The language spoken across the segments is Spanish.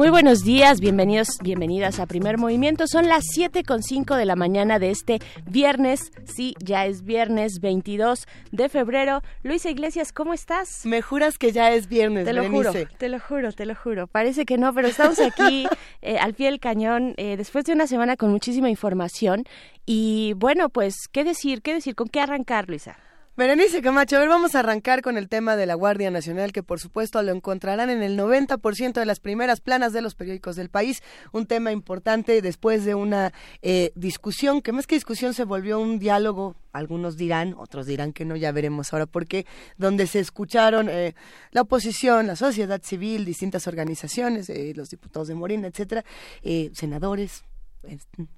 Muy buenos días, bienvenidos, bienvenidas a Primer Movimiento. Son las siete con cinco de la mañana de este viernes. Sí, ya es viernes 22 de febrero. Luisa Iglesias, ¿cómo estás? Me juras que ya es viernes, Te lo juro, te lo juro, te lo juro. Parece que no, pero estamos aquí eh, al pie del cañón eh, después de una semana con muchísima información. Y bueno, pues, ¿qué decir? ¿Qué decir? ¿Con qué arrancar, Luisa? Berenice Camacho, a ver, vamos a arrancar con el tema de la Guardia Nacional, que por supuesto lo encontrarán en el 90% de las primeras planas de los periódicos del país. Un tema importante después de una eh, discusión, que más que discusión se volvió un diálogo, algunos dirán, otros dirán que no, ya veremos ahora por qué, donde se escucharon eh, la oposición, la sociedad civil, distintas organizaciones, eh, los diputados de Morena, etcétera, senadores.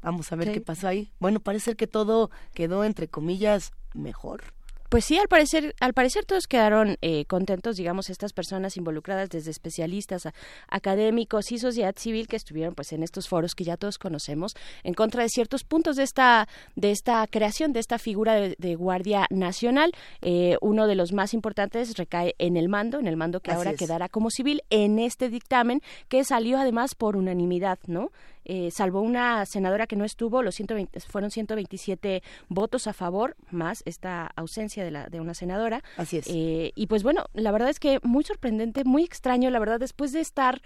Vamos a ver qué pasó ahí. Bueno, parece que todo quedó, entre comillas, mejor. Pues sí, al parecer, al parecer todos quedaron eh, contentos, digamos, estas personas involucradas, desde especialistas, académicos y sociedad civil que estuvieron, pues, en estos foros que ya todos conocemos, en contra de ciertos puntos de esta, de esta creación, de esta figura de, guardia nacional. Eh, uno de los más importantes recae en el mando, en el mando que ahora quedará como civil en este dictamen que salió además por unanimidad, ¿no? Eh, salvo una senadora que no estuvo, los 120, fueron 127 votos a favor, más esta ausencia de, la, de una senadora. Así es. Eh, y pues bueno, la verdad es que muy sorprendente, muy extraño, la verdad, después de estar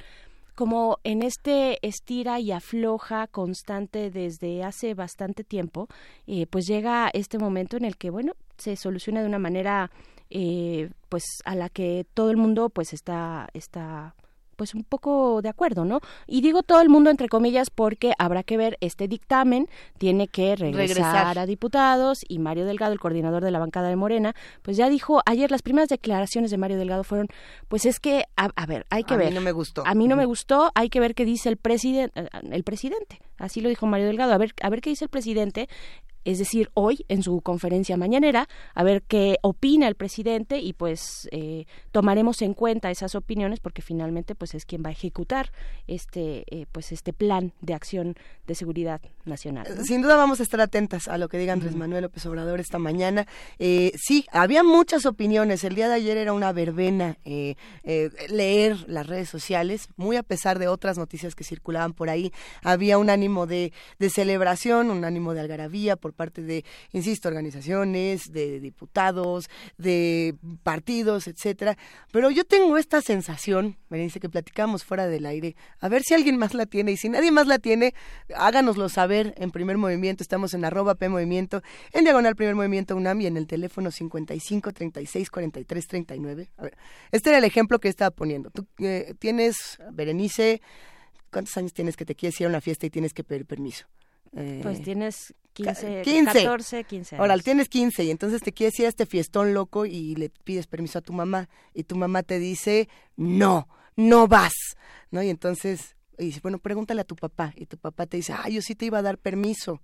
como en este estira y afloja constante desde hace bastante tiempo, eh, pues llega este momento en el que, bueno, se soluciona de una manera eh, pues a la que todo el mundo pues está, está pues un poco de acuerdo, ¿no? Y digo todo el mundo entre comillas porque habrá que ver este dictamen, tiene que regresar, a diputados y Mario Delgado, el coordinador de la bancada de Morena, pues ya dijo ayer las primeras declaraciones de Mario Delgado fueron, pues es que a, ver, hay que ver. A mí no me gustó. A mí no me gustó, hay que ver qué dice el presidente eh, el presidente. Así lo dijo Mario Delgado, a ver a ver qué dice el presidente es decir, hoy en su conferencia mañanera, a ver qué opina el presidente y pues eh, tomaremos en cuenta esas opiniones porque finalmente pues es quien va a ejecutar este eh, pues este plan de acción de seguridad nacional. Sin duda vamos a estar atentas a lo que diga Andrés Manuel López Obrador esta mañana. Eh, sí, había muchas opiniones. El día de ayer era una verbena leer las redes sociales, muy a pesar de otras noticias que circulaban por ahí. Había un ánimo de, de celebración, un ánimo de algarabía por parte de, insisto, organizaciones, de diputados, de partidos, etcétera. Pero yo tengo esta sensación, me dice que platicamos fuera del aire, a ver si alguien más la tiene y si nadie más la tiene, háganoslo saber en primer movimiento, estamos en arroba P Movimiento, en diagonal primer movimiento UNAM y en el teléfono 55 36 43 39. A ver, este era el ejemplo que estaba poniendo. Tú eh, tienes, Berenice, ¿cuántos años tienes que te quieres ir a una fiesta y tienes que pedir permiso? Pues tienes 15, 15. 14, 15 Ahora, tienes 15 y entonces te quieres ir a este fiestón loco y le pides permiso a tu mamá y tu mamá te dice, no, no vas, ¿no? Y entonces, y dice, bueno, pregúntale a tu papá y tu papá te dice, ah, yo sí te iba a dar permiso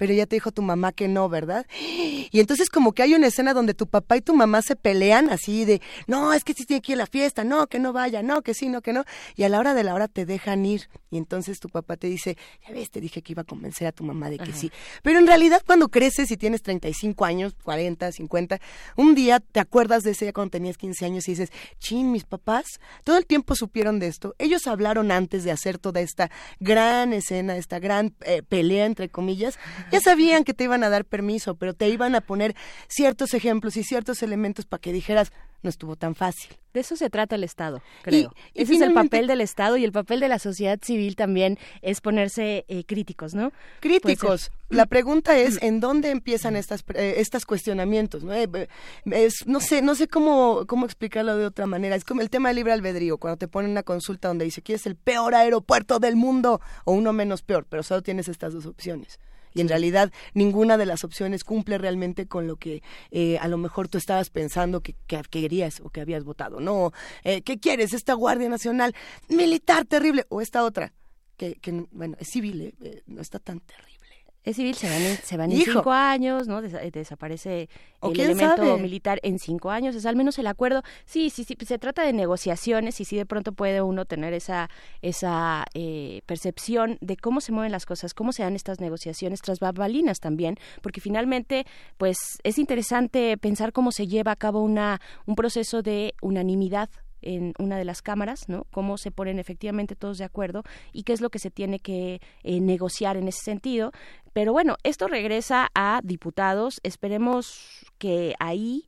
pero ya te dijo tu mamá que no, ¿verdad? Y entonces como que hay una escena donde tu papá y tu mamá se pelean así de, no, es que sí tiene que ir a la fiesta, no, que no vaya, no, que sí, no, que no. Y a la hora de la hora te dejan ir. Y entonces tu papá te dice, ya ves, te dije que iba a convencer a tu mamá de que sí. Pero en realidad cuando creces y tienes 35 años, 40, 50, un día te acuerdas de ese día cuando tenías 15 años y dices, chin, mis papás todo el tiempo supieron de esto. Ellos hablaron antes de hacer toda esta gran escena, esta gran eh, pelea, entre comillas, ya sabían que te iban a dar permiso, pero te iban a poner ciertos ejemplos y ciertos elementos para que dijeras, no estuvo tan fácil. De eso se trata el Estado, creo. Ese es el papel del Estado y el papel de la sociedad civil también es ponerse eh, críticos, ¿no? Críticos. La pregunta es en dónde empiezan estas eh, estos cuestionamientos, ¿no? Eh, es, no sé, no sé cómo cómo explicarlo de otra manera. Es como el tema del libre albedrío, cuando te ponen una consulta donde dice, "¿Quieres el peor aeropuerto del mundo o uno menos peor?", pero solo tienes estas dos opciones y en realidad ninguna de las opciones cumple realmente con lo que eh, a lo mejor tú estabas pensando que, querías o que habías votado. No, eh, ¿qué quieres? Esta Guardia Nacional militar terrible o esta otra que, que bueno, es civil, eh, no está tan terrible es civil, se van en, se van en cinco años, ¿no? Eh, desaparece el elemento militar en cinco años, es al menos el acuerdo. Sí, sí, sí, se trata de negociaciones y sí de pronto puede uno tener esa, esa eh, percepción de cómo se mueven las cosas, cómo se dan estas negociaciones tras barbalinas también, porque finalmente, pues es interesante pensar cómo se lleva a cabo una, un proceso de unanimidad en una de las cámaras, ¿no? Cómo se ponen efectivamente todos de acuerdo y qué es lo que se tiene que eh, negociar en ese sentido. Pero bueno, esto regresa a diputados. Esperemos que ahí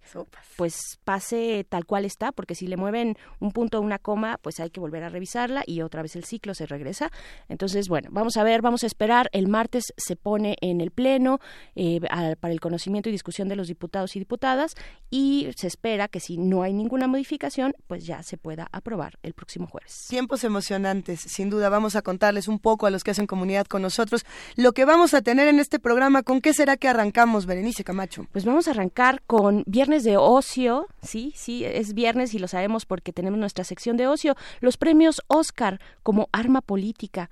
pues pase tal cual está, porque si le mueven un punto o una coma, pues hay que volver a revisarla y otra vez el ciclo se regresa. Entonces, bueno, vamos a ver, vamos a esperar. El martes se pone en el Pleno eh, para el conocimiento y discusión de los diputados y diputadas y se espera que si no hay ninguna modificación, pues ya se pueda aprobar el próximo jueves. Tiempos emocionantes, sin duda. Vamos a contarles un poco a los que hacen comunidad con nosotros lo que vamos a tener en este programa. ¿Con qué será que arrancamos, Berenice Camacho? Pues vamos a arrancar con Viernes de Ocio, sí, sí, es viernes y lo sabemos porque tenemos nuestra sección de ocio, los premios Oscar como arma política.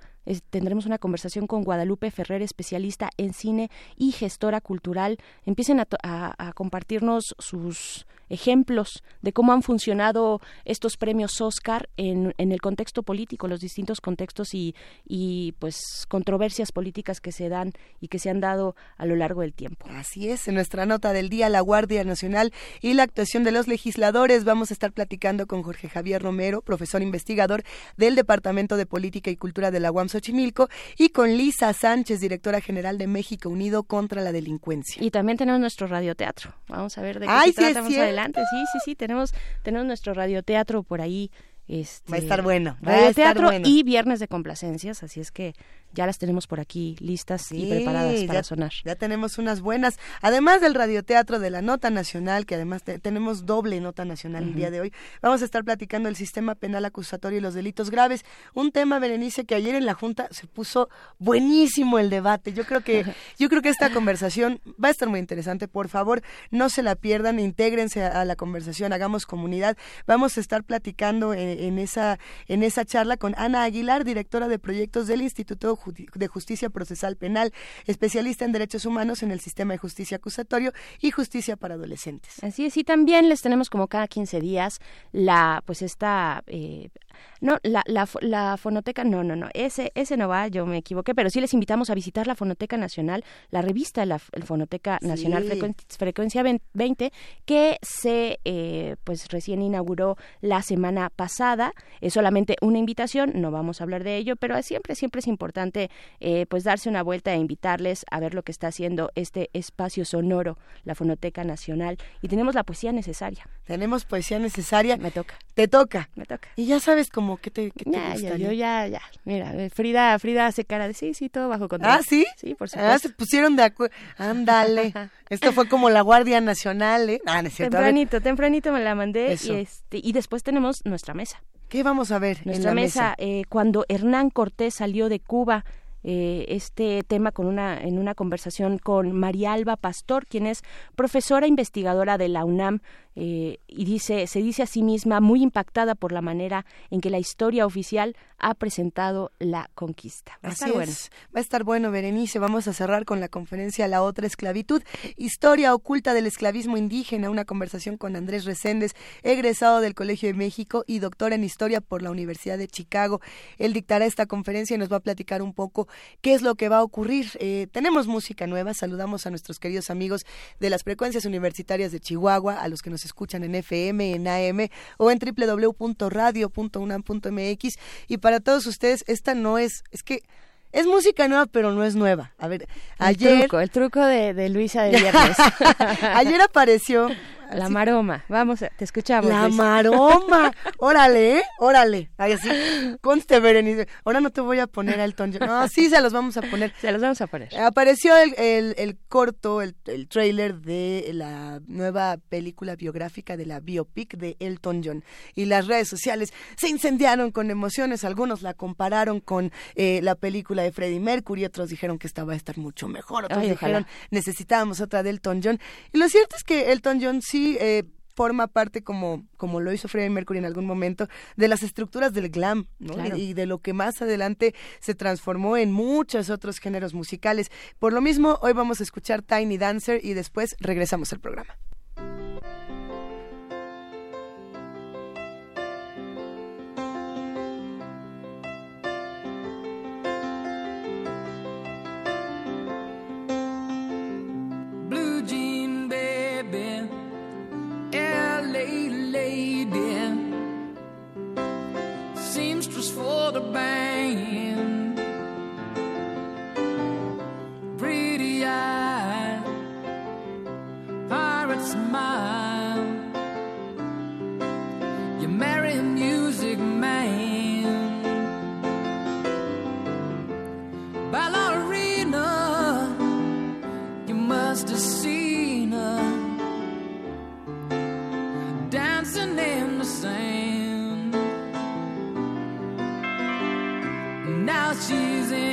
Tendremos una conversación con Guadalupe Ferrer, especialista en cine y gestora cultural. Empiecen a compartirnos sus ejemplos de cómo han funcionado estos premios Oscar en, el contexto político, los distintos contextos y, y pues controversias políticas que se dan y que se han dado a lo largo del tiempo. Así es, en nuestra nota del día, la Guardia Nacional y la actuación de los legisladores, vamos a estar platicando con Jorge Javier Romero, profesor investigador del Departamento de Política y Cultura de la UAM Xochimilco, y con Lisa Sánchez, directora general de México Unido contra la Delincuencia. Y también tenemos nuestro radioteatro. Vamos a ver de qué se trata más adelante sí, sí, sí, tenemos, tenemos nuestro radioteatro por ahí. Este, va a estar bueno. Va a estar bueno. y viernes de complacencias, así es que ya las tenemos por aquí listas y preparadas para sonar. Ya tenemos unas buenas, además del radioteatro de la Nota Nacional, que además tenemos doble Nota Nacional el día de hoy. Vamos a estar platicando el sistema penal acusatorio y los delitos graves, un tema Berenice que ayer en la Junta se puso buenísimo el debate. Yo creo que yo creo que esta conversación va a estar muy interesante. Por favor, no se la pierdan, intégrense a, la conversación, hagamos comunidad. Vamos a estar platicando en, en esa en esa charla con Ana Aguilar, directora de proyectos del Instituto de Justicia Procesal Penal, especialista en derechos humanos en el sistema de justicia acusatorio y justicia para adolescentes. Así es, y también les tenemos como cada 15 días la, pues esta eh, no, la, la, la, fonoteca, no, no, no, ese, ese no va, yo me equivoqué, pero sí les invitamos a visitar la Fonoteca Nacional, la revista la Fonoteca Nacional Frecuencia 20, que se, eh, pues recién inauguró la semana pasada. Es solamente una invitación, no vamos a hablar de ello, pero siempre, siempre es importante, eh, pues darse una vuelta e invitarles a ver lo que está haciendo este espacio sonoro, la Fonoteca Nacional, y tenemos la poesía necesaria. Tenemos poesía necesaria. Me toca. Te toca. Me toca. Y ya sabes como que te, te ya, ya, yo ya, ya. Mira, eh, Frida, Frida hace cara de sí, sí, todo bajo control. ¿Ah, sí? Sí, por supuesto. Ah, se pusieron de acuerdo. Ándale. Esto fue como la Guardia Nacional, ¿eh? Ah, tempranito, tempranito me la mandé y, este, y después tenemos nuestra mesa. ¿Qué vamos a ver? Nuestra mesa, Eh, cuando Hernán Cortés salió de Cuba eh, este tema con una, en una conversación con María Alba Pastor, quien es profesora investigadora de la UNAM eh, y dice, se dice a sí misma muy impactada por la manera en que la historia oficial ha presentado la conquista. Va a estar bueno. Va a estar bueno, Berenice. Vamos a cerrar con la conferencia La otra esclavitud, historia oculta del esclavismo indígena, una conversación con Andrés Reséndez, egresado del Colegio de México y doctor en historia por la Universidad de Chicago. Él dictará esta conferencia y nos va a platicar un poco qué es lo que va a ocurrir. Eh, tenemos música nueva, saludamos a nuestros queridos amigos de las frecuencias universitarias de Chihuahua, a los que nos escuchan en FM, en AM o en www.radio.unam.mx. Y para todos ustedes, esta no es, es que es música nueva, pero no es nueva. A ver, ayer... El truco, el truco de, Luisa de viernes. ayer apareció La maroma. Vamos, te escuchamos. La maroma. órale, ¿eh? órale. Ay, así, conste, Berenice. Ahora no te voy a poner a Elton John. No, sí se los vamos a poner. Se los vamos a poner. Apareció el, el, el corto, el, el trailer de la nueva película biográfica de la biopic de Elton John. Y las redes sociales se incendiaron con emociones. Algunos la compararon con eh, la película de Freddie Mercury, otros dijeron que esta va a estar mucho mejor, otros dijeron necesitábamos otra de Elton John. Y lo cierto es que Elton John sí eh, forma parte, como, como lo hizo Freddie Mercury en algún momento, de las estructuras del glam, Y, de lo que más adelante se transformó en muchos otros géneros musicales. Por lo mismo, hoy vamos a escuchar Tiny Dancer y después regresamos al programa. The band. She's in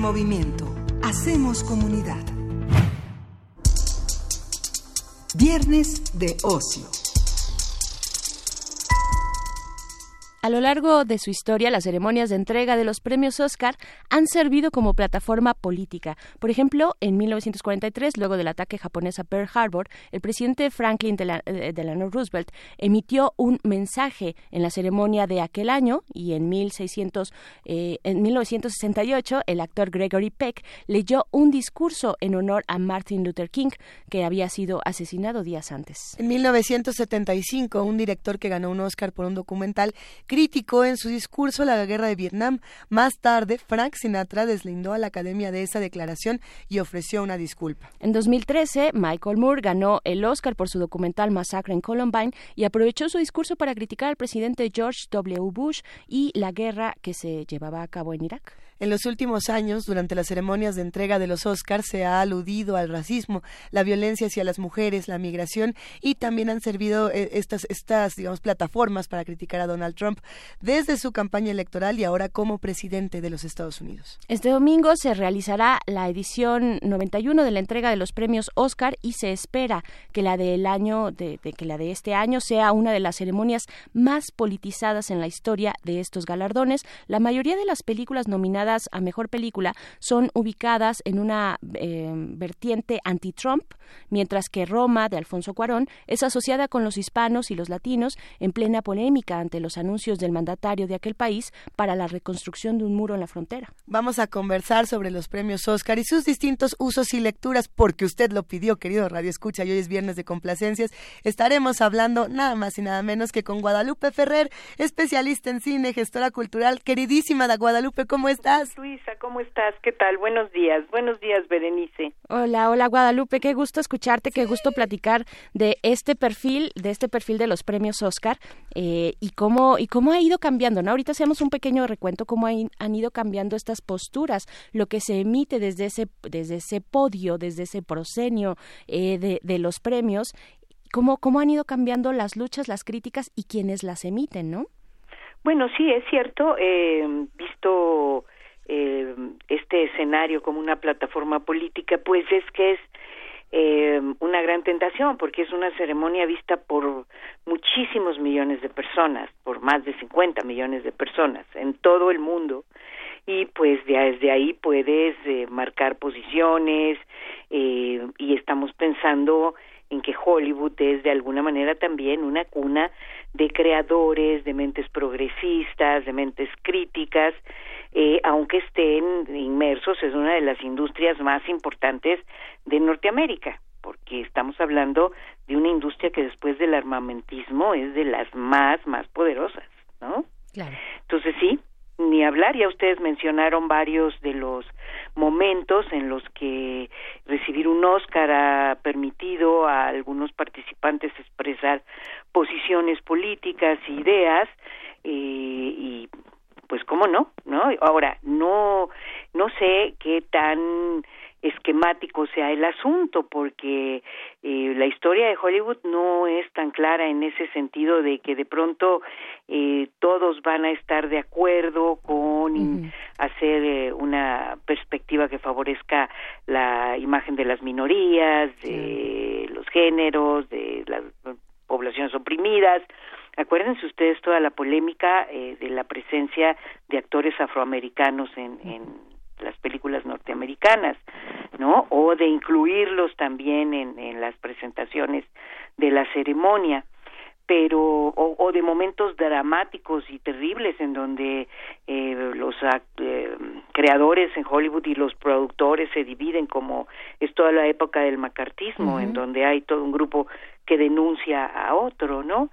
Movimiento. Hacemos comunidad. Viernes de ocio. A lo largo de su historia, las ceremonias de entrega de los premios Oscar han servido como plataforma política. Por ejemplo, en 1943, luego del ataque japonés a Pearl Harbor, el presidente Franklin eh, Delano Roosevelt emitió un mensaje en la ceremonia de aquel año y en, 1600, eh, en 1968 el actor Gregory Peck leyó un discurso en honor a Martin Luther King, que había sido asesinado días antes. En 1975, un director que ganó un Oscar por un documental crítico en su discurso la guerra de Vietnam. Más tarde, Frank Sinatra deslindó a la academia de esa declaración y ofreció una disculpa. En 2013, Michael Moore ganó el Oscar por su documental Masacre en Columbine y aprovechó su discurso para criticar al presidente George W. Bush y la guerra que se llevaba a cabo en Irak. En los últimos años, durante las ceremonias de entrega de los Oscars, se ha aludido al racismo, la violencia hacia las mujeres, la migración y también han servido eh, estas, estas, digamos, plataformas para criticar a Donald Trump desde su campaña electoral y ahora como presidente de los Estados Unidos. Este domingo se realizará la edición 91 de la entrega de los premios Oscar y se espera que la del año de, de que la de este año sea una de las ceremonias más politizadas en la historia de estos galardones. La mayoría de las películas nominadas a mejor película son ubicadas en una eh, vertiente anti-Trump, mientras que Roma de Alfonso Cuarón es asociada con los hispanos y los latinos en plena polémica ante los anuncios del mandatario de aquel país para la reconstrucción de un muro en la frontera. Vamos a conversar sobre los premios Oscar y sus distintos usos y lecturas, porque usted lo pidió, querido Radio Escucha, y hoy es viernes de complacencias. Estaremos hablando nada más y nada menos que con Guadalupe Ferrer, especialista en cine, gestora cultural. Queridísima da Guadalupe, ¿cómo estás? Luisa, ¿cómo estás? ¿Qué tal? Buenos días. Buenos días, Berenice. Hola, hola Guadalupe, qué gusto escucharte, qué gusto platicar de este perfil, de este perfil de los premios Oscar eh, y cómo y cómo ha ido cambiando, ¿no? Ahorita hacemos un pequeño recuento cómo han ido cambiando estas posturas, lo que se emite desde ese desde ese podio, desde ese proscenio eh, de, de los premios, cómo cómo han ido cambiando las luchas, las críticas y quienes las emiten, ¿no? Bueno, sí, es cierto. Eh, visto eh, este escenario como una plataforma política, pues es que es eh, una gran tentación, porque es una ceremonia vista por muchísimos millones de personas, por más de 50 millones de personas en todo el mundo, y pues desde ahí puedes eh, marcar posiciones, eh, y estamos pensando en que Hollywood es de alguna manera también una cuna de creadores, de mentes progresistas, de mentes críticas, eh, aunque estén inmersos, es una de las industrias más importantes de Norteamérica, porque estamos hablando de una industria que después del armamentismo es de las más, más poderosas, ¿no? Claro. Entonces sí, ni hablar, ya ustedes mencionaron varios de los momentos en los que recibir un Oscar ha permitido a algunos participantes expresar posiciones políticas, ideas, eh, y pues cómo no, ¿no? Ahora, no, no sé qué tan esquemático sea el asunto, porque eh, la historia de Hollywood no es tan clara en ese sentido de que de pronto eh, todos van a estar de acuerdo con hacer eh, una perspectiva que favorezca la imagen de las minorías, de los géneros, de las poblaciones oprimidas, Acuérdense ustedes toda la polémica eh, de la presencia de actores afroamericanos en, en las películas norteamericanas, ¿no? O de incluirlos también en, en las presentaciones de la ceremonia. Pero o, o, de momentos dramáticos y terribles en donde eh, los eh, creadores en Hollywood y los productores se dividen como es toda la época del macartismo en donde hay todo un grupo que denuncia a otro no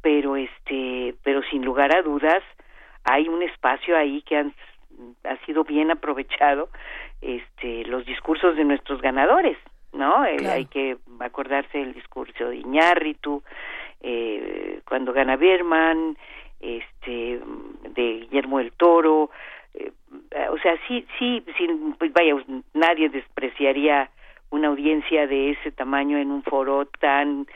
pero este pero sin lugar a dudas hay un espacio ahí que han, ha sido bien aprovechado este los discursos de nuestros ganadores no eh, hay que acordarse del discurso de Iñárritu eh, cuando gana Berman este de Guillermo del Toro eh, o sea sí sí sin pues vaya nadie despreciaría una audiencia de ese tamaño en un foro tan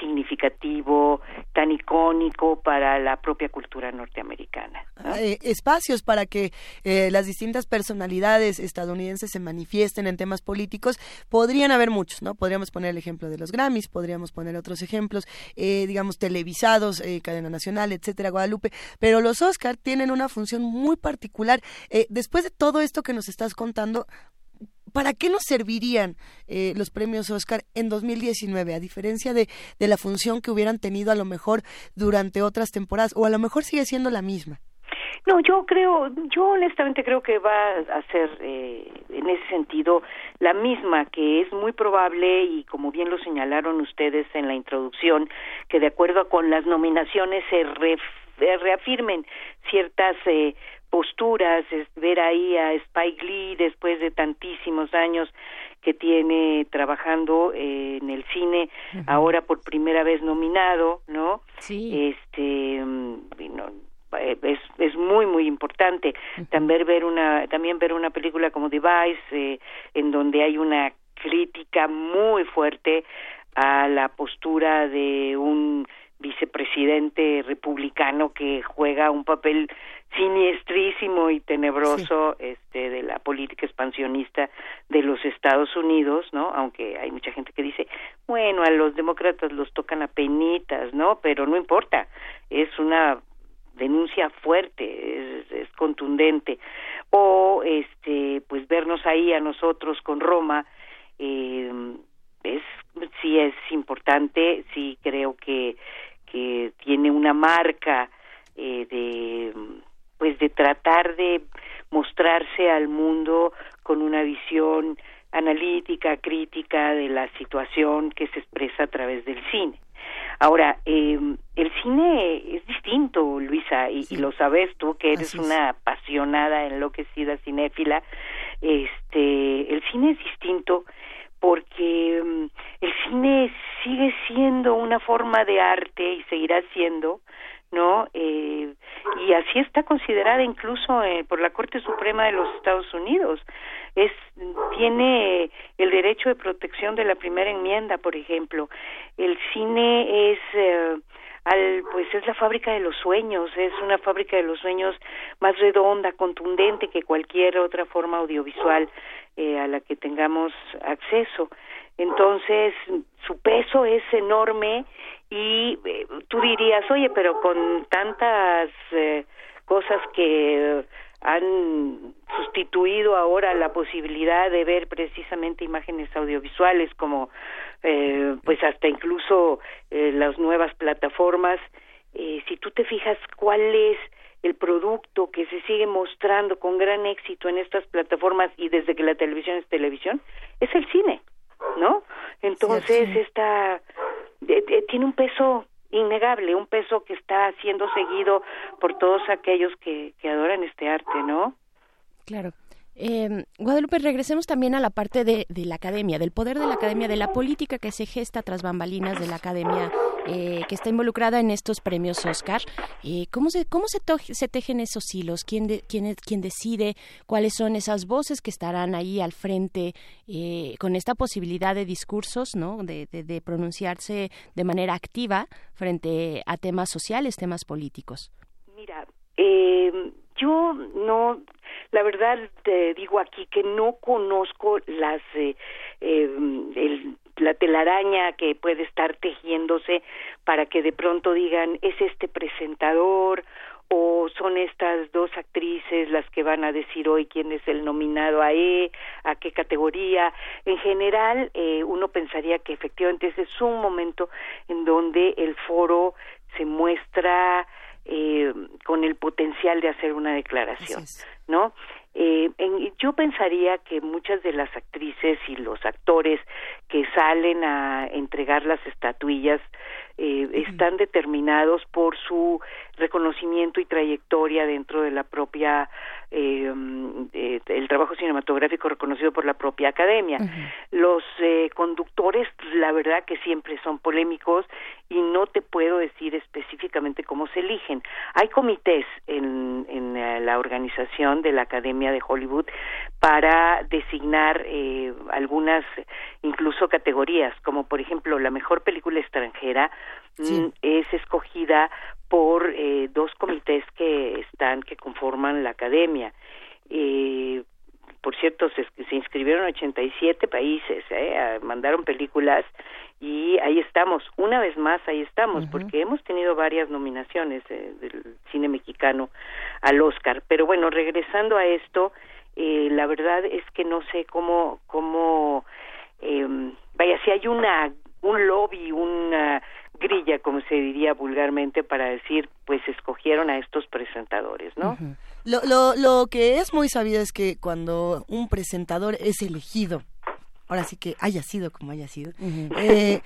significativo, tan icónico para la propia cultura norteamericana. Eh, espacios para que eh, las distintas personalidades estadounidenses se manifiesten en temas políticos, podrían haber muchos, ¿no? Podríamos poner el ejemplo de los Grammys, podríamos poner otros ejemplos, eh, digamos, televisados, cadena nacional, etcétera, Guadalupe, pero los Oscar tienen una función muy particular. después de todo esto que nos estás contando, ¿para qué nos servirían eh, los premios Oscar en 2019, a diferencia de, de la función que hubieran tenido a lo mejor durante otras temporadas, o a lo mejor sigue siendo la misma? No, yo creo, yo honestamente creo que va a ser eh, en ese sentido la misma, que es muy probable y como bien lo señalaron ustedes en la introducción, que de acuerdo con las nominaciones se eh, reafirmen ciertas eh, posturas, es ver ahí a Spike Lee después de tantísimos años que tiene trabajando eh, en el cine, ahora por primera vez nominado, ¿no? Sí. Este, mm, no, eh, es, es muy muy importante también ver una también ver una película como Device eh, en donde hay una crítica muy fuerte a la postura de un vicepresidente republicano que juega un papel siniestrísimo y tenebroso este de la política expansionista de los Estados Unidos, ¿no? Aunque hay mucha gente que dice, bueno, a los demócratas los tocan a penitas, ¿no? Pero no importa, es una denuncia fuerte, es, es contundente. O este pues vernos ahí a nosotros con Roma eh, es sí es importante, sí creo que que tiene una marca eh, de pues de tratar de mostrarse al mundo con una visión analítica, crítica de la situación que se expresa a través del cine. Ahora, eh, el cine es distinto, Luisa, y, y lo sabes tú, que eres una apasionada, enloquecida cinéfila. Este, el cine es distinto porque mm, el cine sigue siendo una forma de arte y seguirá siendo, ¿no? Eh, y así está considerada incluso eh, por la Corte Suprema de los Estados Unidos. Es tiene el derecho de protección de la primera enmienda, por ejemplo. El cine es eh, al pues es la fábrica de los sueños, es una fábrica de los sueños más redonda, contundente que cualquier otra forma audiovisual eh, a la que tengamos acceso. Entonces, su peso es enorme y eh, tú dirías, oye, pero con tantas eh, cosas que han sustituido ahora la posibilidad de ver precisamente imágenes audiovisuales como eh, pues hasta incluso eh, las nuevas plataformas eh, si tú te fijas cuál es el producto que se sigue mostrando con gran éxito en estas plataformas y desde que la televisión es televisión es el cine no entonces esta eh, eh, tiene un peso innegable, un peso que está siendo seguido por todos aquellos que, que adoran este arte, ¿no? Claro. Eh, Guadalupe, regresemos también a la parte de, de la academia, del poder de la academia, de la política que se gesta tras bambalinas de la academia eh, que está involucrada en estos premios Oscar. Eh, ¿Cómo, se, cómo se, to- se tejen esos hilos? ¿Quién, de- quién, quién decide cuáles son esas voces que estarán ahí al frente eh, con esta posibilidad de discursos, ¿no? de, de- de pronunciarse de manera activa frente a temas sociales, temas políticos? Mira, eh, yo no, la verdad te digo aquí que no conozco las, eh, eh, el- la telaraña que puede estar tejiéndose para que de pronto digan es este presentador o son estas dos actrices las que van a decir hoy quién es el nominado a E, a qué categoría. En general, eh, uno pensaría que efectivamente ese es un momento en donde el foro se muestra eh, con el potencial de hacer una declaración. ¿no? Eh, en- yo pensaría que muchas de las actrices y los actores que salen a entregar las estatuillas eh, están determinados por su reconocimiento y trayectoria dentro de la propia eh, mm, eh, el trabajo cinematográfico reconocido por la propia academia. Los eh, conductores, la verdad que siempre son polémicos y no te puedo decir específicamente cómo se eligen. Hay comités en, en eh, la organización de la Academia de Hollywood para designar eh, algunas incluso categorías, como por ejemplo la mejor película extranjera Sí. mm, es escogida por eh, dos comités que están que conforman la academia. Eh, por cierto, se, se inscribieron 87 países, ¿eh? Mandaron películas y ahí estamos, una vez más ahí estamos, porque hemos tenido varias nominaciones eh, del cine mexicano al Oscar. Pero bueno, regresando a esto, eh, la verdad es que no sé cómo, cómo, eh, vaya, si hay una, un lobby, una grilla, como se diría vulgarmente, para decir, pues escogieron a estos presentadores, ¿no? Lo, lo, lo que es muy sabido es que cuando un presentador es elegido, ahora sí que haya sido como haya sido, eh,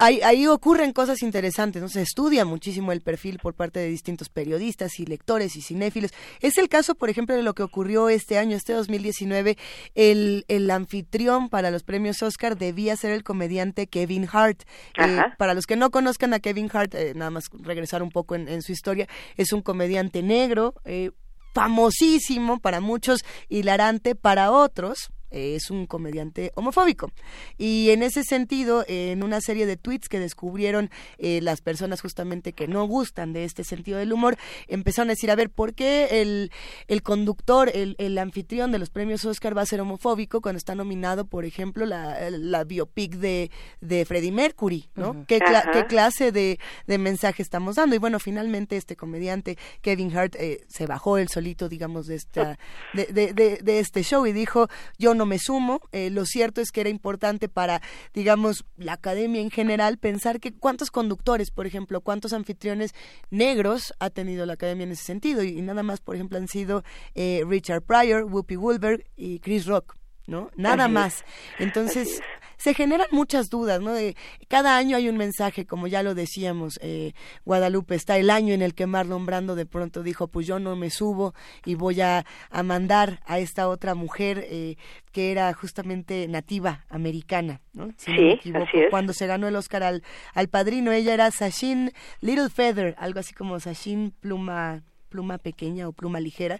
ahí, ahí ocurren cosas interesantes, ¿no? Se estudia muchísimo el perfil por parte de distintos periodistas y lectores y cinéfilos. Es el caso, por ejemplo, de lo que ocurrió este año, este 2019. El, el anfitrión para los premios Oscar debía ser el comediante Kevin Hart. Eh, para los que no conozcan a Kevin Hart, eh, nada más regresar un poco en, en su historia, es un comediante negro, eh, famosísimo para muchos, hilarante para otros. Eh, Es un comediante homofóbico. Y en ese sentido, en una serie de tweets que descubrieron eh, las personas justamente que no gustan de este sentido del humor, empezaron a decir, a ver, ¿por qué el, el conductor, el, el anfitrión de los premios Oscar va a ser homofóbico cuando está nominado, por ejemplo, la, la biopic de, de Freddie Mercury? ¿no? ¿Qué, cla- qué clase de, de mensaje estamos dando? Y bueno, finalmente este comediante, Kevin Hart, eh, se bajó él solito, digamos, de, esta, de, de, de- de este show y dijo, yo no me sumo. Eh, lo cierto es que era importante para, digamos, la academia en general pensar que cuántos conductores, por ejemplo, cuántos anfitriones negros ha tenido la academia en ese sentido. Y, y nada más, por ejemplo, han sido eh, Richard Pryor, Whoopi Goldberg y Chris Rock. ¿no? Nada más. Entonces, se generan muchas dudas, ¿no? De- cada año hay un mensaje, como ya lo decíamos, eh, Guadalupe, está el año en el que Marlon Brando de pronto dijo, pues yo no me subo y voy a, a mandar a esta otra mujer eh, que era justamente nativa americana, ¿no? Si Sí, equivoco, así es. cuando se ganó el Oscar al, al padrino, ella era Sashin Little Feather, algo así como Sashin Pluma pluma pequeña o pluma ligera,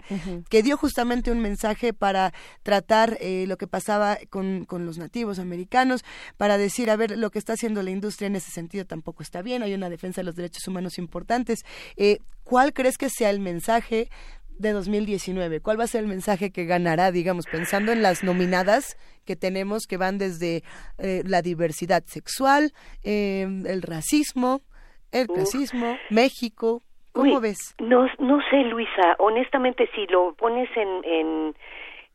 que dio justamente un mensaje para tratar eh, lo que pasaba con, con los nativos americanos, para decir, a ver, lo que está haciendo la industria en ese sentido tampoco está bien, hay una defensa de los derechos humanos importantes. Eh, ¿Cuál crees que sea el mensaje de 2019? ¿Cuál va a ser el mensaje que ganará, digamos, pensando en las nominadas que tenemos, que van desde eh, la diversidad sexual, eh, el racismo, el clasismo, México? ¿Cómo Uy, ves? No, no sé, Luisa. Honestamente, si lo pones en, en,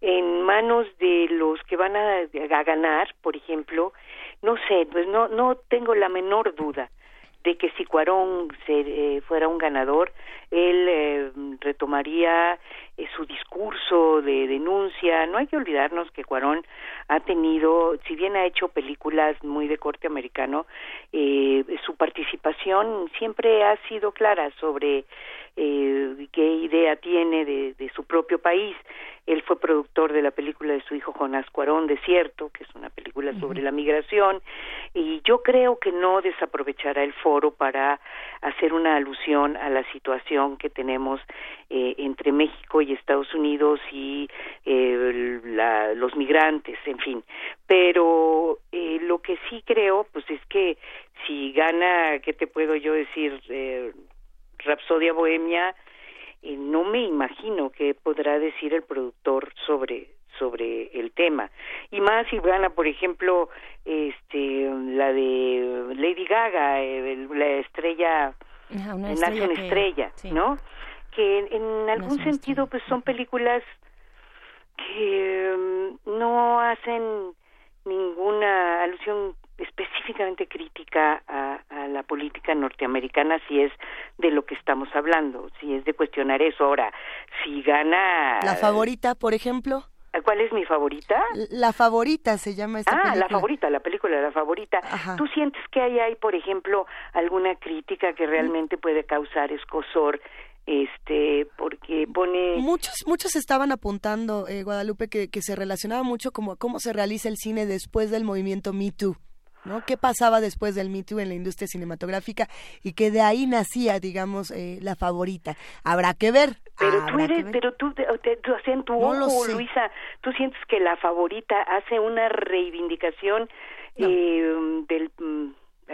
en manos de los que van a, a ganar, por ejemplo, no sé, pues no, no tengo la menor duda de que si Cuarón se, eh, fuera un ganador, él eh, retomaría eh, su discurso de denuncia. No hay que olvidarnos que Cuarón ha tenido, si bien ha hecho películas muy de corte americano, eh, su participación siempre ha sido clara sobre eh, qué idea tiene de, de su propio país. Él fue productor de la película de su hijo Jonás Cuarón, Desierto, que es una película sobre la migración, y yo creo que no desaprovechará el foro para hacer una alusión a la situación que tenemos eh, entre México y Estados Unidos y eh, la- los migrantes, en fin. Pero eh, lo que sí creo, pues es que si gana, ¿qué te puedo yo decir? Rapsodia Bohemia, no me imagino qué podrá decir el productor sobre sobre el tema. Y más si gana por ejemplo este la de Lady Gaga eh, la estrella Ah, una nace estrella una que- estrella sí. no que en, en algún sentido pues son películas que mm, no hacen ninguna alusión específicamente crítica a, a la política norteamericana si es de lo que estamos hablando, si es de cuestionar eso. Ahora, si gana... La favorita, por ejemplo. ¿Cuál es mi favorita? La favorita se llama esta Ah, película. la favorita, la película La favorita. Ajá. ¿Tú sientes que ahí hay, por ejemplo, alguna crítica que realmente puede causar escosor? Este, porque pone... Muchos, muchos estaban apuntando, eh, Guadalupe, que, que se relacionaba mucho como a cómo se realiza el cine después del movimiento Me Too. ¿No? ¿Qué pasaba después del Me Too en la industria cinematográfica? Y que de ahí nacía, digamos, eh, la favorita. Habrá que ver. Pero tú eres, pero tú, te- te- tú, en tu No ojo. Luisa, tú sientes que la favorita hace una reivindicación No. eh, del mm,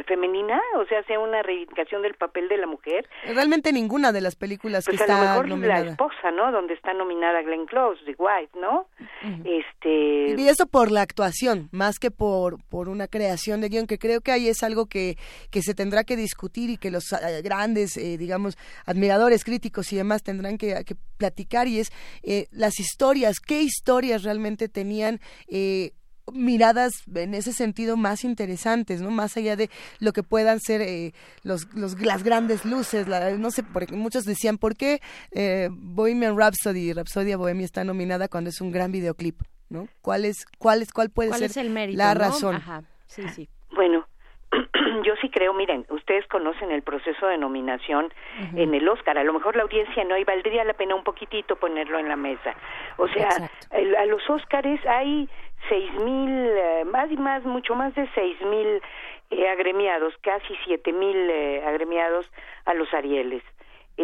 femenina, o sea, hace una reivindicación del papel de la mujer. Realmente ninguna de las películas Pues que a lo está mejor la nominada. esposa, ¿no? Donde está nominada Glenn Close, de White, ¿no? Este. Y eso por la actuación, más que por, por una creación de guion, que creo que ahí es algo que, que se tendrá que discutir y que los eh, grandes, eh, digamos, admiradores, críticos y demás tendrán que, que platicar, y es eh, las historias, qué historias realmente tenían. Eh, miradas en ese sentido más interesantes, ¿no? Más allá de lo que puedan ser eh, los, los, las grandes luces, la- no sé, porque muchos decían, ¿por qué eh, Bohemian Rhapsody, Rhapsodia Bohemia está nominada cuando es un gran videoclip, ¿no? ¿Cuál es, cuál es, cuál puede ¿Cuál ser es el mérito? la no? razón? Ajá, sí, sí. Bueno, Yo sí creo, miren, ustedes conocen el proceso de nominación en el Oscar. A lo mejor la audiencia no, y valdría la pena un poquitito ponerlo en la mesa. O sea, el- a los Oscars hay seis mil, eh, más y más, mucho más de seis mil eh, agremiados, casi siete mil eh, agremiados a los Arieles.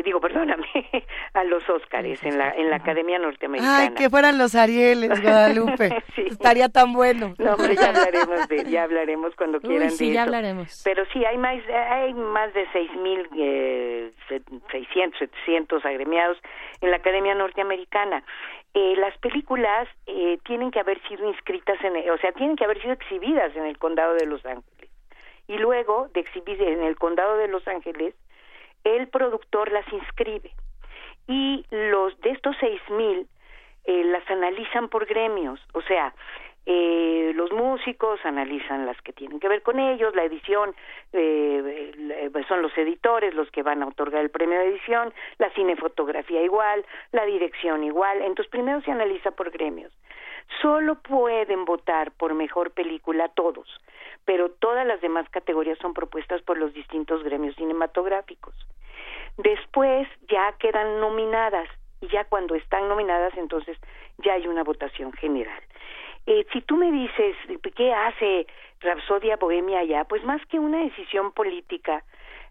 Digo, perdóname, a los Óscares en la en la Academia Norteamericana. Ay, que fueran los Arieles, Guadalupe. Sí. Estaría tan bueno. No, hombre, ya hablaremos de, ya hablaremos cuando Uy, quieran sí, de ya eso. hablaremos. Pero sí, hay más, hay más de seis mil, eh, se- 600, 700 agremiados en la Academia Norteamericana. Eh, las películas eh, tienen que haber sido inscritas en, o sea, tienen que haber sido exhibidas en el Condado de Los Ángeles. Y luego de exhibir en el Condado de Los Ángeles, el productor las inscribe. Y los de estos seis mil eh, las analizan por gremios, o sea, eh, los músicos analizan las que tienen que ver con ellos, la edición eh, son los editores los que van a otorgar el premio de edición, la cinefotografía igual, la dirección igual, entonces primero se analiza por gremios. Solo pueden votar por mejor película todos, pero todas las demás categorías son propuestas por los distintos gremios cinematográficos. Después ya quedan nominadas y ya cuando están nominadas entonces ya hay una votación general. Eh, si tú me dices qué hace Rapsodia Bohemia allá, pues más que una decisión política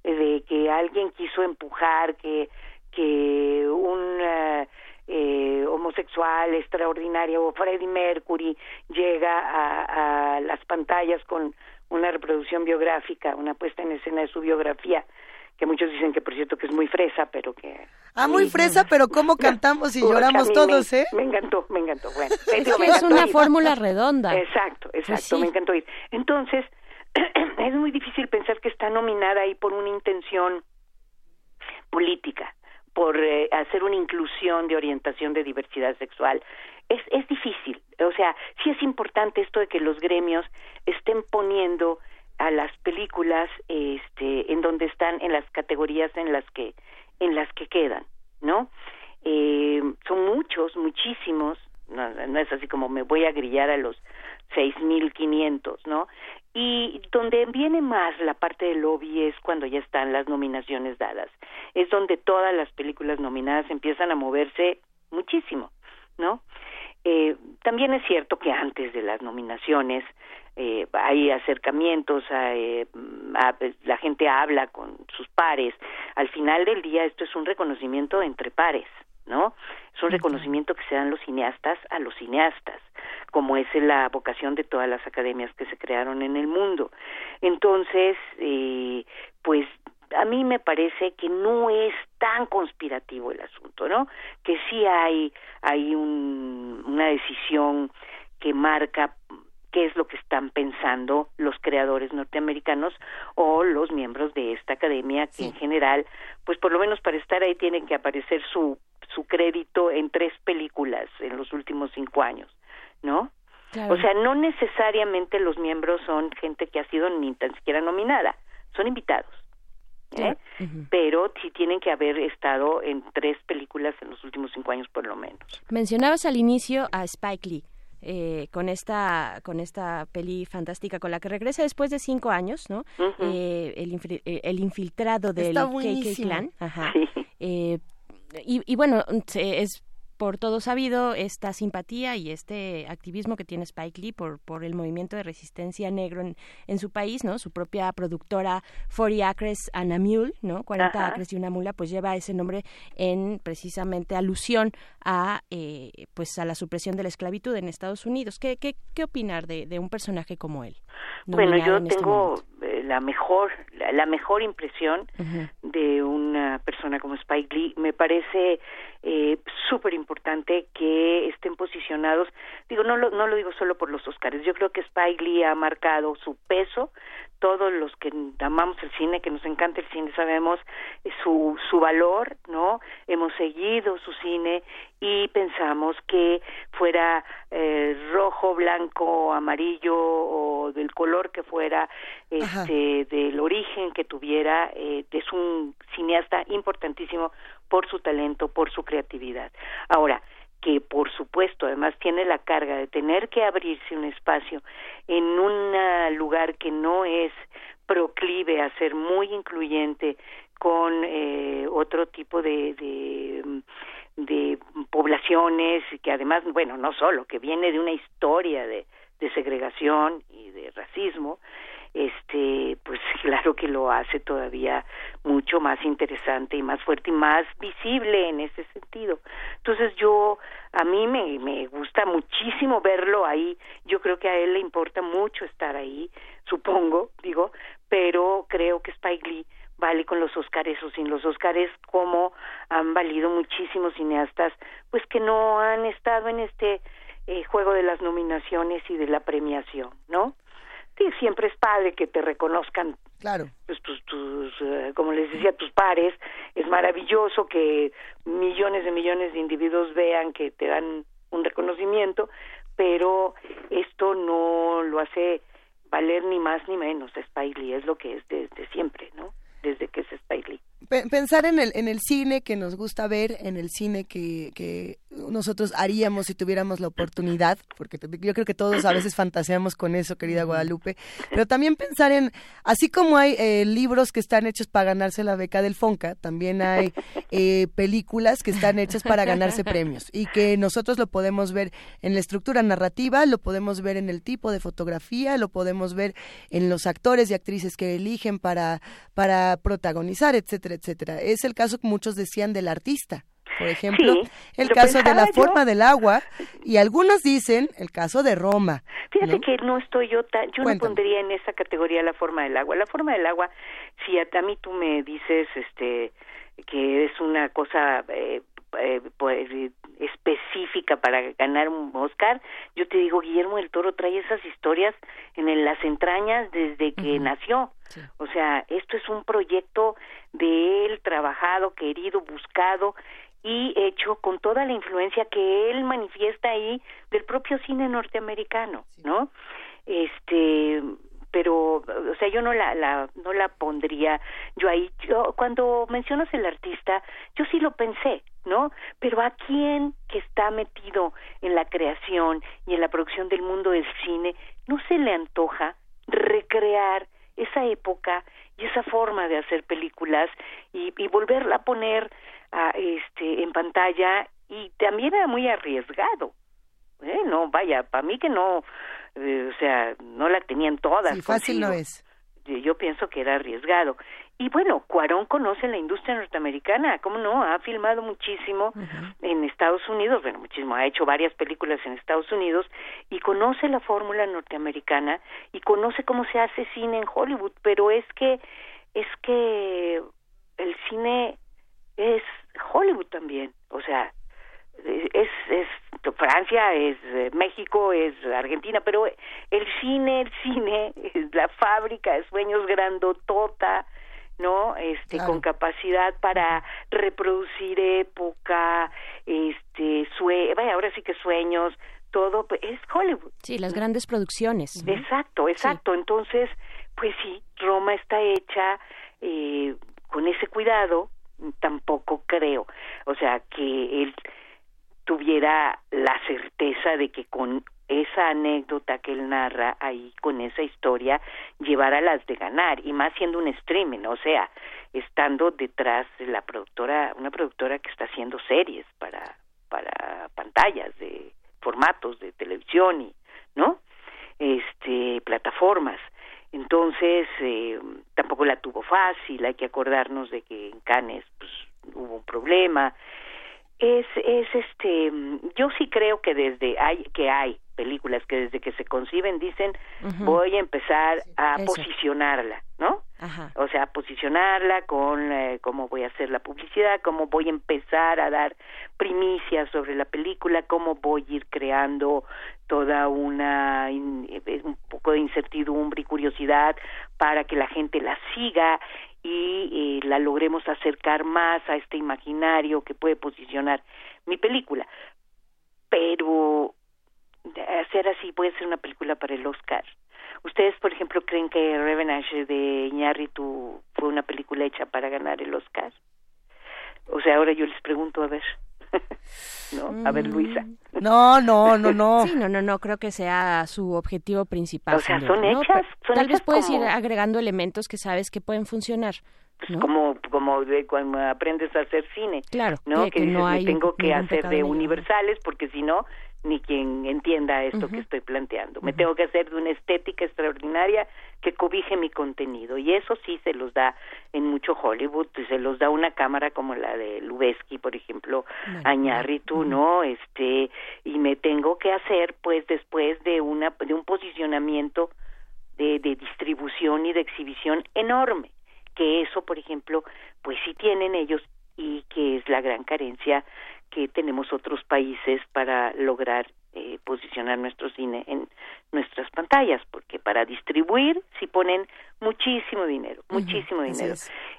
eh, de que alguien quiso empujar que que un eh, homosexual extraordinario o Freddie Mercury llega a, a las pantallas con una reproducción biográfica, una puesta en escena de su biografía, que muchos dicen que por cierto que es muy fresa, pero que Ah, muy fresa, pero cómo cantamos y lloramos todos, me, ¿eh? Me encantó, me encantó. Bueno, Es digo, que me es encantó una ir. fórmula redonda. Exacto, exacto, sí. me encantó ir. Entonces, es muy difícil pensar que está nominada ahí por una intención política, por eh, hacer una inclusión de orientación de diversidad sexual. Es, es difícil, o sea, sí es importante esto de que los gremios estén poniendo a las películas este en donde están en las categorías en las que en las que quedan no eh, son muchos muchísimos no, no es así como me voy a grillar a los seis mil quinientos no y donde viene más la parte del lobby es cuando ya están las nominaciones dadas. Es donde todas las películas nominadas empiezan a moverse muchísimo no eh, también es cierto que antes de las nominaciones eh, hay acercamientos, a- la gente habla con sus pares. Al final del día esto es un reconocimiento entre pares, ¿no? Es un reconocimiento que se dan los cineastas a los cineastas, como es la vocación de todas las academias que se crearon en el mundo. Entonces, eh, pues a mí me parece que no es tan conspirativo el asunto, ¿no? Que sí hay hay un- una decisión que marca qué es lo que están pensando los creadores norteamericanos o los miembros de esta academia que en general, pues por lo menos para estar ahí tienen que aparecer su su crédito en tres películas en los últimos cinco años, ¿no? Claro. O sea, no necesariamente los miembros son gente que ha sido ni tan siquiera nominada, son invitados. ¿eh? Pero sí tienen que haber estado en tres películas en los últimos cinco años por lo menos. Mencionabas al inicio a Spike Lee. eh, con esta con esta peli fantástica con la que regresa después de cinco años, ¿no? Eh, el, eh, el infiltrado del KK. Clan, ajá. Sí. Eh, y, y bueno, es por todo sabido esta simpatía y este activismo que tiene Spike Lee por, por el movimiento de resistencia negro en, en su país, ¿no? Su propia productora 40 Acres and a Mule, ¿no? 40 Ajá. acres y una mula, pues lleva ese nombre en precisamente alusión a eh, pues a la supresión de la esclavitud en Estados Unidos. ¿Qué, qué, qué opinar de, de un personaje como él? Bueno, yo este tengo eh, la mejor la, la mejor impresión de una persona como Spike Lee. Me parece eh, súper importante que estén posicionados. Digo, no lo, no lo digo solo por los Oscars. Yo creo que Spike ha marcado su peso. Todos los que amamos el cine, que nos encanta el cine, sabemos eh, su, su valor, ¿no? Hemos seguido su cine y pensamos que fuera eh, rojo, blanco, amarillo o del color que fuera, Ajá. este, del origen que tuviera, eh, es un cineasta importantísimo por su talento, por su creatividad. Ahora, que por supuesto además tiene la carga de tener que abrirse un espacio en un lugar que no es proclive a ser muy incluyente con eh, otro tipo de, de poblaciones que además bueno no solo que viene de una historia de segregación y de racismo este pues claro que lo hace todavía mucho más interesante y más fuerte y más visible en ese sentido. Entonces yo a mí me me gusta muchísimo verlo ahí. Yo creo que a él le importa mucho estar ahí supongo digo pero creo que Spike Lee vale con los Óscares o sin los Óscares como han valido muchísimos cineastas pues que no han estado en este eh, juego de las nominaciones y de la premiación no sí, siempre es padre que te reconozcan Claro. pues, tus, tus eh, como les decía, tus pares. Es maravilloso que millones de millones de individuos vean que te dan un reconocimiento, pero esto no lo hace valer ni más ni menos. Spike Lee es lo que es desde siempre, ¿no? Desde que es. Pe- Pensar en el, en el cine que nos gusta ver, en el cine que, que nosotros haríamos si tuviéramos la oportunidad, porque yo creo que todos a veces fantaseamos con eso, querida Guadalupe, pero también pensar en, así como hay eh, libros que están hechos para ganarse la beca del Fonca, también hay eh, películas que están hechas para ganarse premios y que nosotros lo podemos ver en la estructura narrativa, lo podemos ver en el tipo de fotografía, lo podemos ver en los actores y actrices que eligen para, para protagonizar, etcétera, etcétera. Es el caso que muchos decían del artista. Por ejemplo, Sí, el caso de la yo. forma del agua y algunos dicen el caso de Roma. Fíjate ¿no? que no estoy yo tan, yo Cuéntame. no pondría en esa categoría la forma del agua. La forma del agua, si a, a mí tú me dices, este, que es una cosa eh, eh, pues, eh, específica para ganar un Oscar, yo te digo, Guillermo del Toro trae esas historias en las entrañas desde que nació. O sea, esto es un proyecto de él, trabajado, querido, buscado y hecho con toda la influencia que él manifiesta ahí del propio cine norteamericano, ¿no? Este, pero o sea, yo no la, la no la pondría yo ahí. Yo cuando mencionas el artista, yo sí lo pensé, ¿no? Pero a quién que está metido en la creación y en la producción del mundo del cine no se le antoja recrear esa época y esa forma de hacer películas y, y volverla a poner a, este en pantalla y también era muy arriesgado eh, no vaya para mí que no eh, o sea no la tenían todas Sí, fácil no es. Yo- yo pienso que era arriesgado. Y bueno Cuarón conoce la industria norteamericana cómo no ha filmado muchísimo en Estados Unidos bueno muchísimo ha hecho varias películas en Estados Unidos y conoce la fórmula norteamericana y conoce cómo se hace cine en Hollywood pero es que es que el cine es Hollywood también o sea es es Francia es eh, México es Argentina pero el cine el cine es la fábrica de sueños grandotota no este Claro. con capacidad para reproducir época este sue vaya ahora sí que sueños todo pues, es Hollywood Sí, las grandes producciones. Exacto, exacto. Entonces, pues sí, Roma está hecha eh, con ese cuidado, tampoco creo. O sea, que él tuviera la certeza de que con esa anécdota que él narra ahí, con esa historia, llevara las de ganar, y más siendo un streaming, o sea, estando detrás de la productora, una productora que está haciendo series para, para pantallas de formatos de televisión y, ¿no? este plataformas entonces eh, tampoco la tuvo fácil hay que acordarnos de que en Cannes pues hubo un problema es es este yo sí creo que desde hay que hay películas que desde que se conciben dicen voy a empezar a Eso. posicionarla no Ajá. o sea, posicionarla con eh, cómo voy a hacer la publicidad, cómo voy a empezar a dar primicias sobre la película, cómo voy a ir creando toda una eh, un poco de incertidumbre y curiosidad para que la gente la siga y la logremos acercar más a este imaginario que puede posicionar mi película. Pero hacer así puede ser una película para el Oscar. ¿Ustedes, por ejemplo, creen que Revenage de Iñárritu fue una película hecha para ganar el Oscar? O sea, ahora yo les pregunto, a ver. ¿No? A ver, Luisa. No, no, no, no. Sí, no, no, no, creo que sea su objetivo principal. O sea, son hechas, son Tal vez puedes como- ir agregando elementos que sabes que pueden funcionar. Pues ¿no? como como de cuando aprendes a hacer cine, Claro, ¿no? que- Que, que dices, no hay tengo que hacer de universales porque si no ni quien entienda esto que estoy planteando. Me tengo que hacer de una estética extraordinaria que cobije mi contenido y eso sí se los da en mucho Hollywood, se los da una cámara como la de Lubezki, por ejemplo, Bueno, Añárritu, ¿no? Este y me tengo que hacer pues después de una de un posicionamiento de, de distribución y de exhibición enorme, que eso, por ejemplo, pues sí tienen ellos y que es la gran carencia que tenemos otros países para lograr eh, posicionar nuestro cine en nuestras pantallas, porque para distribuir sí ponen muchísimo dinero, muchísimo dinero.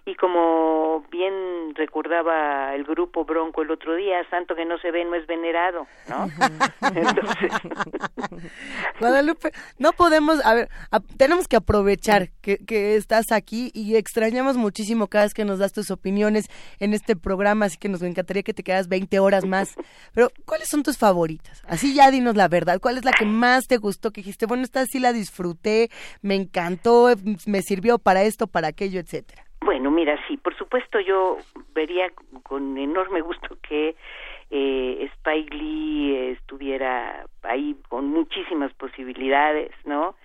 Y como bien recordaba el grupo Bronco el otro día, santo que no se ve no es venerado, ¿no? Entonces, Guadalupe, no podemos, a ver, a- tenemos que aprovechar que, que estás aquí y extrañamos muchísimo cada vez que nos das tus opiniones en este programa, así que nos encantaría que te quedas 20 horas más. Pero, ¿cuáles son tus favoritas? Así ya dinos la verdad, ¿cuál es la que más te gustó? Que dijiste, bueno, esta sí la disfruté, me encantó, me sirvió para esto, para aquello, etcétera. Bueno, mira, sí, por supuesto yo vería con enorme gusto que eh, Spike Lee estuviera ahí con muchísimas posibilidades, ¿no?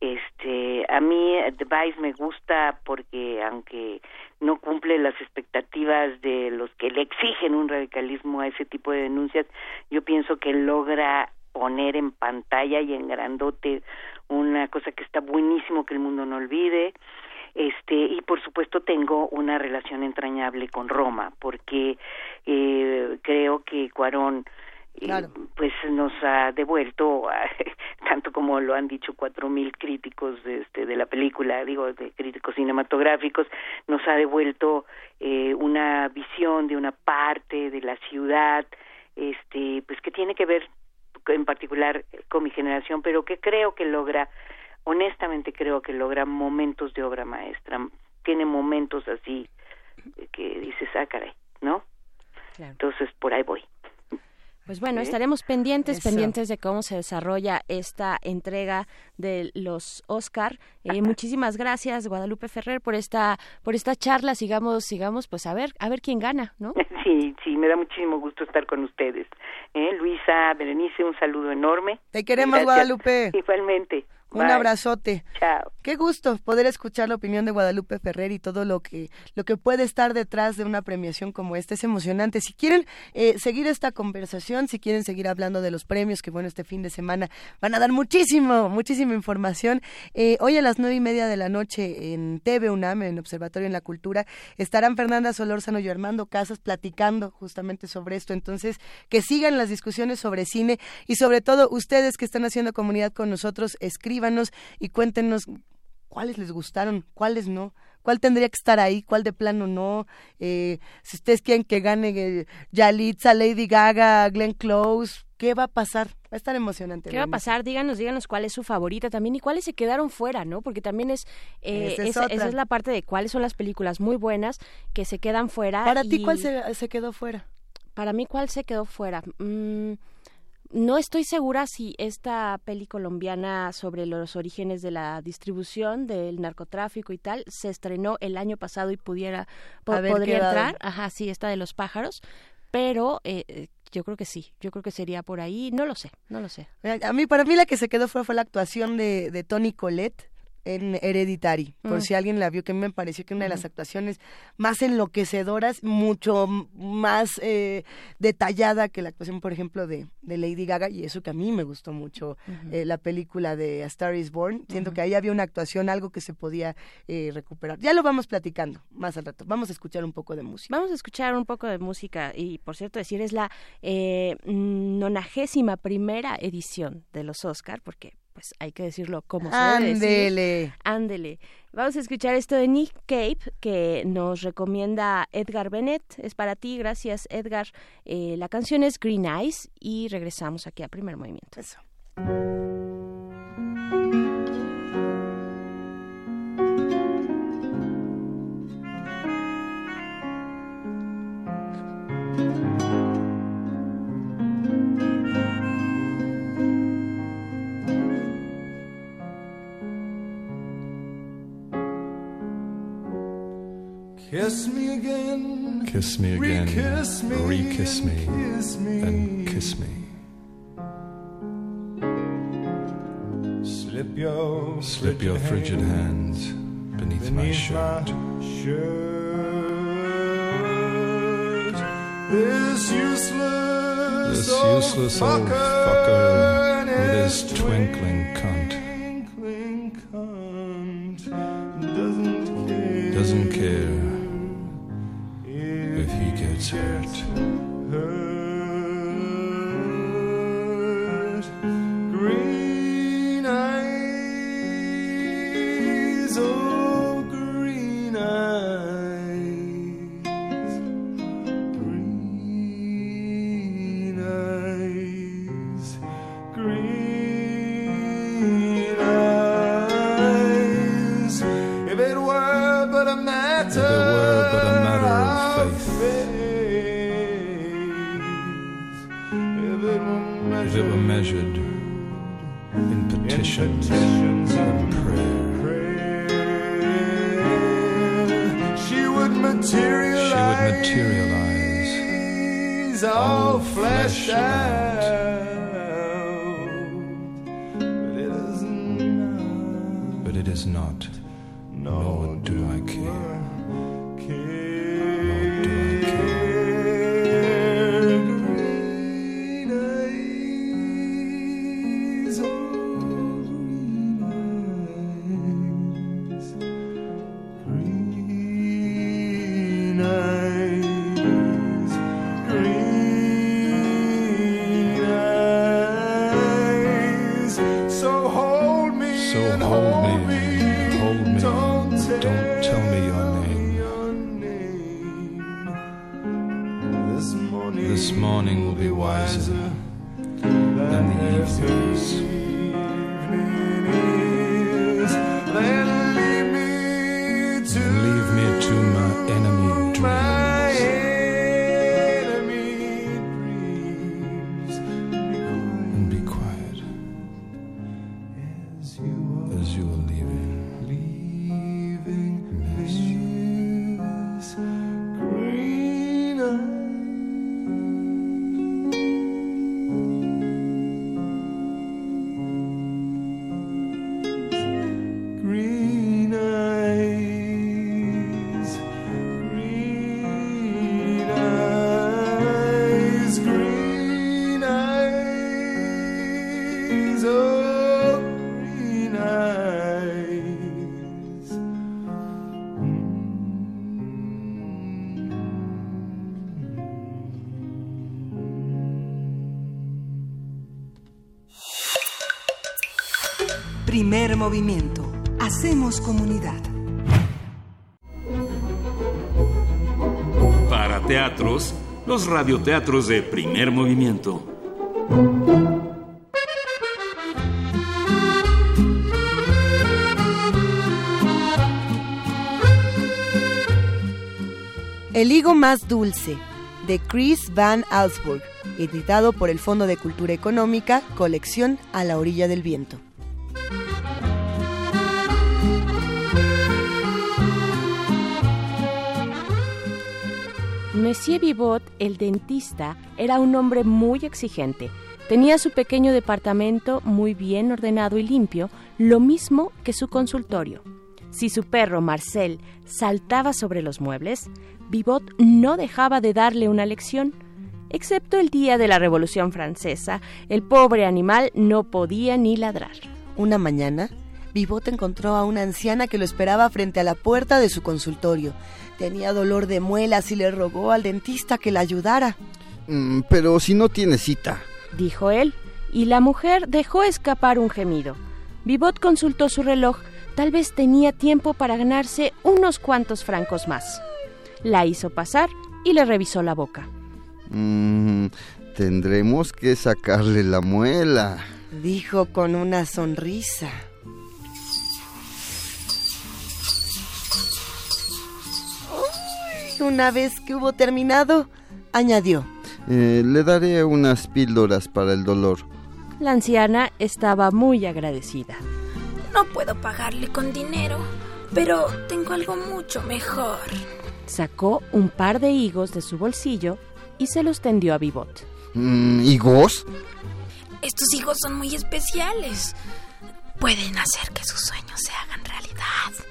Este, a mí The Vice me gusta porque aunque no cumple las expectativas de los que le exigen un radicalismo a ese tipo de denuncias, yo pienso que logra poner en pantalla y en grandote una cosa que está buenísimo que el mundo no olvide. Este y por supuesto tengo una relación entrañable con Roma porque eh, creo que Cuarón eh, Claro. pues nos ha devuelto a- tanto como lo han dicho cuatro mil críticos de, este, de la película digo de críticos cinematográficos nos ha devuelto eh, una visión de una parte de la ciudad este pues que tiene que ver en particular con mi generación pero que creo que logra honestamente creo que logra momentos de obra maestra tiene momentos así eh, que dices ah caray no Claro. entonces por ahí voy Pues bueno, estaremos pendientes, Eso. pendientes de cómo se desarrolla esta entrega de los Oscar. Eh, muchísimas gracias, Guadalupe Ferrer, por esta, por esta charla. Sigamos, sigamos, pues a ver, a ver quién gana, ¿no? Sí, sí, me da muchísimo gusto estar con ustedes. ¿Eh? Luisa, Berenice, un saludo enorme. Te queremos, Gracias. Guadalupe. Igualmente. Un Bye. abrazote. Chao. Qué gusto poder escuchar la opinión de Guadalupe Ferrer y todo lo que lo que puede estar detrás de una premiación como esta. Es emocionante. Si quieren eh, seguir esta conversación, si quieren seguir hablando de los premios, que bueno, este fin de semana van a dar muchísimo, muchísima información. Eh, hoy a las nueve y media de la noche en TV UNAM, en Observatorio en la Cultura, estarán Fernanda Solórzano y Armando Casas platicando justamente sobre esto. Entonces, que sigan las discusiones sobre cine y sobre todo ustedes que están haciendo comunidad con nosotros, escríbanos y cuéntenos cuáles les gustaron, cuáles no, cuál tendría que estar ahí, cuál de plano no. Eh, si ustedes quieren que gane eh, Yalitza, Lady Gaga, Glenn Close, ¿qué va a pasar? Va a estar emocionante. ¿Qué va a pasar? Díganos, díganos cuál es su favorita también y cuáles se quedaron fuera, ¿no? Porque también es, eh, Esa es esa, otra. esa es la parte de cuáles son las películas muy buenas que se quedan fuera. Para ti, ¿cuál se, se quedó fuera? Para mí, ¿cuál se quedó fuera? Mm, no estoy segura si esta peli colombiana sobre los orígenes de la distribución del narcotráfico y tal se estrenó el año pasado y pudiera po- Haber podría quedado. entrar. Ajá, sí, esta de los pájaros, pero eh, eh, yo creo que sí, yo creo que sería por ahí. No lo sé, no lo sé. A mí, para mí la que se quedó fuera fue la actuación de, de Tony Colette en Hereditary, por Mm. si alguien la vio, que a mí me pareció que una de las actuaciones más enloquecedoras, mucho más eh, detallada que la actuación, por ejemplo, de, de Lady Gaga, y eso que a mí me gustó mucho eh, la película de A Star is Born. Siento que ahí había una actuación, algo que se podía eh, recuperar. Ya lo vamos platicando más al rato. Vamos a escuchar un poco de música. Vamos a escuchar un poco de música y, por cierto, decir es la eh, nonagésima primera edición de los Oscar, porque pues hay que decirlo como se. Ándele. Ándele. Vamos a escuchar esto de Nick Cave que nos recomienda Edgar Bennett. Es para ti, gracias Edgar. Eh, la canción es Green Eyes y regresamos aquí a Primer Movimiento. Eso. Me again. Kiss me again. Re-kiss me. Re-kiss me. Kiss me. And kiss me. Slip your Slip your frigid hands beneath, my shirt. my shirt. This useless, This old useless old fucker, fucker with his twinkling cunt movimiento. Hacemos comunidad. Para teatros, los radioteatros de primer movimiento. El higo más dulce, de Chris Van Allsburg, editado por el Fondo de Cultura Económica, colección A la orilla del viento. Monsieur Vivot, el dentista, era un hombre muy exigente. Tenía su pequeño departamento muy bien ordenado y limpio, lo mismo que su consultorio. Si su perro Marcel saltaba sobre los muebles, Vivot no dejaba de darle una lección. Excepto el día de la Revolución Francesa, el pobre animal no podía ni ladrar. Una mañana, Vivot encontró a una anciana que lo esperaba frente a la puerta de su consultorio. Tenía dolor de muelas y le rogó al dentista que la ayudara. Mm, pero si no tiene cita. dijo él, y la mujer dejó escapar un gemido. Vivot consultó su reloj, tal vez tenía tiempo para ganarse unos cuantos francos más. La hizo pasar y le revisó la boca. Mm, tendremos que sacarle la muela. Dijo con una sonrisa. Una vez que hubo terminado, añadió. Eh, le daré unas píldoras para el dolor. La anciana estaba muy agradecida. No puedo pagarle con dinero. pero tengo algo mucho mejor. Sacó un par de higos de su bolsillo y se los tendió a Vivot. Mm, ¿Higos? Estos higos son muy especiales. Pueden hacer que sus sueños se hagan realidad.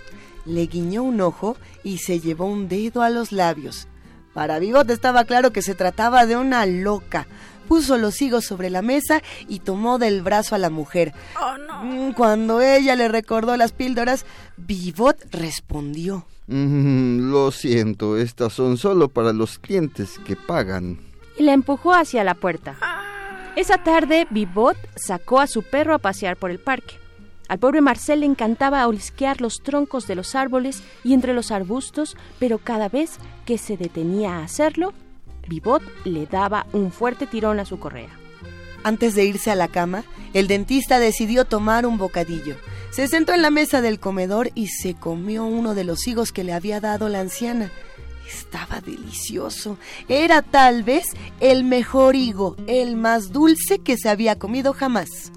Le guiñó un ojo y se llevó un dedo a los labios. Para Bigot estaba claro que se trataba de una loca. Puso los higos sobre la mesa y tomó del brazo a la mujer. Oh, no. Mm, Cuando ella le recordó las píldoras, Vivot respondió. Mm, lo siento, estas son solo para los clientes que pagan. y la empujó hacia la puerta. Esa tarde, Vivot sacó a su perro a pasear por el parque. Al pobre Marcel le encantaba olisquear los troncos de los árboles y entre los arbustos, pero cada vez que se detenía a hacerlo, Vivot le daba un fuerte tirón a su correa. Antes de irse a la cama, el dentista decidió tomar un bocadillo. Se sentó en la mesa del comedor y se comió uno de los higos que le había dado la anciana. Estaba delicioso. Era tal vez el mejor higo, el más dulce que se había comido jamás.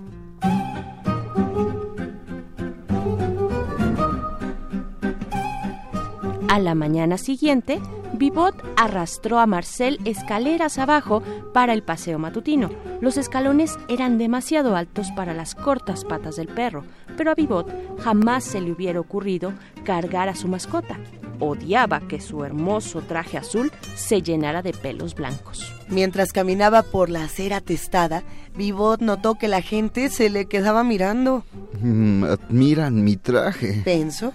A la mañana siguiente, Vivot arrastró a Marcel escaleras abajo para el paseo matutino. Los escalones eran demasiado altos para las cortas patas del perro, pero a Vivot jamás se le hubiera ocurrido cargar a su mascota. Odiaba que su hermoso traje azul se llenara de pelos blancos. Mientras caminaba por la acera testada, Vivot notó que la gente se le quedaba mirando. Mm, admiran mi traje. Pensó.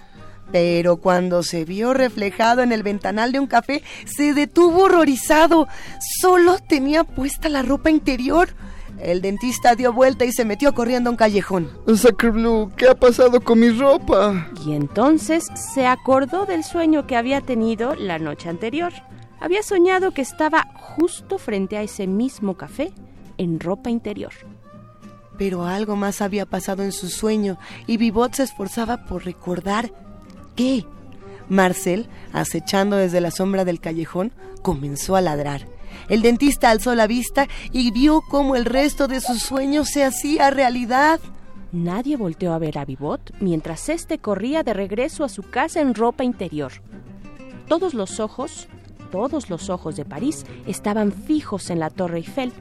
Pero cuando se vio reflejado en el ventanal de un café, se detuvo horrorizado. Solo tenía puesta la ropa interior. El dentista dio vuelta y se metió corriendo a un callejón. Sacre Blue, ¿qué ha pasado con mi ropa? Y entonces se acordó del sueño que había tenido la noche anterior. Había soñado que estaba justo frente a ese mismo café, en ropa interior. Pero algo más había pasado en su sueño y Vivot se esforzaba por recordar qué. Marcel, acechando desde la sombra del callejón, comenzó a ladrar. El dentista alzó la vista y vio cómo el resto de sus sueños se hacía realidad. Nadie volteó a ver a Vivot mientras éste corría de regreso a su casa en ropa interior. Todos los ojos, todos los ojos de París estaban fijos en la Torre Eiffel,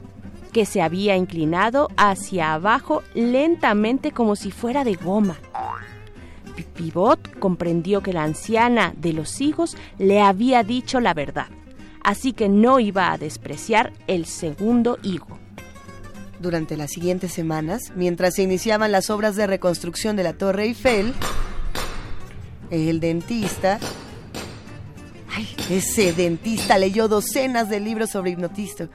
que se había inclinado hacia abajo lentamente como si fuera de goma. Pivot comprendió que la anciana de los higos le había dicho la verdad, así que no iba a despreciar el segundo higo. Durante las siguientes semanas, mientras se iniciaban las obras de reconstrucción de la Torre Eiffel, el dentista... Ay, ese dentista leyó docenas de libros sobre, hipnotisto,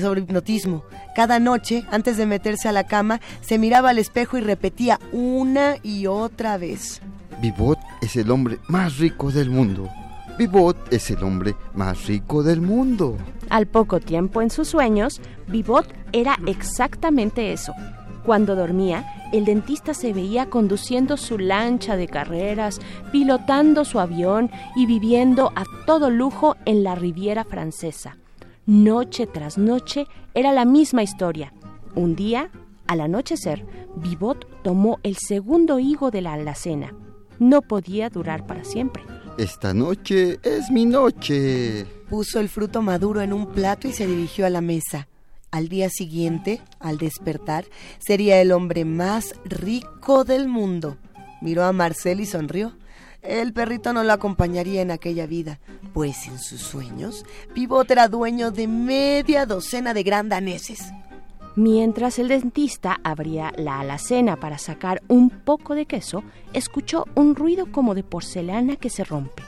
sobre hipnotismo. Cada noche, antes de meterse a la cama, se miraba al espejo y repetía una y otra vez. Vivot es el hombre más rico del mundo. Vivot es el hombre más rico del mundo. Al poco tiempo en sus sueños, Vivot era exactamente eso. Cuando dormía, el dentista se veía conduciendo su lancha de carreras, pilotando su avión y viviendo a todo lujo en la Riviera Francesa. Noche tras noche era la misma historia. Un día, al anochecer, Vivot tomó el segundo higo de la alacena. No podía durar para siempre. Esta noche es mi noche. Puso el fruto maduro en un plato y se dirigió a la mesa. Al día siguiente, al despertar, sería el hombre más rico del mundo. Miró a Marcel y sonrió. El perrito no lo acompañaría en aquella vida, pues en sus sueños, Pivot era dueño de media docena de gran daneses. Mientras el dentista abría la alacena para sacar un poco de queso, escuchó un ruido como de porcelana que se rompe.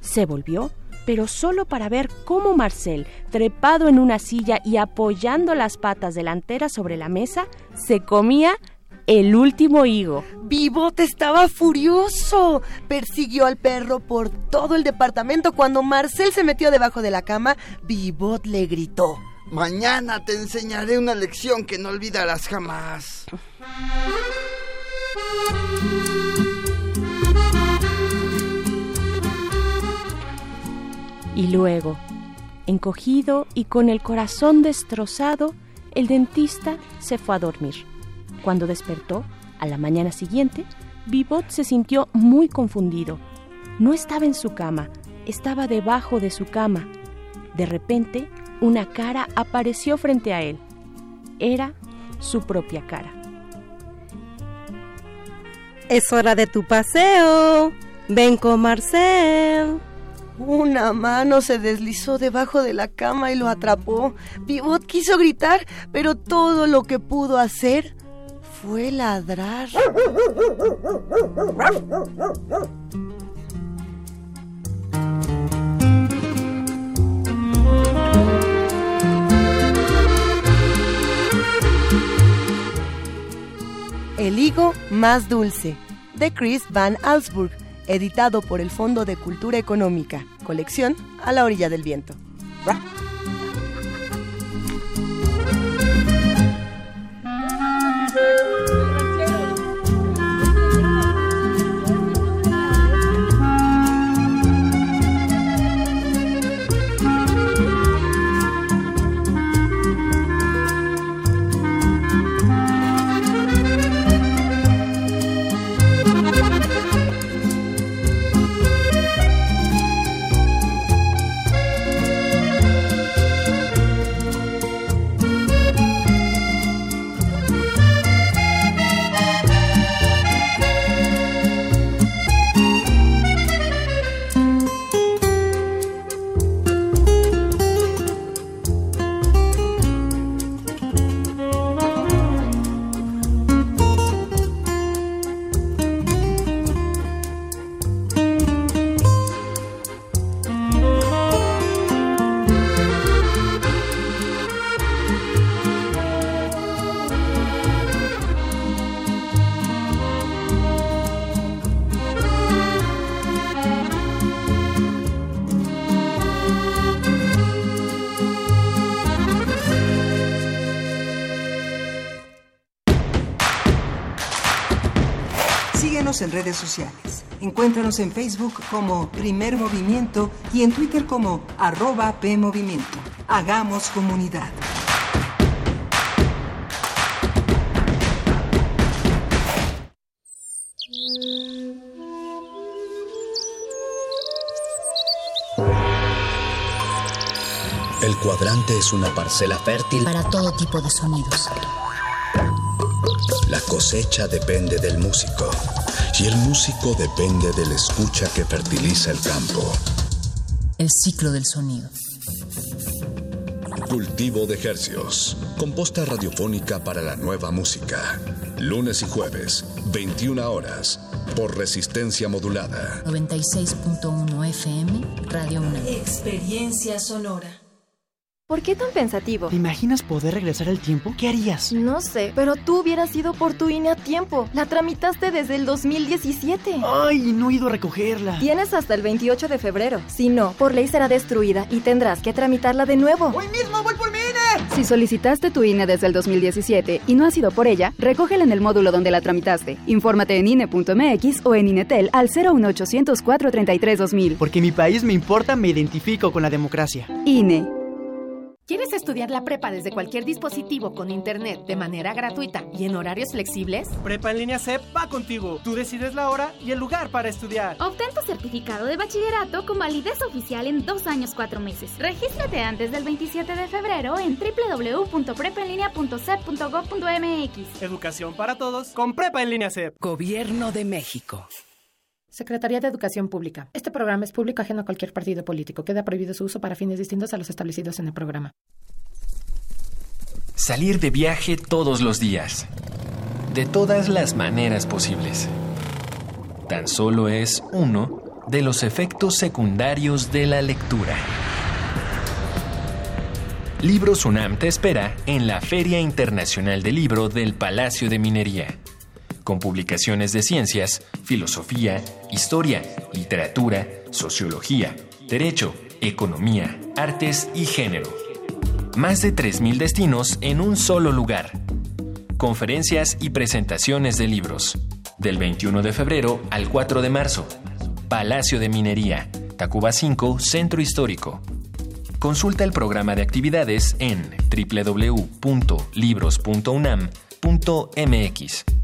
Se volvió, pero solo para ver cómo Marcel, trepado en una silla y apoyando las patas delanteras sobre la mesa, se comía el último higo. Vivot estaba furioso. Persiguió al perro por todo el departamento. Cuando Marcel se metió debajo de la cama, Vivot le gritó. Mañana te enseñaré una lección que no olvidarás jamás. Y luego, encogido y con el corazón destrozado, el dentista se fue a dormir. Cuando despertó, a la mañana siguiente, Vivot se sintió muy confundido. No estaba en su cama, estaba debajo de su cama. De repente, una cara apareció frente a él. Era su propia cara. Es hora de tu paseo. Ven con Marcel. Una mano se deslizó debajo de la cama y lo atrapó. Pivot quiso gritar, pero todo lo que pudo hacer fue ladrar. El higo más dulce, de Chris Van Allsburg, editado por el Fondo de Cultura Económica, colección A la orilla del viento. En redes sociales. Encuéntranos en Facebook como Primer Movimiento y en Twitter como arroba PMovimiento. Hagamos comunidad. El cuadrante es una parcela fértil para todo tipo de sonidos. La cosecha depende del músico y el músico depende del escucha que fertiliza el campo. El ciclo del sonido. Cultivo de hercios. Composta radiofónica para la nueva música. Lunes y jueves, 21 horas, por resistencia modulada. 96.1 FM, Radio 1. Experiencia sonora. ¿Por qué tan pensativo? ¿Te imaginas poder regresar el tiempo? ¿Qué harías? No sé, pero tú hubieras ido por tu INE a tiempo. La tramitaste desde el 2017. Ay, no he ido a recogerla. Tienes hasta el 28 de febrero. Si no, por ley será destruida y tendrás que tramitarla de nuevo. ¡Hoy mismo voy por mi INE! Si solicitaste tu INE desde el 2017 y no has ido por ella, recógela en el módulo donde la tramitaste. Infórmate en INE.mx o en INETEL al 01800 433 2000. Porque mi país me importa, me identifico con la democracia. INE. ¿Quieres estudiar la prepa desde cualquier dispositivo con internet de manera gratuita y en horarios flexibles? Prepa en línea CEP va contigo. Tú decides la hora y el lugar para estudiar. Obtén tu certificado de bachillerato con validez oficial en dos años cuatro meses. Regístrate antes del 27 de febrero en www.prepaenlinea.cep.gov.mx. Educación para todos con Prepa en línea CEP. Gobierno de México. Secretaría de Educación Pública. Este programa es público ajeno a cualquier partido político. Queda prohibido su uso para fines distintos a los establecidos en el programa. Salir de viaje todos los días. De todas las maneras posibles. Tan solo es uno de los efectos secundarios de la lectura. Libros UNAM te espera en la Feria Internacional del Libro del Palacio de Minería con publicaciones de ciencias, filosofía, historia, literatura, sociología, derecho, economía, artes y género. Más de 3.000 destinos en un solo lugar. Conferencias y presentaciones de libros. Del 21 de febrero al 4 de marzo. Palacio de Minería, Tacuba 5, Centro Histórico. Consulta el programa de actividades en www.libros.unam.mx.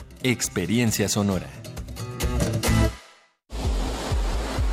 experiencia sonora.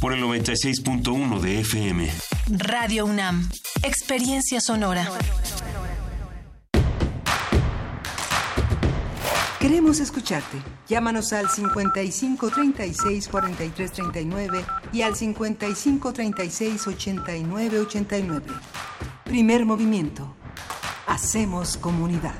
por el 96.1 de FM. Radio UNAM. Experiencia sonora. Queremos escucharte. Llámanos al 55 36 43 39 y al 55 36 89 89. Primer movimiento. Hacemos comunidad.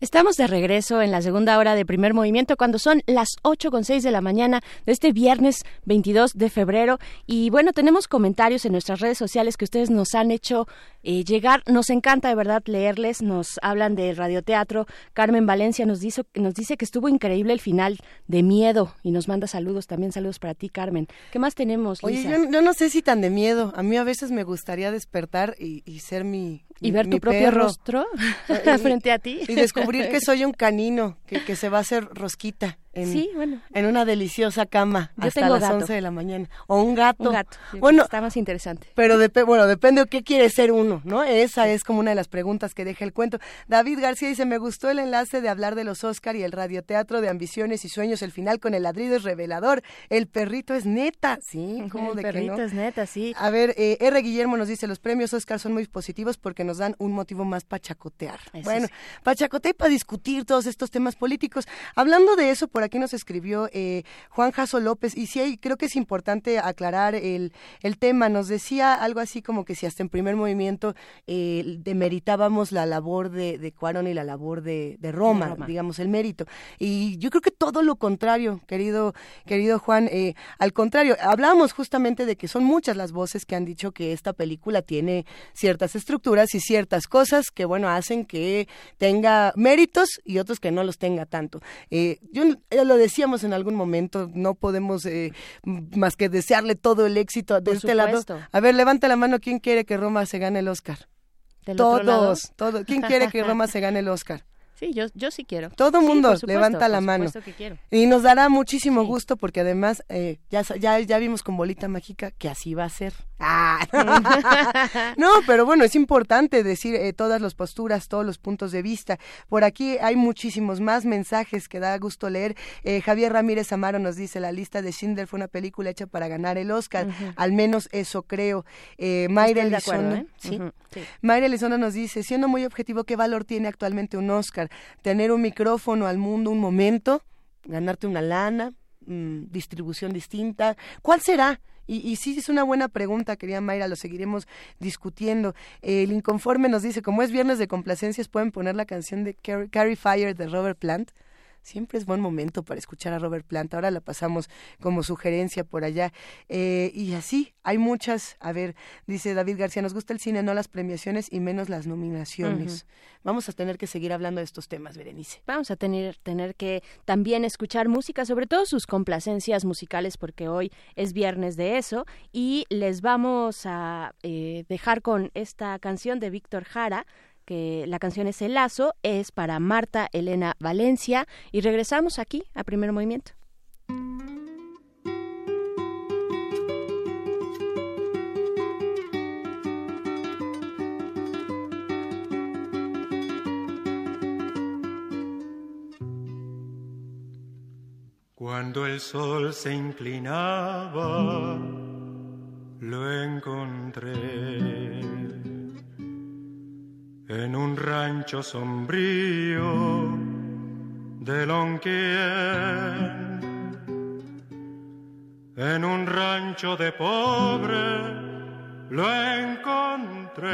Estamos de regreso en la segunda hora de primer movimiento cuando son las 8 con 6 de la mañana de este viernes 22 de febrero. Y bueno, tenemos comentarios en nuestras redes sociales que ustedes nos han hecho eh, llegar. Nos encanta de verdad leerles. Nos hablan de radioteatro. Carmen Valencia nos, dice, nos dice que estuvo increíble el final de miedo y nos manda saludos. También saludos para ti, Carmen. ¿Qué más tenemos, Oye, Luisa? yo, yo no sé si tan de miedo. A mí a veces me gustaría despertar y, y ser mi. Y ver tu propio perro. rostro Y- frente a ti. Y descubrir que soy un canino, que, que se va a hacer rosquita. En, Sí, bueno. en una deliciosa cama Yo hasta las gato. 11 de la mañana. O un gato. Un gato. Bueno, que está más interesante. pero depe- bueno, depende de qué quiere ser uno, ¿no? Esa es como una de las preguntas que deja el cuento. David García dice, me gustó el enlace de hablar de los Oscar y el radioteatro de ambiciones y sueños. El final con el ladrido es revelador. El perrito es neta, ¿sí? ¿Cómo El de que perrito no? es neta, sí. A ver, eh, R. Guillermo nos dice, los premios Oscar son muy positivos porque nos dan un motivo más para chacotear. Eso bueno, sí. para chacotear y para discutir todos estos temas políticos. Hablando de eso, por aquí nos escribió eh, Juan Jaso López, y sí, creo que es importante aclarar el, el tema. Nos decía algo así como que si hasta en primer movimiento eh, demeritábamos la labor de, de Cuarón y la labor de, de Roma, De Roma. digamos, el mérito. Y yo creo que todo lo contrario, querido, querido Juan, eh, al contrario, hablábamos justamente de que son muchas las voces que han dicho que esta película tiene ciertas estructuras y ciertas cosas que, bueno, hacen que tenga méritos y otros que no los tenga tanto. Eh, yo ya lo decíamos en algún momento, no podemos eh, más que desearle todo el éxito de Por este lado. A ver, levanta la mano, ¿quién quiere que Roma se gane el Oscar? Todos, todos. ¿Quién quiere que Roma se gane el Oscar? Sí, yo, yo sí quiero. Todo Sí, mundo supuesto, levanta la mano. que quiero. Y nos dará muchísimo gusto porque además eh, ya, ya, ya vimos con bolita mágica que así va a ser. Ah. no, pero bueno, es importante decir eh, todas las posturas, todos los puntos de vista. Por aquí hay muchísimos más mensajes que da gusto leer. Eh, Javier Ramírez Amaro nos dice, la lista de Schindler fue una película hecha para ganar el Oscar. Al menos eso creo. Eh, Mayra Elizondo, ¿eh? ¿sí? Ujú, sí. Mayra Elizondo nos dice, siendo muy objetivo, ¿qué valor tiene actualmente un Oscar? Tener un micrófono al mundo un momento, ganarte una lana, mm, distribución distinta. ¿Cuál será? Y, y sí, es una buena pregunta, querida Mayra, lo seguiremos discutiendo. El inconforme nos dice, como es viernes de complacencias, pueden poner la canción de Carry Fire de Robert Plant. Siempre es buen momento para escuchar a Robert Plant. Ahora la pasamos como sugerencia por allá. Eh, y así, hay muchas. A ver, dice David García, nos gusta el cine, no las premiaciones y menos las nominaciones. Vamos a tener que seguir hablando de estos temas, Berenice. Vamos a tener, tener que también escuchar música, sobre todo sus complacencias musicales, porque hoy es viernes de eso. Y les vamos a eh, dejar con esta canción de Víctor Jara, que la canción es El Lazo, es para Marta Elena Valencia. Y regresamos aquí a Primer Movimiento. Cuando el sol se inclinaba, lo encontré en un rancho sombrío de Lonquien. En un rancho de pobre lo encontré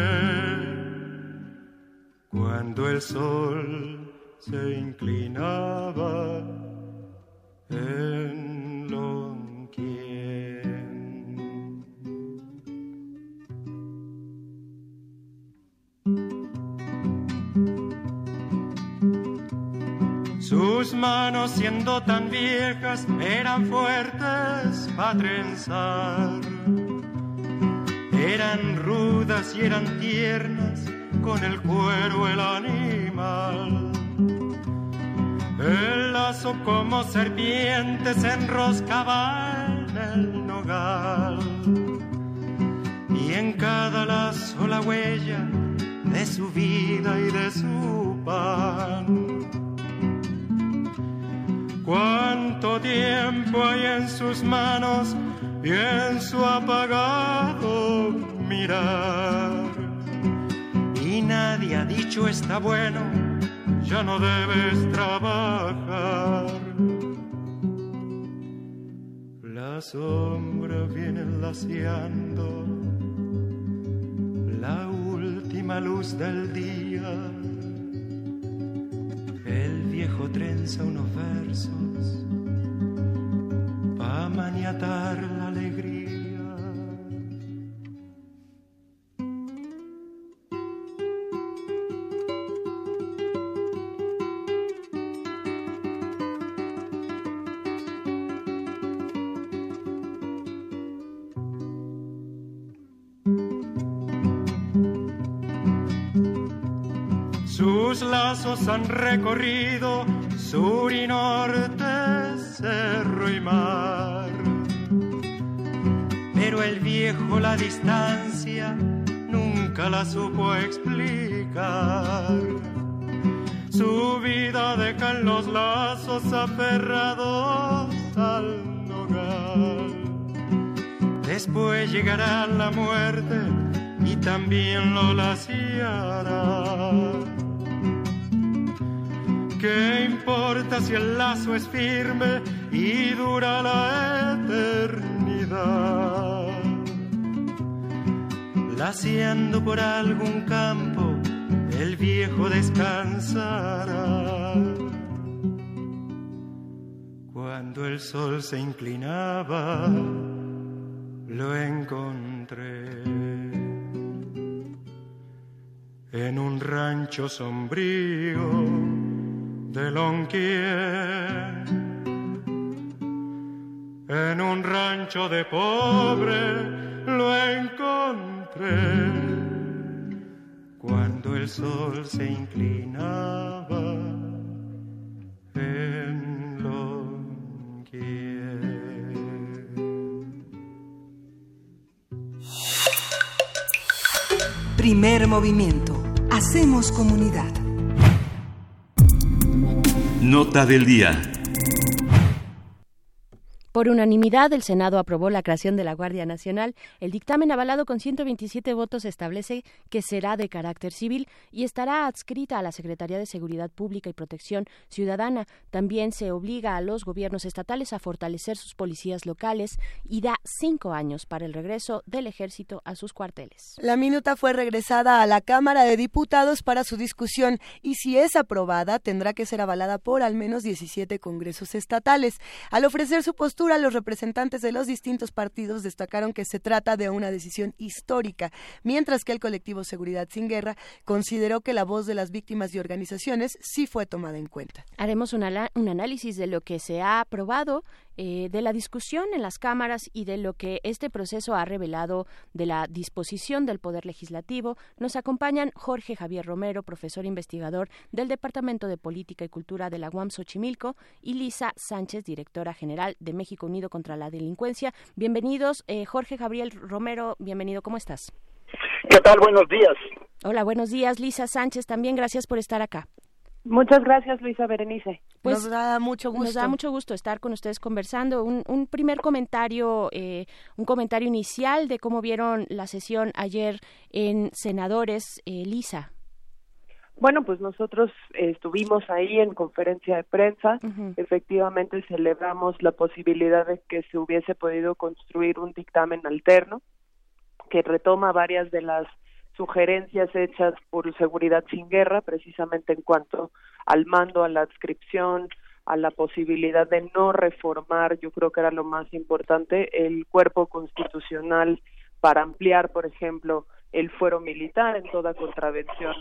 cuando el sol se inclinaba en Manos siendo tan viejas eran fuertes para trenzar. Eran rudas y eran tiernas con el cuero el animal. El lazo como serpiente se enroscaba en el nogal. Y en cada lazo la huella de su vida y de su pan. Cuánto tiempo hay en sus manos y en su apagado mirar. Y nadie ha dicho está bueno, ya no debes trabajar. La sombra viene laciando la última luz del día el viejo trenza unos versos Sus lazos han recorrido sur y norte, cerro y mar. Pero el viejo la distancia nunca la supo explicar. Su vida deja en los lazos aferrados al nogal. Después llegará la muerte y también lo laciará. ¿Qué importa si el lazo es firme y dura la eternidad? Laciando por algún campo, el viejo descansará. Cuando el sol se inclinaba, lo encontré en un rancho sombrío de Lonquien, en un rancho de pobre lo encontré cuando el sol se inclinaba en Lonquien. Primer movimiento. Hacemos comunidad. Nota del día. Por unanimidad, el Senado aprobó la creación de la Guardia Nacional. El dictamen avalado con 127 votos establece que será de carácter civil y estará adscrita a la Secretaría de Seguridad Pública y Protección Ciudadana. También se obliga a los gobiernos estatales a fortalecer sus policías locales y da cinco años para el regreso del ejército a sus cuarteles. La minuta fue regresada a la Cámara de Diputados para su discusión y si es aprobada tendrá que ser avalada por al menos 17 congresos estatales. Al ofrecer su postura, los representantes de los distintos partidos destacaron que se trata de una decisión histórica, mientras que el colectivo Seguridad sin Guerra consideró que la voz de las víctimas y organizaciones sí fue tomada en cuenta. Haremos un análisis de lo que se ha aprobado eh, de la discusión en las cámaras y de lo que este proceso ha revelado de la disposición del Poder Legislativo. Nos acompañan Jorge Javier Romero, profesor investigador del Departamento de Política y Cultura de la UAM Xochimilco, y Lisa Sánchez, directora general de México Unido contra la Delincuencia. Bienvenidos, eh, Jorge Gabriel Romero, bienvenido, ¿cómo estás? ¿Qué tal? Buenos días. Hola, buenos días, Lisa Sánchez, también gracias por estar acá. Muchas gracias, Luisa Berenice. Pues nos da mucho gusto. Nos da mucho gusto estar con ustedes conversando. Un, un primer comentario, eh, un comentario inicial de cómo vieron la sesión ayer en Senadores, eh, Lisa. Bueno, pues nosotros estuvimos ahí en conferencia de prensa. Efectivamente celebramos la posibilidad de que se hubiese podido construir un dictamen alterno que retoma varias de las sugerencias hechas por Seguridad sin Guerra, precisamente en cuanto al mando, a la adscripción, a la posibilidad de no reformar, yo creo que era lo más importante, el cuerpo constitucional para ampliar, por ejemplo, el fuero militar en toda contravención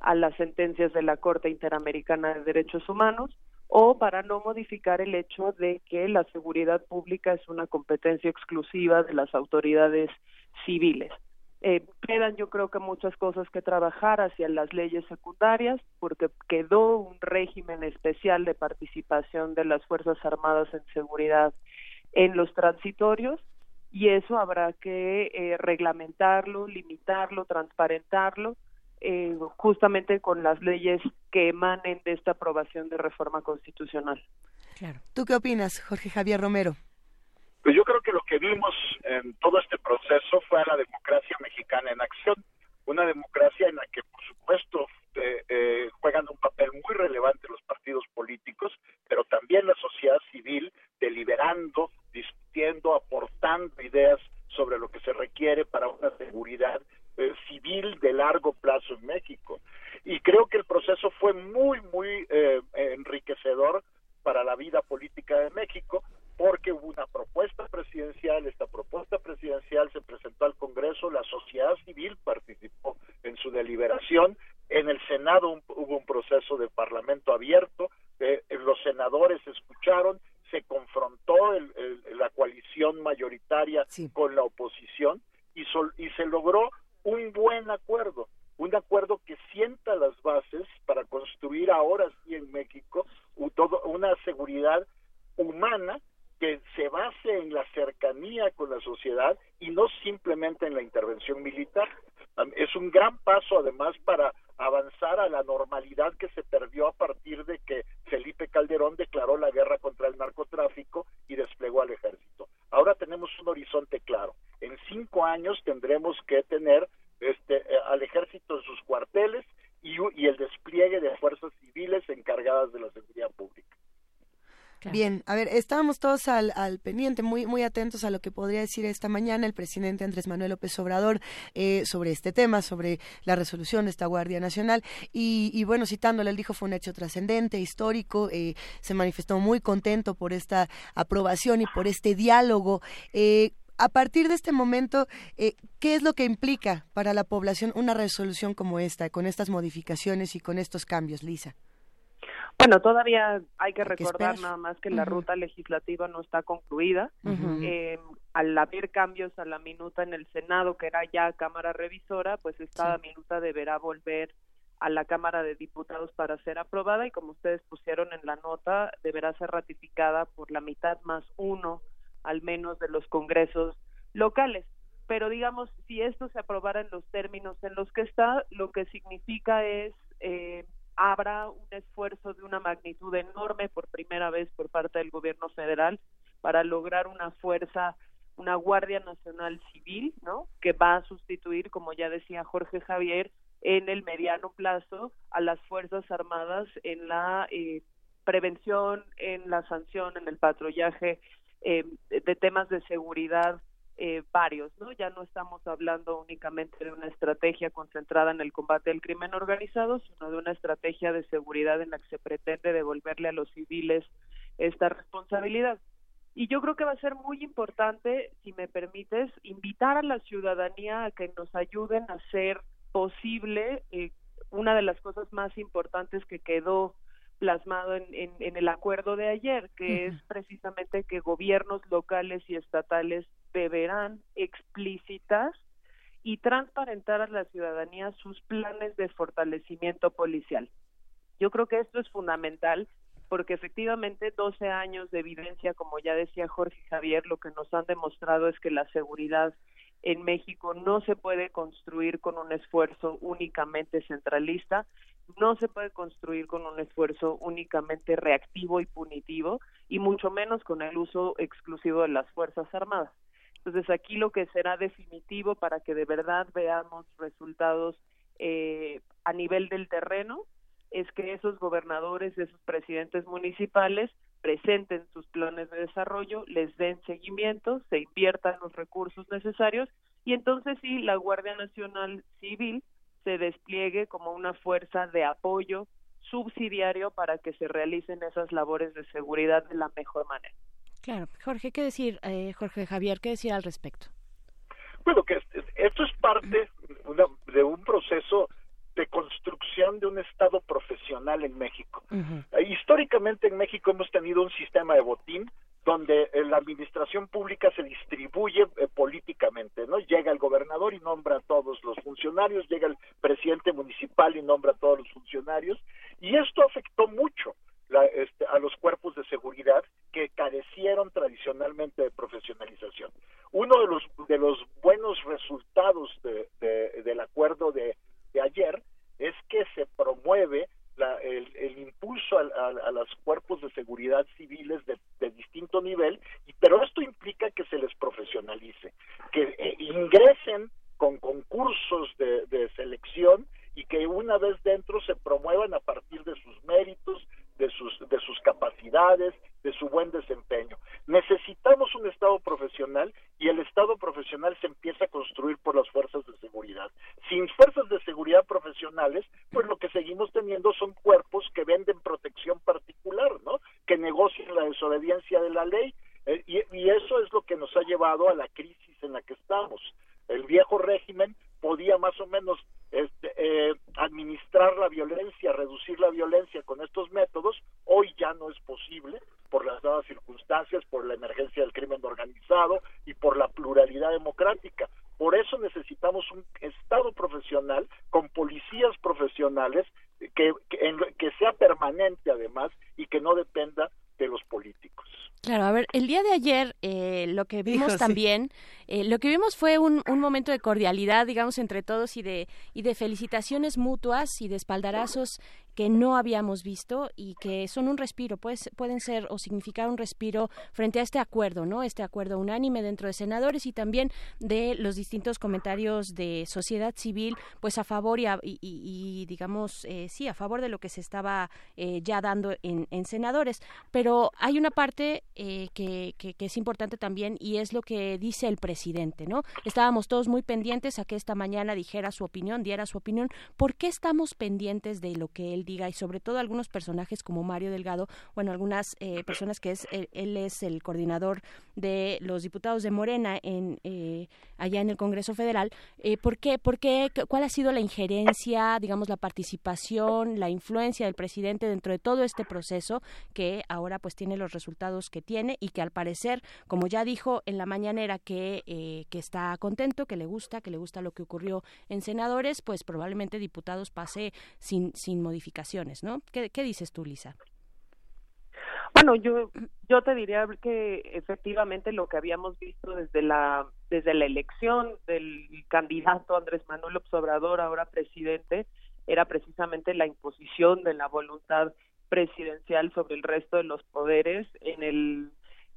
a las sentencias de la Corte Interamericana de Derechos Humanos o para no modificar el hecho de que la seguridad pública es una competencia exclusiva de las autoridades civiles. Eh, quedan yo creo que muchas cosas que trabajar hacia las leyes secundarias porque quedó un régimen especial de participación de las Fuerzas Armadas en seguridad en los transitorios y eso habrá que eh, reglamentarlo, limitarlo, transparentarlo eh, justamente con las leyes que emanen de esta aprobación de reforma constitucional. Claro. ¿Tú qué opinas, Jorge Javier Romero? Pues yo creo que lo que vimos en todo este proceso fue a la democracia mexicana en acción, una democracia en la que, por supuesto, eh, eh, juegan un papel muy relevante los partidos políticos, pero también la sociedad civil deliberando, discutiendo, aportando ideas sobre lo que se requiere para una seguridad eh, civil de largo plazo en México. Y creo que el proceso fue muy, muy eh, enriquecedor para la vida política de México, porque hubo una propuesta presidencial, esta propuesta presidencial se presentó al Congreso, la sociedad civil participó en su deliberación, en el Senado hubo un proceso de parlamento abierto, eh, los senadores escucharon, se confrontó la coalición mayoritaria con la oposición y, y se logró un buen acuerdo, un acuerdo que sienta las bases para construir ahora sí en México una seguridad humana que se base en la cercanía con la sociedad y no simplemente en la intervención militar. Es un gran paso además para avanzar a la normalidad que se perdió a partir de que Felipe Calderón declaró la guerra contra el narcotráfico y desplegó al ejército. Ahora tenemos un horizonte claro. En cinco años tendremos que tener este, eh, al ejército en sus cuarteles y, y el despliegue de fuerzas civiles encargadas de la seguridad pública. Bien, a ver, estábamos todos al, al, pendiente, muy, muy atentos a lo que podría decir esta mañana el presidente Andrés Manuel López Obrador eh, sobre este tema, sobre la resolución de esta Guardia Nacional. Y, bueno, citándole, él dijo fue un hecho trascendente, histórico, eh, se manifestó muy contento por esta aprobación y por este diálogo. Eh, a partir de este momento, eh, ¿qué es lo que implica para la población una resolución como esta, con estas modificaciones y con estos cambios, Lisa? Bueno, todavía hay que recordar nada más que la ruta legislativa no está concluida. Eh, al haber cambios a la minuta en el Senado, que era ya Cámara Revisora, pues esta minuta deberá volver a la Cámara de Diputados para ser aprobada. Y como ustedes pusieron en la nota, deberá ser ratificada por la mitad más uno al menos de los congresos locales. Pero digamos, si esto se aprobara en los términos en los que está, lo que significa es eh, habrá un esfuerzo de una magnitud enorme por primera vez por parte del gobierno federal para lograr una fuerza, una Guardia Nacional Civil, ¿no? Que va a sustituir, como ya decía Jorge Javier, en el mediano plazo a las Fuerzas Armadas en la eh, prevención, en la sanción, en el patrullaje eh, de temas de seguridad eh, varios, ¿no? Ya no estamos hablando únicamente de una estrategia concentrada en el combate del crimen organizado, sino de una estrategia de seguridad en la que se pretende devolverle a los civiles esta responsabilidad. Y yo creo que va a ser muy importante, si me permites, invitar a la ciudadanía a que nos ayuden a hacer posible eh, una de las cosas más importantes que quedó plasmado en, en, el acuerdo de ayer, que es precisamente que gobiernos locales y estatales deberán explicitar y transparentar a la ciudadanía sus planes de fortalecimiento policial. Yo creo que esto es fundamental porque efectivamente 12 años de evidencia, como ya decía Jorge Javier, lo que nos han demostrado es que la seguridad en México no se puede construir con un esfuerzo únicamente centralista, no se puede construir con un esfuerzo únicamente reactivo y punitivo, y mucho menos con el uso exclusivo de las Fuerzas Armadas. Entonces aquí lo que será definitivo para que de verdad veamos resultados eh, a nivel del terreno es que esos gobernadores, esos presidentes municipales presenten sus planes de desarrollo, les den seguimiento, se inviertan los recursos necesarios y entonces sí, la Guardia Nacional Civil se despliegue como una fuerza de apoyo subsidiario para que se realicen esas labores de seguridad de la mejor manera. Claro, Jorge, ¿qué decir, eh, Jorge Javier, qué decir al respecto? Bueno, que esto es parte de un proceso de construcción de un Estado profesional en México. Eh, históricamente en México hemos tenido un sistema de botín donde eh, la administración pública se distribuye eh, políticamente, ¿no? Llega el gobernador y nombra a todos los funcionarios, llega el presidente municipal y nombra a todos los funcionarios, y esto afectó mucho este, a los cuerpos de seguridad que carecieron tradicionalmente de profesionalización. Uno de los de los buenos resultados del acuerdo de ayer es que se promueve el, impulso a, los cuerpos de seguridad civiles de, distinto nivel, y, pero esto implica que se les profesionalice, que eh, ingresen con concursos de, de selección y que una vez dentro se promuevan a partir de sus méritos, de sus, de sus capacidades, de su buen desempeño. Necesitamos un Estado profesional y el Estado profesional se empieza a construir por las fuerzas de seguridad. Sin fuerzas de seguridad profesionales, pues lo que seguimos teniendo son cuerpos que venden protección particular, ¿no? Que negocian la desobediencia de la ley. Eh, y, y eso es lo que nos ha llevado a la crisis en la que estamos. El viejo régimen podía más o menos este, eh, administrar la violencia, reducir la violencia con estos métodos, hoy ya no es posible por las nuevas circunstancias, por la emergencia del crimen organizado y por la pluralidad democrática. Por eso necesitamos un Estado profesional con policías profesionales que sea permanente además y que no dependa de los políticos. Claro, a ver, el día de ayer eh, lo que vimos también, eh, lo que vimos fue un, un, momento de cordialidad, digamos, entre todos y de, y de felicitaciones mutuas y de espaldarazos que no habíamos visto y que son un respiro, pues, pueden ser o significar un respiro frente a este acuerdo, ¿no? Este acuerdo unánime dentro de senadores y también de los distintos comentarios de sociedad civil, pues a favor y, y, digamos, eh, sí, a favor de lo que se estaba eh, ya dando en, en, senadores. Pero hay una parte eh, que, que es importante también y es lo que dice el presidente, ¿no? Estábamos todos muy pendientes a que esta mañana dijera su opinión, diera su opinión. ¿Por qué estamos pendientes de lo que él y sobre todo algunos personajes como Mario Delgado, bueno, algunas eh, personas que es él, es el coordinador de los diputados de Morena en eh, allá en el Congreso Federal. Eh, ¿Por qué? ¿Por qué? ¿Cuál ha sido la injerencia, digamos, la participación, la influencia del presidente dentro de todo este proceso que ahora pues tiene los resultados que tiene y que al parecer, como ya dijo en la mañanera que que está contento, que le gusta, que le gusta lo que ocurrió en senadores, pues probablemente diputados pase sin sin modificar ¿no? ¿Qué, dices tú, Lisa? Bueno, yo yo te diría que efectivamente lo que habíamos visto desde la desde la elección del candidato Andrés Manuel Obrador, ahora presidente, era precisamente la imposición de la voluntad presidencial sobre el resto de los poderes en el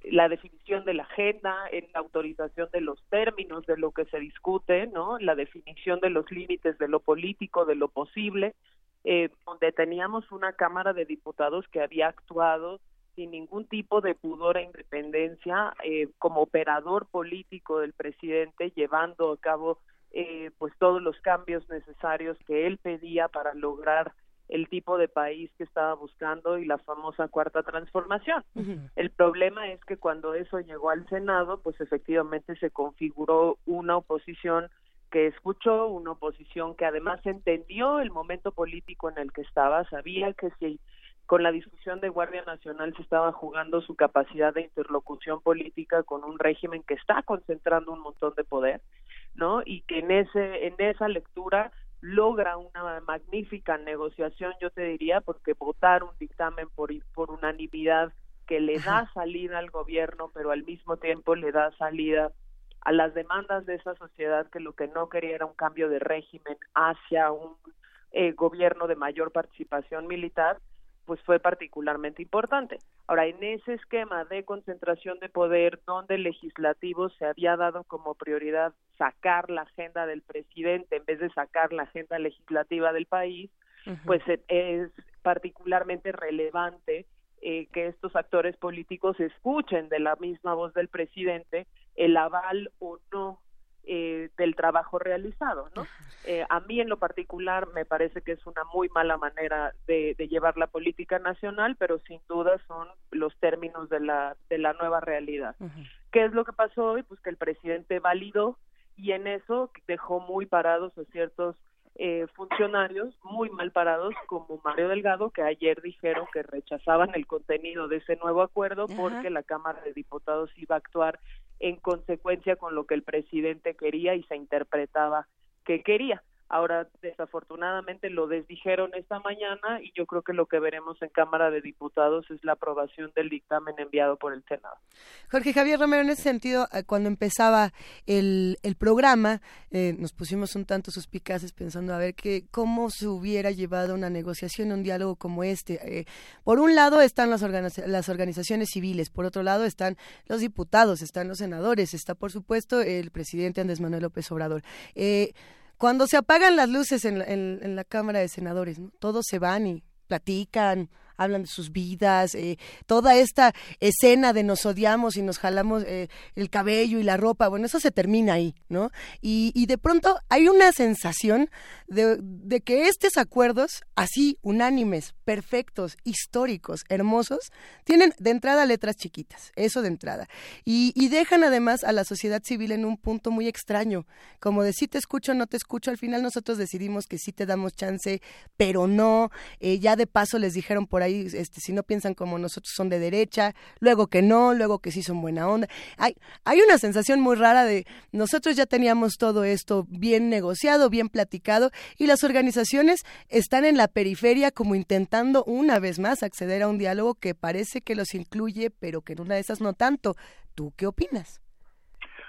la definición de la agenda, en la autorización de los términos de lo que se discute, ¿no? La definición de los límites de lo político, de lo posible, eh, donde teníamos una Cámara de Diputados que había actuado sin ningún tipo de pudor e independencia eh, como operador político del presidente, llevando a cabo eh, pues todos los cambios necesarios que él pedía para lograr el tipo de país que estaba buscando y la famosa cuarta transformación. El problema es que cuando eso llegó al Senado, pues efectivamente se configuró una oposición que escuchó una oposición que además entendió el momento político en el que estaba, sabía que si con la discusión de Guardia Nacional se estaba jugando su capacidad de interlocución política con un régimen que está concentrando un montón de poder, ¿no? Y que en ese en esa lectura logra una magnífica negociación, yo te diría, porque votar un dictamen por por unanimidad que le da salida al gobierno, pero al mismo tiempo le da salida a las demandas de esa sociedad que lo que no quería era un cambio de régimen hacia un eh, gobierno de mayor participación militar, pues fue particularmente importante. Ahora, en ese esquema de concentración de poder, donde el legislativo se había dado como prioridad sacar la agenda del presidente en vez de sacar la agenda legislativa del país, pues e, es particularmente relevante eh, que estos actores políticos escuchen de la misma voz del presidente el aval o no eh, del trabajo realizado, ¿no? Eh, a mí en lo particular me parece que es una muy mala manera de, llevar la política nacional, pero sin duda son los términos de la de la nueva realidad. ¿Qué es lo que pasó hoy? Pues que el presidente validó y en eso dejó muy parados a ciertos eh, funcionarios muy mal parados como Mario Delgado que ayer dijeron que rechazaban el contenido de ese nuevo acuerdo porque la Cámara de Diputados iba a actuar en consecuencia con lo que el presidente quería y se interpretaba que quería. Ahora, desafortunadamente, lo desdijeron esta mañana y yo creo que lo que veremos en Cámara de Diputados es la aprobación del dictamen enviado por el Senado. Jorge Javier Romero, en ese sentido, eh, cuando empezaba el, el programa, eh, nos pusimos un tanto suspicaces pensando a ver que, cómo se hubiera llevado una negociación, un diálogo como este. Eh, por un lado están las, las organizaciones civiles, por otro lado están los diputados, están los senadores, está, por supuesto, el presidente Andrés Manuel López Obrador. Eh, cuando se apagan las luces en, en la Cámara de Senadores, todos se van y platican, hablan de sus vidas, eh, toda esta escena de nos odiamos y nos jalamos eh, el cabello y la ropa, bueno, eso se termina ahí, ¿no? Y, y de pronto hay una sensación de, de, que estos acuerdos, así, unánimes, perfectos, históricos, hermosos, tienen de entrada letras chiquitas, eso de entrada. Y, y dejan además a la sociedad civil en un punto muy extraño, como de si te escucho no te escucho, al final nosotros decidimos que sí te damos chance, pero no, eh, ya de paso les dijeron por ahí este, si no piensan como nosotros son de derecha, luego que no, luego que sí son buena onda. Hay, hay una sensación muy rara de nosotros ya teníamos todo esto bien negociado, bien platicado, y las organizaciones están en la periferia como intentando una vez más acceder a un diálogo que parece que los incluye, pero que en una de esas no tanto. ¿Tú qué opinas?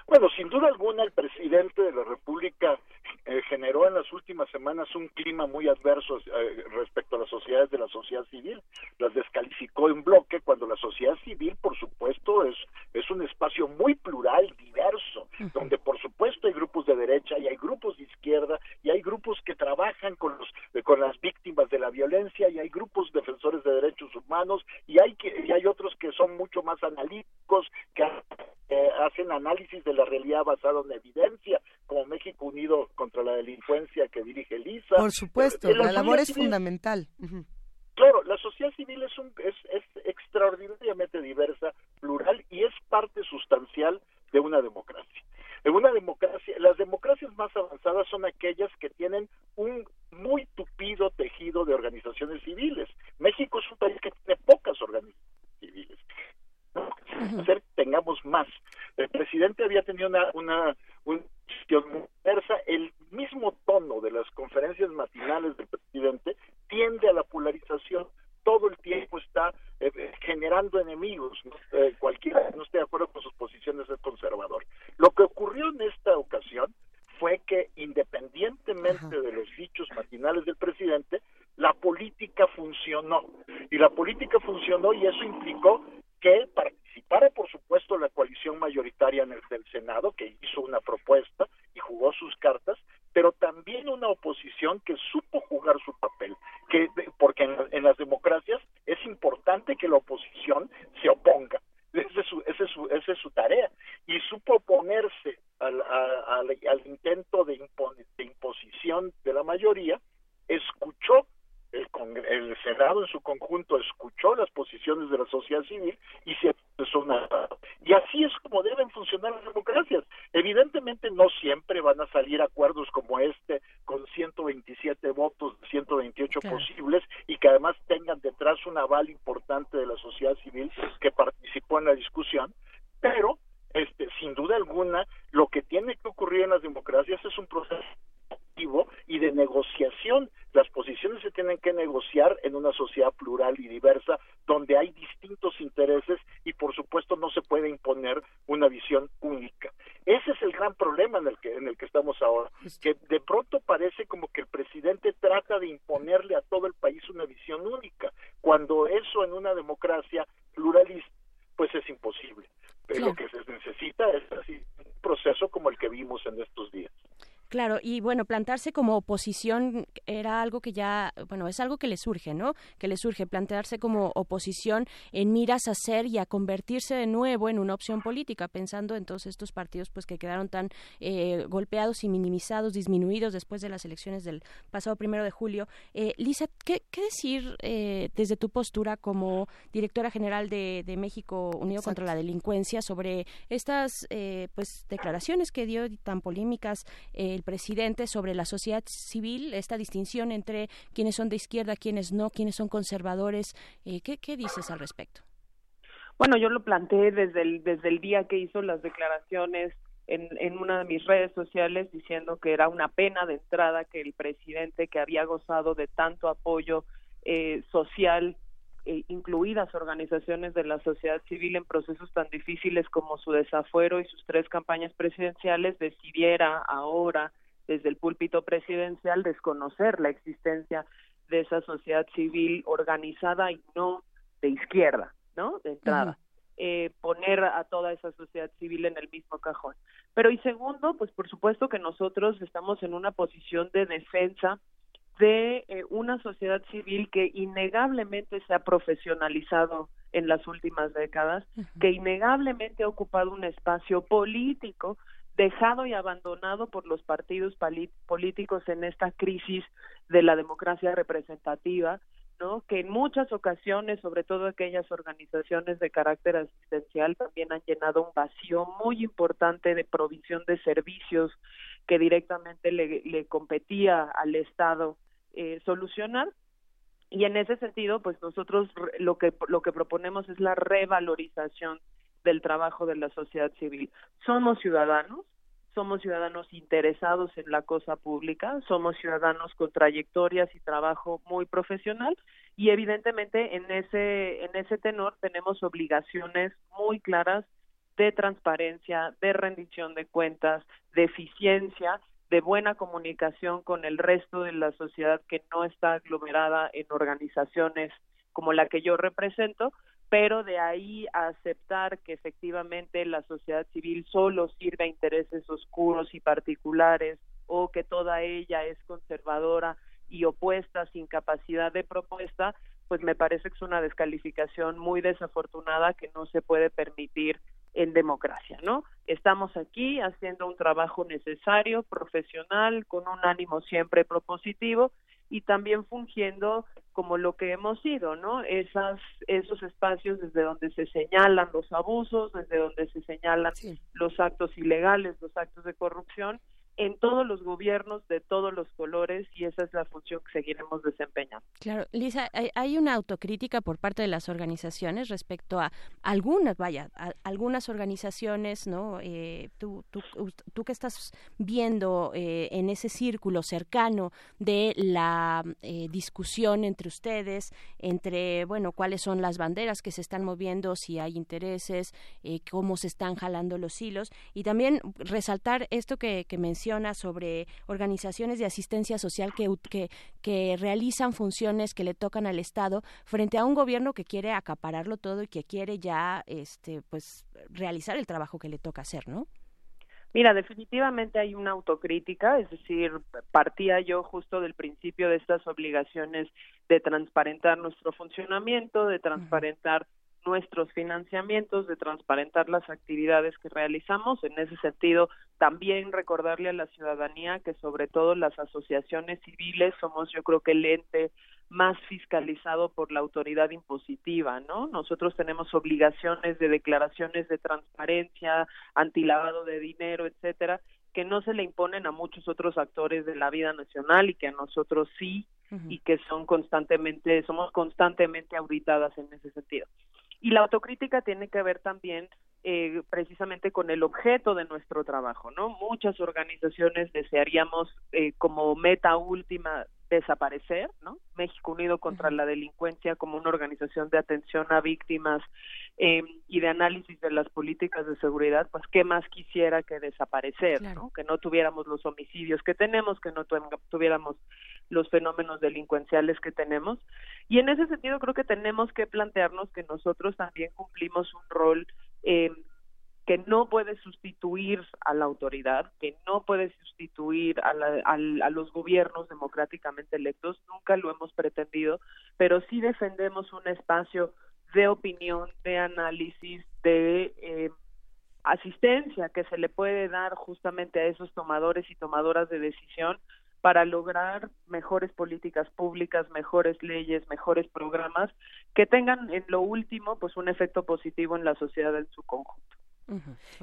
Bueno, sin duda alguna el presidente de la República eh, generó en las últimas semanas un clima muy adverso eh, respecto a las sociedades de la sociedad civil. Las descalificó en bloque cuando la sociedad civil, por supuesto, es, es un espacio muy plural, diverso, donde por supuesto hay grupos de derecha y hay grupos de izquierda y hay grupos que trabajan con, los, con las víctimas de la violencia y hay grupos defensores de derechos humanos y hay, que, y hay otros que son mucho más analíticos, que hacen análisis de la realidad basado en evidencia, como México Unido contra la Delincuencia que dirige Lisa. Por supuesto, eh, la, labor es fundamental. Claro, la sociedad civil es, un, es, es extraordinariamente diversa, plural y es parte sustancial de una democracia. En una democracia, las democracias más avanzadas son aquellas que tienen un muy tupido tejido de organizaciones civiles. México es un país que tiene pocas organizaciones civiles hacer tengamos más. El presidente había tenido una, una, una diversa, el mismo tono de las conferencias matinales del presidente tiende a la polarización, todo el tiempo está eh, generando enemigos, eh, cualquiera que no esté de acuerdo con sus posiciones es conservador. Lo que ocurrió en esta ocasión fue que independientemente de los dichos matinales del presidente, la política funcionó. Y la política funcionó y eso implicó que participara, por supuesto, la coalición mayoritaria en el del Senado, que hizo una propuesta y jugó sus cartas, pero también una oposición que supo jugar su papel, que porque en, las democracias es importante que la oposición se oponga, esa es su, ese es su, esa es su tarea, y supo oponerse al, al, intento de, de imposición de la mayoría, escuchó el, el Senado en su conjunto escuchó las posiciones de la sociedad civil y se empezó una... Y así es como deben funcionar las democracias. Evidentemente no siempre van a salir acuerdos como este con 127 votos, 128 posibles y que además tengan detrás un aval importante de la sociedad civil que participó en la discusión, pero este, sin duda alguna lo que tiene que ocurrir en las democracias es un proceso y de negociación. Las posiciones se tienen que negociar en una sociedad plural y diversa donde hay distintos intereses y por supuesto no se puede imponer una visión única. Ese es el gran problema en el que en el que estamos ahora, que de pronto parece como que el presidente trata de imponerle a todo el país una visión única, cuando democracia pluralista, pues es imposible. Pero lo que se necesita es así, un proceso como el que vimos en estos días. Claro, y bueno, plantarse como oposición era algo que ya, bueno, es algo que le surge, ¿no? Que le surge plantearse como oposición en miras a ser y a convertirse de nuevo en una opción política, pensando en todos estos partidos pues que quedaron tan eh, golpeados y minimizados, disminuidos después de las elecciones del pasado primero de julio. Eh, Lisa, ¿qué, decir eh, desde tu postura como directora general de, México Unido contra la Delincuencia sobre estas pues declaraciones que dio tan polémicas el presidente sobre la sociedad civil, esta distinción entre quienes son de izquierda, quienes no, quienes son conservadores. Eh, ¿qué, ¿Qué dices al respecto? Bueno, yo lo planteé desde el, desde el día que hizo las declaraciones en, en una de mis redes sociales diciendo que era una pena de entrada que el presidente que había gozado de tanto apoyo eh, social eh, incluidas organizaciones de la sociedad civil en procesos tan difíciles como su desafuero y sus tres campañas presidenciales, decidiera ahora, desde el púlpito presidencial, desconocer la existencia de esa sociedad civil organizada y no de izquierda, ¿no? De entrada. Eh, poner a toda esa sociedad civil en el mismo cajón. Pero y segundo, pues por supuesto que nosotros estamos en una posición de defensa de eh, una sociedad civil que innegablemente se ha profesionalizado en las últimas décadas, que innegablemente ha ocupado un espacio político dejado y abandonado por los partidos políticos en esta crisis de la democracia representativa, ¿no? que en muchas ocasiones, sobre todo aquellas organizaciones de carácter asistencial, también han llenado un vacío muy importante de provisión de servicios que directamente le, competía al Estado eh, solucionar y en ese sentido pues nosotros lo que lo que proponemos es la revalorización del trabajo de la sociedad civil somos ciudadanos somos ciudadanos interesados en la cosa pública, somos ciudadanos con trayectorias y trabajo muy profesional y evidentemente en ese en ese tenor tenemos obligaciones muy claras de transparencia, de rendición de cuentas, de eficiencia de buena comunicación con el resto de la sociedad que no está aglomerada en organizaciones como la que yo represento, pero de ahí a aceptar que efectivamente la sociedad civil solo sirve a intereses oscuros y particulares o que toda ella es conservadora y opuesta sin capacidad de propuesta, pues me parece que es una descalificación muy desafortunada que no se puede permitir en democracia, ¿no? Estamos aquí haciendo un trabajo necesario, profesional, con un ánimo siempre propositivo y también fungiendo como lo que hemos sido, ¿no? Esas, esos espacios desde donde se señalan los abusos, desde donde se señalan los actos ilegales, los actos de corrupción en todos los gobiernos de todos los colores y esa es la función que seguiremos desempeñando. Claro, Lisa, hay, una autocrítica por parte de las organizaciones respecto a algunas, vaya, algunas organizaciones, ¿no? Eh, tú, tú, tú, que estás viendo eh, en ese círculo cercano de la eh, discusión entre ustedes, entre, bueno, cuáles son las banderas que se están moviendo, si hay intereses, cómo se están jalando los hilos y también resaltar esto que, que sobre organizaciones de asistencia social que, que, que realizan funciones que le tocan al Estado frente a un gobierno que quiere acapararlo todo y que quiere ya este pues realizar el trabajo que le toca hacer, ¿no? Mira, definitivamente hay una autocrítica, es decir, partía yo justo del principio de estas obligaciones de transparentar nuestro funcionamiento, de transparentar nuestros financiamientos, de transparentar las actividades que realizamos. En ese sentido, también recordarle a la ciudadanía que sobre todo las asociaciones civiles somos yo creo que el ente más fiscalizado por la autoridad impositiva, ¿no? Nosotros tenemos obligaciones de declaraciones de transparencia, antilavado de dinero, etcétera, que no se le imponen a muchos otros actores de la vida nacional y que a nosotros sí y que son constantemente somos constantemente auditadas en ese sentido. Y la autocrítica tiene que ver también eh, precisamente con el objeto de nuestro trabajo, ¿no? Muchas organizaciones desearíamos eh, como meta última desaparecer, ¿no? México Unido contra la Delincuencia como una organización de atención a víctimas eh, y de análisis de las políticas de seguridad, pues qué más quisiera que desaparecer, ¿no? Que no tuviéramos los homicidios que tenemos, que no tuviéramos los fenómenos delincuenciales que tenemos. Y en ese sentido creo que tenemos que plantearnos que nosotros también cumplimos un rol eh, que no puede sustituir a la autoridad, que no puede sustituir a, a, los gobiernos democráticamente electos, nunca lo hemos pretendido, pero sí defendemos un espacio de opinión, de análisis, de eh, asistencia que se le puede dar justamente a esos tomadores y tomadoras de decisión para lograr mejores políticas públicas, mejores leyes, mejores programas que tengan en lo último pues un efecto positivo en la sociedad en su conjunto.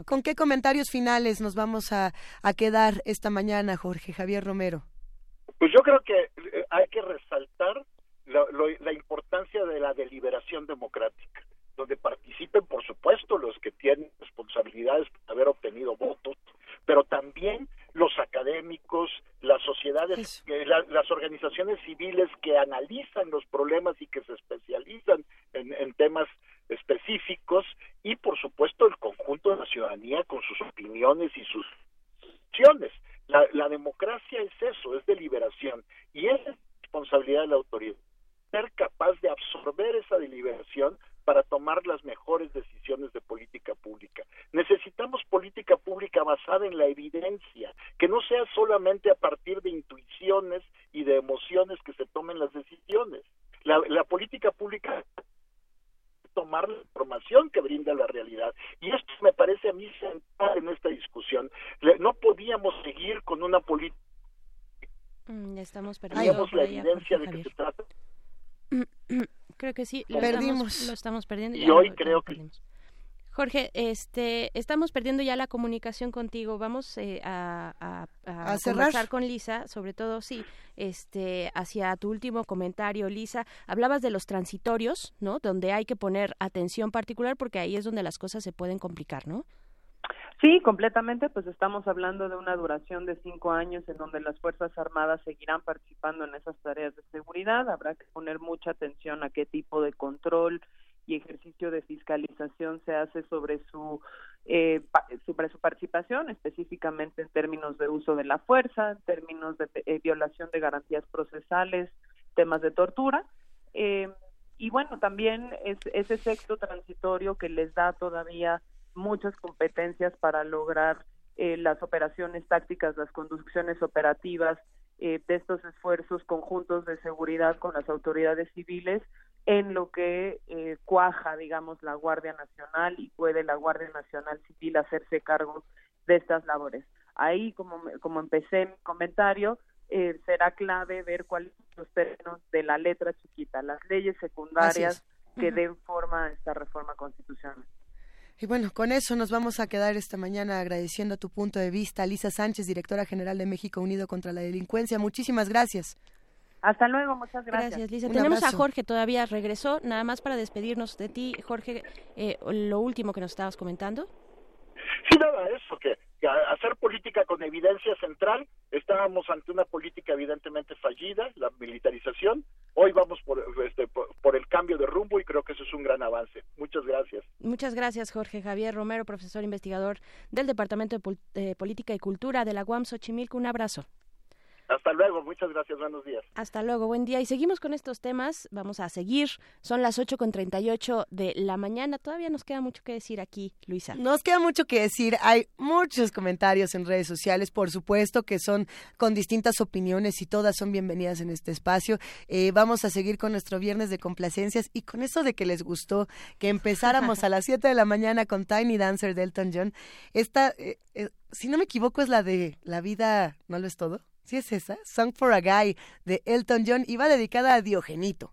¿Con qué comentarios finales nos vamos a, quedar esta mañana, Jorge Javier Romero? Pues yo creo que eh, hay que resaltar la, importancia de la deliberación democrática, donde participen, por supuesto, los que tienen responsabilidades por haber obtenido votos, pero también los académicos, las sociedades, eh, las organizaciones civiles que analizan los problemas y que se especializan en temas específicos y por supuesto el conjunto de la ciudadanía con sus opiniones y sus acciones. La, la democracia es eso, es deliberación y es responsabilidad de la autoridad ser capaz de absorber esa deliberación para tomar las mejores decisiones de política pública. Necesitamos política pública basada en la evidencia, que no sea solamente a partir de intuiciones y de emociones que se tomen las decisiones. La, la política pública tomar la información que brinda la realidad. Y esto me parece a mí central en esta discusión. No podíamos seguir con una política. Mm, estamos perdiendo. la evidencia de que se trata. Creo que sí, lo perdimos. lo estamos perdiendo. Y hoy creo que. Jorge, este, estamos perdiendo ya la comunicación contigo. Vamos eh, a, a, a, conversar con Lisa, sobre todo, sí, este, hacia tu último comentario, Lisa. Hablabas de los transitorios, ¿no? Donde hay que poner atención particular porque ahí es donde las cosas se pueden complicar, ¿no? Sí, completamente, pues estamos hablando de una duración de cinco años en donde las Fuerzas Armadas seguirán participando en esas tareas de seguridad. Habrá que poner mucha atención a qué tipo de control y ejercicio de fiscalización se hace sobre su eh, sobre su participación específicamente en términos de uso de la fuerza, en términos de eh, violación de garantías procesales, temas de tortura. Eh, y bueno, también es ese sexto transitorio que les da todavía muchas competencias para lograr eh, las operaciones tácticas, las conducciones operativas de estos esfuerzos conjuntos de seguridad con las autoridades civiles en lo que eh, cuaja, digamos, la Guardia Nacional y puede la Guardia Nacional Civil hacerse cargo de estas labores. Ahí, como, como empecé en mi comentario, eh, será clave ver cuáles son los términos de la letra chiquita, las leyes secundarias que den forma a esta reforma constitucional. Y bueno, con eso nos vamos a quedar esta mañana agradeciendo tu punto de vista, Lisa Sánchez, directora general de México Unido contra la Delincuencia. Muchísimas gracias. Hasta luego, muchas gracias. Gracias, Lisa. Tenemos a Jorge todavía, regresó, nada más para despedirnos de ti, Jorge, eh, lo último que nos estabas comentando. Sí, nada, eso, que, hacer política con evidencia central, estábamos ante una política evidentemente fallida, la militarización, hoy vamos por, este, por, el cambio de rumbo y creo que eso es un gran avance. Muchas gracias. Muchas gracias, Jorge Javier Romero, profesor investigador del Departamento de, Política y Cultura de la UAM Xochimilco. Un abrazo. Hasta luego, muchas gracias, buenos días. Hasta luego, buen día. Y seguimos con estos temas, vamos a seguir. Son las 8.38 de la mañana. Todavía nos queda mucho que decir aquí, Luisa. Nos queda mucho que decir. Hay muchos comentarios en redes sociales, por supuesto, que son con distintas opiniones y todas son bienvenidas en este espacio. Eh, vamos a seguir con nuestro viernes de complacencias y con eso de que les gustó que empezáramos a las 7 de la mañana con Tiny Dancer de Elton John. Esta, eh, eh, si no me equivoco, es la de La vida no lo es todo. ¿Sí es esa? Song for a Guy de Elton John y va dedicada a Diogenito.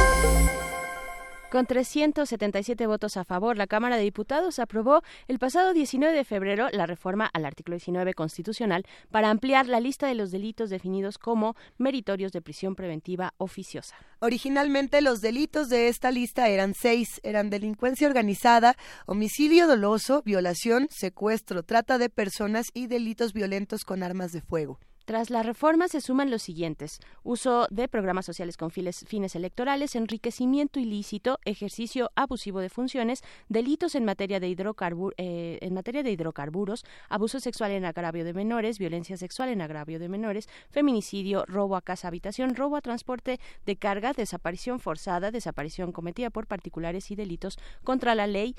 Con 377 votos a favor, la Cámara de Diputados aprobó el pasado 19 de febrero la reforma al artículo 19 constitucional para ampliar la lista de los delitos definidos como meritorios de prisión preventiva oficiosa. Originalmente los delitos de esta lista eran seis, eran delincuencia organizada, homicidio doloso, violación, secuestro, trata de personas y delitos violentos con armas de fuego. Tras la reforma se suman los siguientes: uso de programas sociales con fines, electorales, enriquecimiento ilícito, ejercicio abusivo de funciones, delitos en materia de, eh, en materia de hidrocarburos, abuso sexual en agravio de menores, violencia sexual en agravio de menores, feminicidio, robo a casa habitación, robo a transporte de carga, desaparición forzada, desaparición cometida por particulares y delitos contra la ley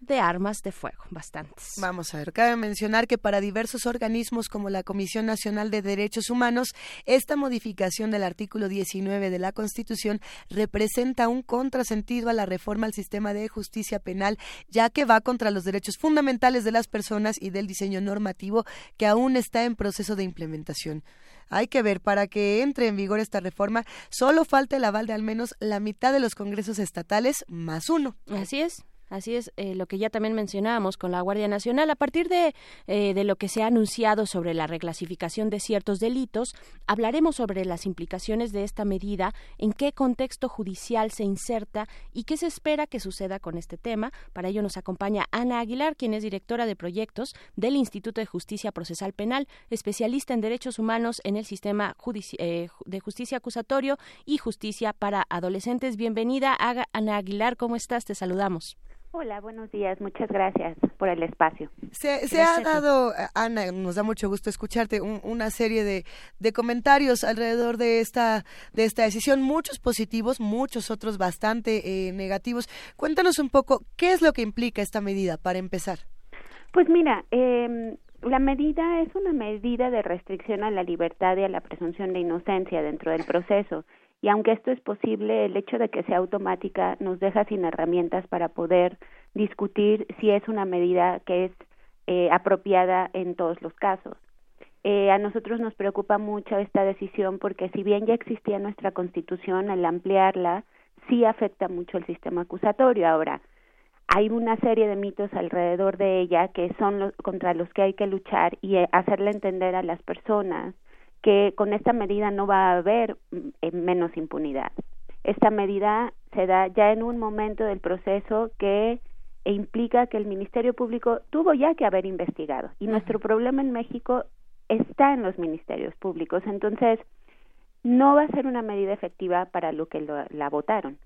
de armas de fuego, bastantes. Vamos a ver, cabe mencionar que para diversos organismos como la Comisión Nacional de Derechos Humanos, esta modificación del artículo 19 de la Constitución representa un contrasentido a la reforma al sistema de justicia penal, ya que va contra los derechos fundamentales de las personas y del diseño normativo que aún está en proceso de implementación. Hay que ver, para que entre en vigor esta reforma, solo falta el aval de al menos la mitad de los congresos estatales más uno. Así es. Así es, eh, lo que ya también mencionábamos con la Guardia Nacional. A partir de, eh, de lo que se ha anunciado sobre la reclasificación de ciertos delitos, hablaremos sobre las implicaciones de esta medida, en qué contexto judicial se inserta y qué se espera que suceda con este tema. Para ello nos acompaña Ana Aguilar, quien es directora de proyectos del Instituto de Justicia Procesal Penal, especialista en derechos humanos en el sistema eh, de justicia acusatorio y justicia para adolescentes. Bienvenida, Ana Aguilar, ¿cómo estás? Te saludamos. Hola, buenos días. Muchas gracias por el espacio. Se, ha dado, Ana, nos da mucho gusto escucharte, una serie de, de, comentarios alrededor de esta, de esta decisión, muchos positivos, muchos otros bastante eh, negativos. Cuéntanos un poco, ¿qué es lo que implica esta medida para empezar? Pues mira, eh, la medida es una medida de restricción a la libertad y a la presunción de inocencia dentro del proceso y aunque esto es posible, el hecho de que sea automática nos deja sin herramientas para poder discutir si es una medida que es eh, apropiada en todos los casos. Eh, a nosotros nos preocupa mucho esta decisión porque si bien ya existía nuestra constitución, al ampliarla sí afecta mucho el sistema acusatorio. Ahora, hay una serie de mitos alrededor de ella que son los, contra los que hay que luchar y eh, hacerle entender a las personas que con esta medida no va a haber mm, menos impunidad. Esta medida se da ya en un momento del proceso que implica que el Ministerio Público tuvo ya que haber investigado y nuestro problema en México está en los ministerios públicos. Entonces, no va a ser una medida efectiva para lo que la votaron.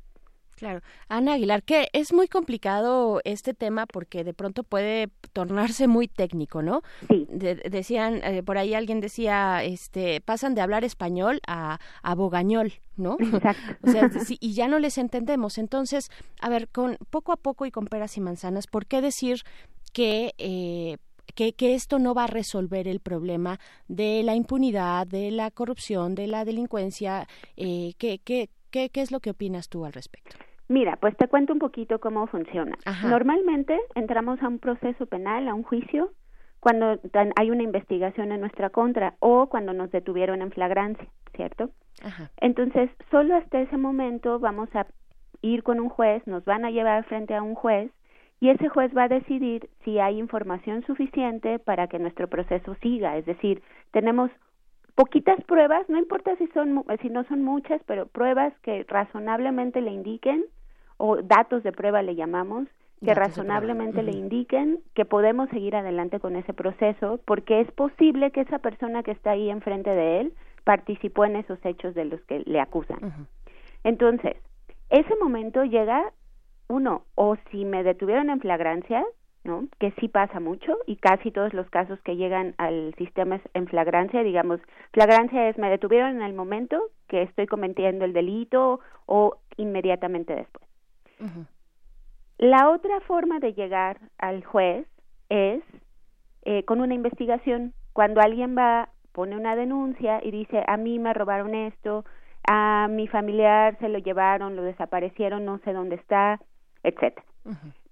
Claro. Ana Aguilar, que es muy complicado este tema porque de pronto puede tornarse muy técnico, ¿no? Sí. decían, eh, por ahí alguien decía, este, pasan de hablar español a, a bogañol, ¿no? Exacto. o sea, y ya no les entendemos. Entonces, a ver, con poco a poco y con peras y manzanas, ¿por qué decir que eh, que, que, esto no va a resolver el problema de la impunidad, de la corrupción, de la delincuencia. Eh, ¿qué, qué, qué, ¿Qué es lo que opinas tú al respecto? Mira, pues te cuento un poquito cómo funciona. Normalmente entramos a un proceso penal, a un juicio, cuando hay una investigación en nuestra contra o cuando nos detuvieron en flagrancia, ¿cierto? Entonces, solo hasta ese momento vamos a ir con un juez, nos van a llevar frente a un juez y ese juez va a decidir si hay información suficiente para que nuestro proceso siga. Es decir, tenemos poquitas pruebas, no importa si son si no son muchas, pero pruebas que razonablemente le indiquen o datos de prueba le llamamos, que razonablemente le indiquen que podemos seguir adelante con ese proceso, porque es posible que esa persona que está ahí enfrente de él participó en esos hechos de los que le acusan. Entonces, ese momento llega uno, o si me detuvieron en flagrancia, ¿no? Que sí pasa mucho y casi todos los casos que llegan al sistema en flagrancia, digamos, flagrancia es me detuvieron en el momento que estoy cometiendo el delito o inmediatamente después. La otra forma de llegar al juez es eh, con una investigación. Cuando alguien va, pone una denuncia y dice, a mí me robaron esto, a mi familiar se lo llevaron, lo desaparecieron, no sé dónde está, etcétera.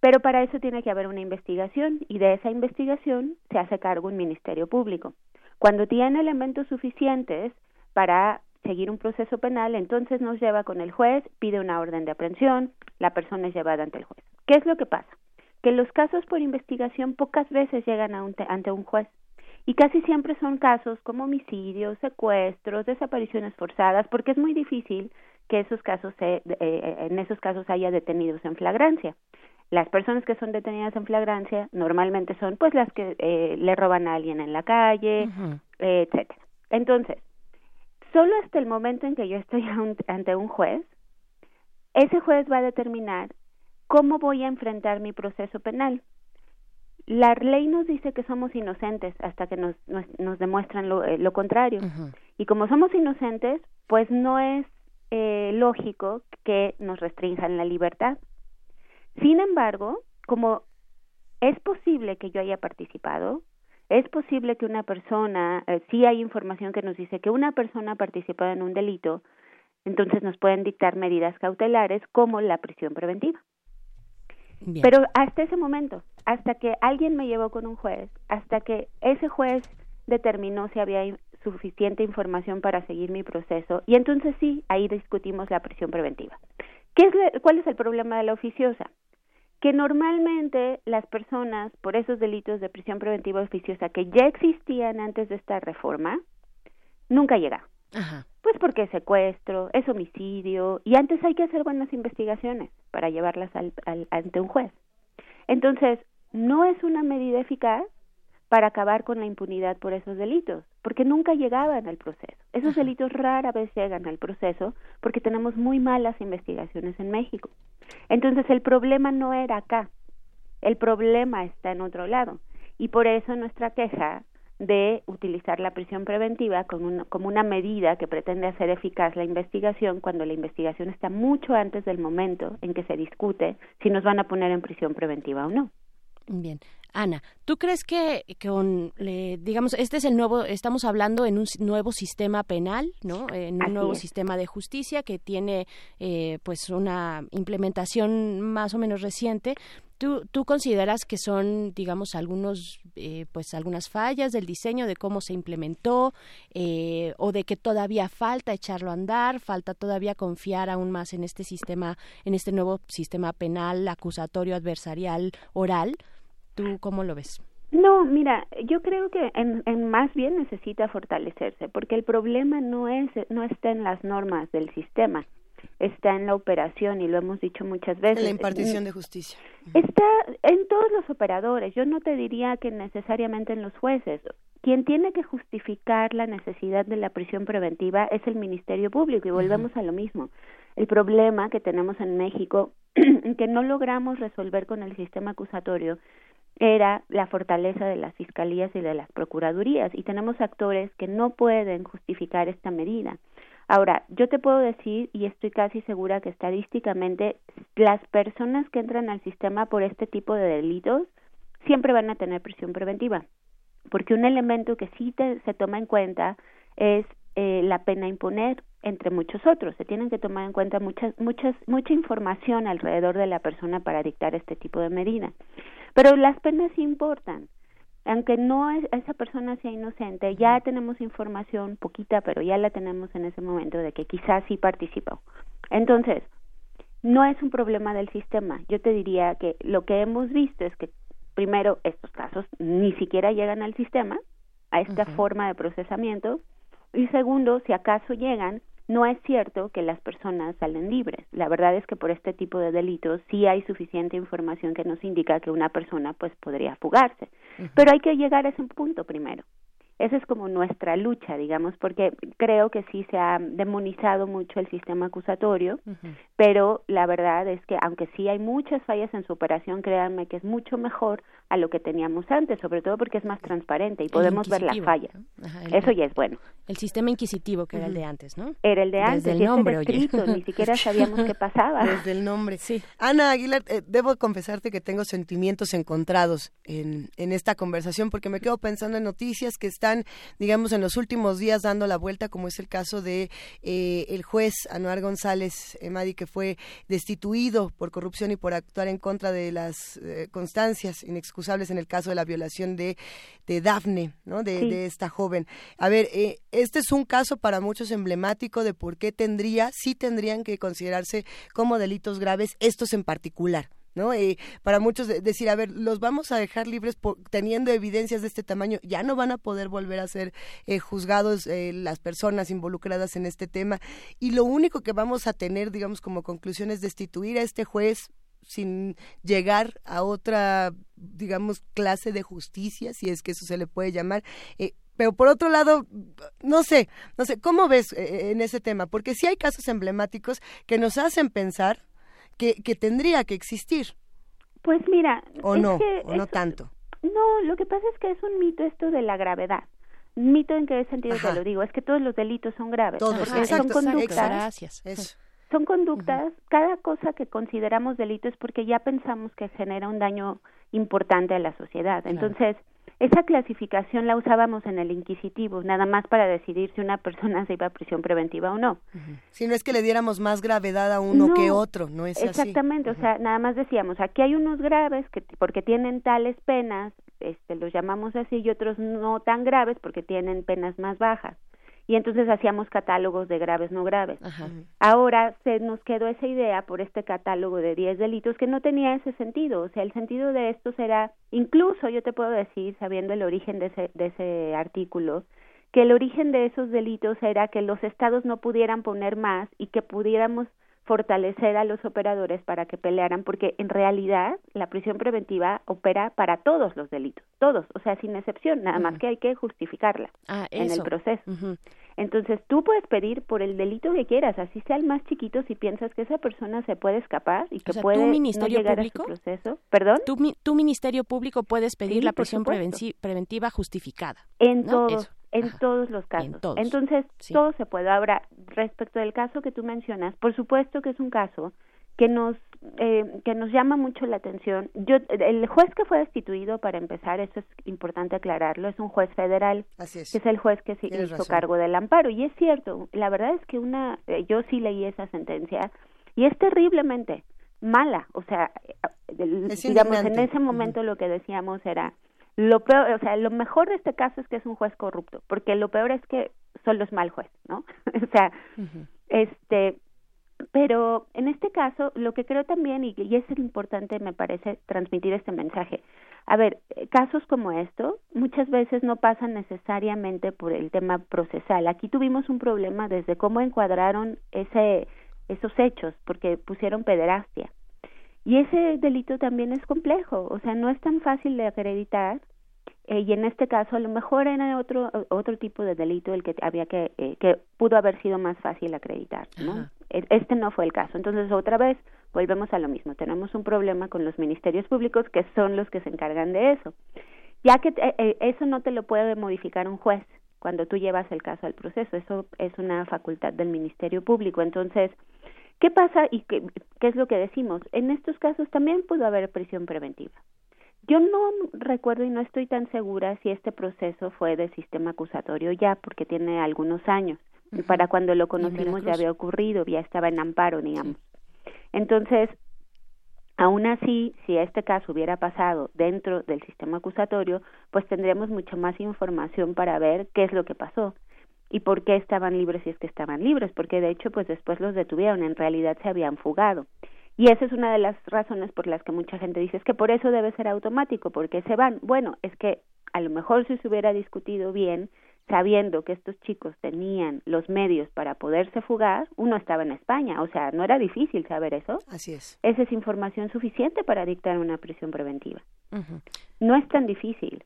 Pero para eso tiene que haber una investigación y de esa investigación se hace cargo un ministerio público. Cuando tiene elementos suficientes para seguir un proceso penal, entonces nos lleva con el juez, pide una orden de aprehensión, la persona es llevada ante el juez. ¿Qué es lo que pasa? Que los casos por investigación pocas veces llegan ante un juez y casi siempre son casos como homicidios, secuestros, desapariciones forzadas, porque es muy difícil que esos casos se, eh, en esos casos haya detenidos en flagrancia. Las personas que son detenidas en flagrancia normalmente son pues las que eh, le roban a alguien en la calle, eh, etcétera. Entonces, solo hasta el momento en que yo estoy ante un juez, ese juez va a determinar cómo voy a enfrentar mi proceso penal. La ley nos dice que somos inocentes hasta que nos, nos, demuestran lo, lo contrario. Y como somos inocentes, pues no es eh, lógico que nos restrinjan la libertad. Sin embargo, como es posible que yo haya participado, es posible que una persona, eh, si hay información que nos dice que una persona ha participado en un delito, entonces nos pueden dictar medidas cautelares como la prisión preventiva. Pero hasta ese momento, hasta que alguien me llevó con un juez, hasta que ese juez determinó si había suficiente información para seguir mi proceso, y entonces sí, ahí discutimos la prisión preventiva. ¿Qué es, ¿Cuál es el problema de la oficiosa? Que normalmente las personas por esos delitos de prisión preventiva oficiosa que ya existían antes de esta reforma, nunca llega. Pues porque es secuestro, es homicidio, y antes hay que hacer buenas investigaciones para llevarlas al, ante un juez. Entonces, no es una medida eficaz para acabar con la impunidad por esos delitos, porque nunca llegaban al proceso. Esos delitos rara vez llegan al proceso porque tenemos muy malas investigaciones en México. Entonces el problema no era acá, el problema está en otro lado. Y por eso nuestra queja de utilizar la prisión preventiva como, como una medida que pretende hacer eficaz la investigación cuando la investigación está mucho antes del momento en que se discute si nos van a poner en prisión preventiva o no. Bien. Ana, ¿tú crees que con, digamos, este es el nuevo, estamos hablando en un nuevo sistema penal, ¿no? En un nuevo sistema de justicia que tiene, eh, pues, una implementación más o menos reciente. ¿Tú, ¿Tú consideras que son, digamos, algunos, eh, pues, algunas fallas del diseño de cómo se implementó eh, o de que todavía falta echarlo a andar, falta todavía confiar aún más en este sistema, en este nuevo sistema penal acusatorio adversarial oral? ¿Tú cómo lo ves? No, mira, yo creo que en, en, más bien necesita fortalecerse, porque el problema no es no está en las normas del sistema, está en la operación y lo hemos dicho muchas veces. En la impartición de justicia. Está en todos los operadores. Yo no te diría que necesariamente en los jueces. Quien tiene que justificar la necesidad de la prisión preventiva es el Ministerio Público y volvemos a lo mismo. El problema que tenemos en México que no logramos resolver con el sistema acusatorio era la fortaleza de las fiscalías y de las procuradurías y tenemos actores que no pueden justificar esta medida. Ahora, yo te puedo decir y estoy casi segura que estadísticamente las personas que entran al sistema por este tipo de delitos siempre van a tener prisión preventiva, porque un elemento que sí se toma en cuenta es eh, la pena imponer entre muchos otros. Se tienen que tomar en cuenta muchas, muchas, mucha información alrededor de la persona para dictar este tipo de medida. Pero las penas importan. Aunque no es, esa persona sea inocente, ya tenemos información, poquita, pero ya la tenemos en ese momento de que quizás sí participó. Entonces, no es un problema del sistema. Yo te diría que lo que hemos visto es que, primero, estos casos ni siquiera llegan al sistema, a esta forma de procesamiento, y segundo, si acaso llegan, no es cierto que las personas salen libres. La verdad es que por este tipo de delitos sí hay suficiente información que nos indica que una persona pues podría fugarse. Pero hay que llegar a ese punto primero. Esa es como nuestra lucha, digamos, porque creo que sí se ha demonizado mucho el sistema acusatorio, pero la verdad es que aunque sí hay muchas fallas en su operación, créanme que es mucho mejor a lo que teníamos antes, sobre todo porque es más transparente y podemos ver la falla. Eso ya es bueno. El sistema inquisitivo que era el de antes, ¿no? Era el de antes, Desde el nombre, escrito, ni siquiera sabíamos qué pasaba. Desde el nombre. Sí. Ana Aguilar, eh, debo confesarte que tengo sentimientos encontrados en, en esta conversación porque me quedo pensando en noticias que están, digamos, en los últimos días dando la vuelta, como es el caso de eh, el juez Anuar González Emadi, que fue destituido por corrupción y por actuar en contra de las eh, constancias inexcusables en el caso de la violación de, de Dafne, ¿no? De, de esta joven. A ver, eh, este es un caso para muchos emblemático de por qué tendría, sí tendrían que considerarse como delitos graves estos en particular. ¿no? Eh, para muchos decir, a ver, los vamos a dejar libres teniendo evidencias de este tamaño, ya no van a poder volver a ser eh, juzgados eh, las personas involucradas en este tema y lo único que vamos a tener, digamos, como conclusión es destituir a este juez sin llegar a otra, digamos, clase de justicia, si es que eso se le puede llamar. Eh, pero por otro lado, no sé, no sé, ¿cómo ves eh, eh, en ese tema? Porque sí hay casos emblemáticos que nos hacen pensar que, que tendría que existir. Pues mira, o no, o no tanto. No, lo que pasa es que es un mito esto de la gravedad. Mito en qué sentido te lo digo, es que todos los delitos son graves. Todos, son conductas. Son conductas, cada cosa que consideramos delito es porque ya pensamos que genera un daño importante a la sociedad. Entonces, esa clasificación la usábamos en el inquisitivo, nada más para decidir si una persona se iba a prisión preventiva o no. Si no es que le diéramos más gravedad a uno que otro, no es exactamente, o sea, nada más decíamos, aquí hay unos graves que porque tienen tales penas, este los llamamos así y otros no tan graves porque tienen penas más bajas y entonces hacíamos catálogos de graves no graves. Ahora se nos quedó esa idea por este catálogo de 10 delitos que no tenía ese sentido, o sea, el sentido de esto será, incluso yo te puedo decir, sabiendo el origen de ese, de ese artículo, que el origen de esos delitos era que los estados no pudieran poner más y que pudiéramos fortalecer a los operadores para que pelearan, porque en realidad la prisión preventiva opera para todos los delitos, todos, o sea, sin excepción, nada más que hay que justificarla ah, en el proceso. Entonces, tú puedes pedir por el delito que quieras, así sea el más chiquito, si piensas que esa persona se puede escapar y que puede ministerio no llegar público? a su proceso. ¿Perdón? Tu, ministerio público puedes pedir la prisión preventiva justificada. En todos en todos los casos. Entonces, todo se puede. Ahora, respecto del caso que tú mencionas, por supuesto que es un caso que nos eh, que nos llama mucho la atención. Yo, el juez que fue destituido, para empezar, eso es importante aclararlo, es un juez federal, Así es. que es el juez que se hizo cargo del amparo. Y es cierto, la verdad es que una, eh, yo sí leí esa sentencia y es terriblemente mala. O sea, digamos, en ese momento lo que decíamos era, lo peor, o sea, lo mejor de este caso es que es un juez corrupto, porque lo peor es que solo es mal juez, ¿no? o sea, este, pero en este caso, lo que creo también, y, y es importante, me parece, transmitir este mensaje. A ver, casos como esto muchas veces no pasan necesariamente por el tema procesal. Aquí tuvimos un problema desde cómo encuadraron ese, esos hechos, porque pusieron pederastia. Y ese delito también es complejo, o sea, no es tan fácil de acreditar eh, y en este caso a lo mejor era otro otro tipo de delito el que había que eh, que pudo haber sido más fácil acreditar, ¿no? E, este no fue el caso. Entonces, otra vez volvemos a lo mismo. Tenemos un problema con los ministerios públicos que son los que se encargan de eso. Ya que eh, eso no te lo puede modificar un juez cuando tú llevas el caso al proceso, eso es una facultad del Ministerio Público. Entonces, ¿Qué pasa y qué, qué es lo que decimos? En estos casos también pudo haber prisión preventiva. Yo no recuerdo y no estoy tan segura si este proceso fue de sistema acusatorio ya, porque tiene algunos años. Para cuando lo conocimos ya había ocurrido, ya estaba en amparo, digamos. Entonces, aún así, si este caso hubiera pasado dentro del sistema acusatorio, pues tendríamos mucha más información para ver qué es lo que pasó y por qué estaban libres si es que estaban libres, porque de hecho pues después los detuvieron, en realidad se habían fugado. Y esa es una de las razones por las que mucha gente dice es que por eso debe ser automático, porque se van. Bueno, es que a lo mejor si se hubiera discutido bien, sabiendo que estos chicos tenían los medios para poderse fugar, uno estaba en España, o sea, no era difícil saber eso. Así es. Esa es información suficiente para dictar una prisión preventiva. No es tan difícil.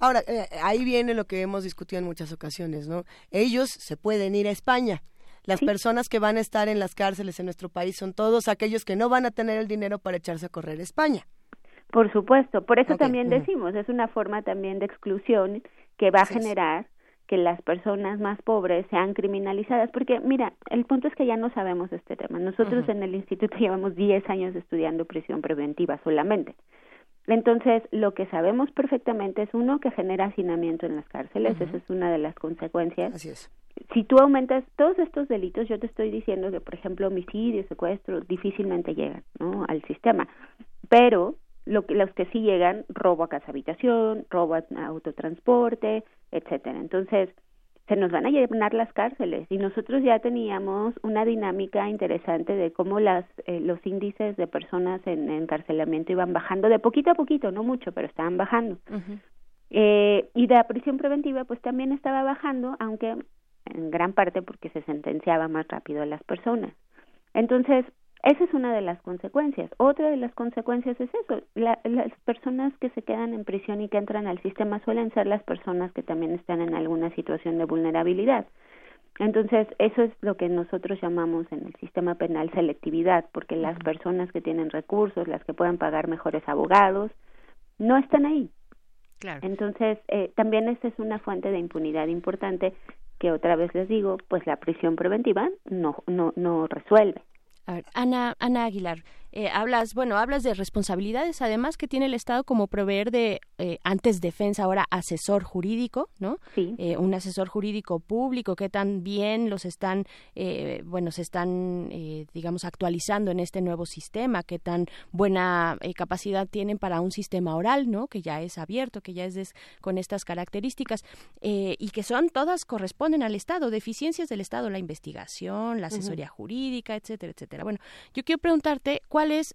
Ahora, eh, ahí viene lo que hemos discutido en muchas ocasiones, ¿no? Ellos se pueden ir a España. Las personas que van a estar en las cárceles en nuestro país son todos aquellos que no van a tener el dinero para echarse a correr a España. Por supuesto, por eso también decimos, es una forma también de exclusión que va a generar que las personas más pobres sean criminalizadas, porque mira, el punto es que ya no sabemos este tema. Nosotros en el instituto llevamos 10 años estudiando prisión preventiva solamente. Entonces, lo que sabemos perfectamente es uno que genera hacinamiento en las cárceles, esa es una de las consecuencias. Así es. Si tú aumentas todos estos delitos, yo te estoy diciendo que, por ejemplo, homicidio, secuestro, difícilmente llegan ¿no? al sistema, pero lo que, los que sí llegan, robo a casa habitación, robo a autotransporte, etcétera. Entonces, se nos van a llenar las cárceles y nosotros ya teníamos una dinámica interesante de cómo las eh, los índices de personas en, encarcelamiento iban bajando de poquito a poquito, no mucho, pero estaban bajando. eh, y la prisión preventiva pues también estaba bajando, aunque en gran parte porque se sentenciaba más rápido a las personas. Entonces, esa es una de las consecuencias. Otra de las consecuencias es eso. las personas que se quedan en prisión y que entran al sistema suelen ser las personas que también están en alguna situación de vulnerabilidad. Entonces, eso es lo que nosotros llamamos en el sistema penal selectividad, porque las personas que tienen recursos, las que pueden pagar mejores abogados, no están ahí. Claro. Entonces, eh, también esa es una fuente de impunidad importante que otra vez les digo, pues la prisión preventiva no, no, no resuelve. A ver, Ana, Ana Aguilar, eh, hablas, bueno, hablas de responsabilidades, además que tiene el Estado como proveer de eh, antes defensa, ahora asesor jurídico, ¿no? Sí. Eh, un asesor jurídico público que también los están, bueno, se están, digamos, actualizando en este nuevo sistema, qué tan buena capacidad tienen para un sistema oral, ¿no? Que ya es abierto, que ya es con estas características y que son todas corresponden al Estado, deficiencias del Estado, la investigación, la asesoría jurídica, etcétera, etcétera. Bueno, yo quiero preguntarte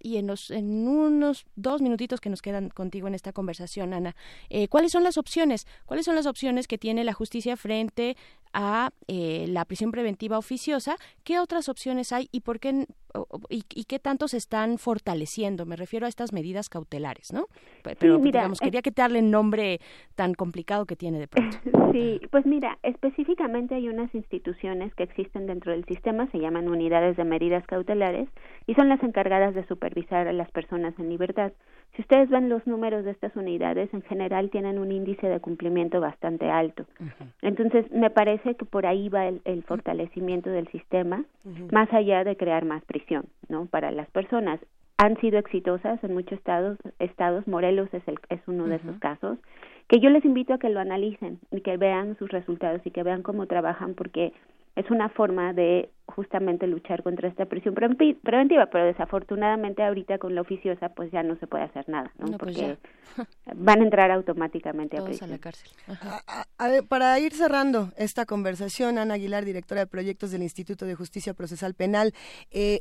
y en, los, en unos dos minutitos que nos quedan contigo en esta conversación, Ana, eh, cuáles son las opciones, cuáles son las opciones que tiene la justicia frente a eh, la prisión preventiva oficiosa, qué otras opciones hay y por qué y, qué tanto se están fortaleciendo. Me refiero a estas medidas cautelares, ¿no? Pero digamos, quería que te darle el nombre tan complicado que tiene de pronto. Sí, pues mira, específicamente hay unas instituciones que existen dentro del sistema, se llaman unidades de medidas cautelares y son las encargadas de supervisar a las personas en libertad. Si ustedes ven los números de estas unidades, en general tienen un índice de cumplimiento bastante alto. Entonces, me parece que por ahí va el, fortalecimiento del sistema, más allá de crear más prisión, ¿no? Para las personas. Han sido exitosas en muchos estados, estados Morelos es, el, es uno de esos casos, que yo les invito a que lo analicen y que vean sus resultados y que vean cómo trabajan, porque es una forma de justamente luchar contra esta presión preventiva, pero desafortunadamente ahorita con la oficiosa pues ya no se puede hacer nada, ¿no? Pues Porque van a entrar automáticamente a prisión. a la cárcel. para ir cerrando esta conversación, Ana Aguilar, directora de proyectos del Instituto de Justicia Procesal Penal, eh,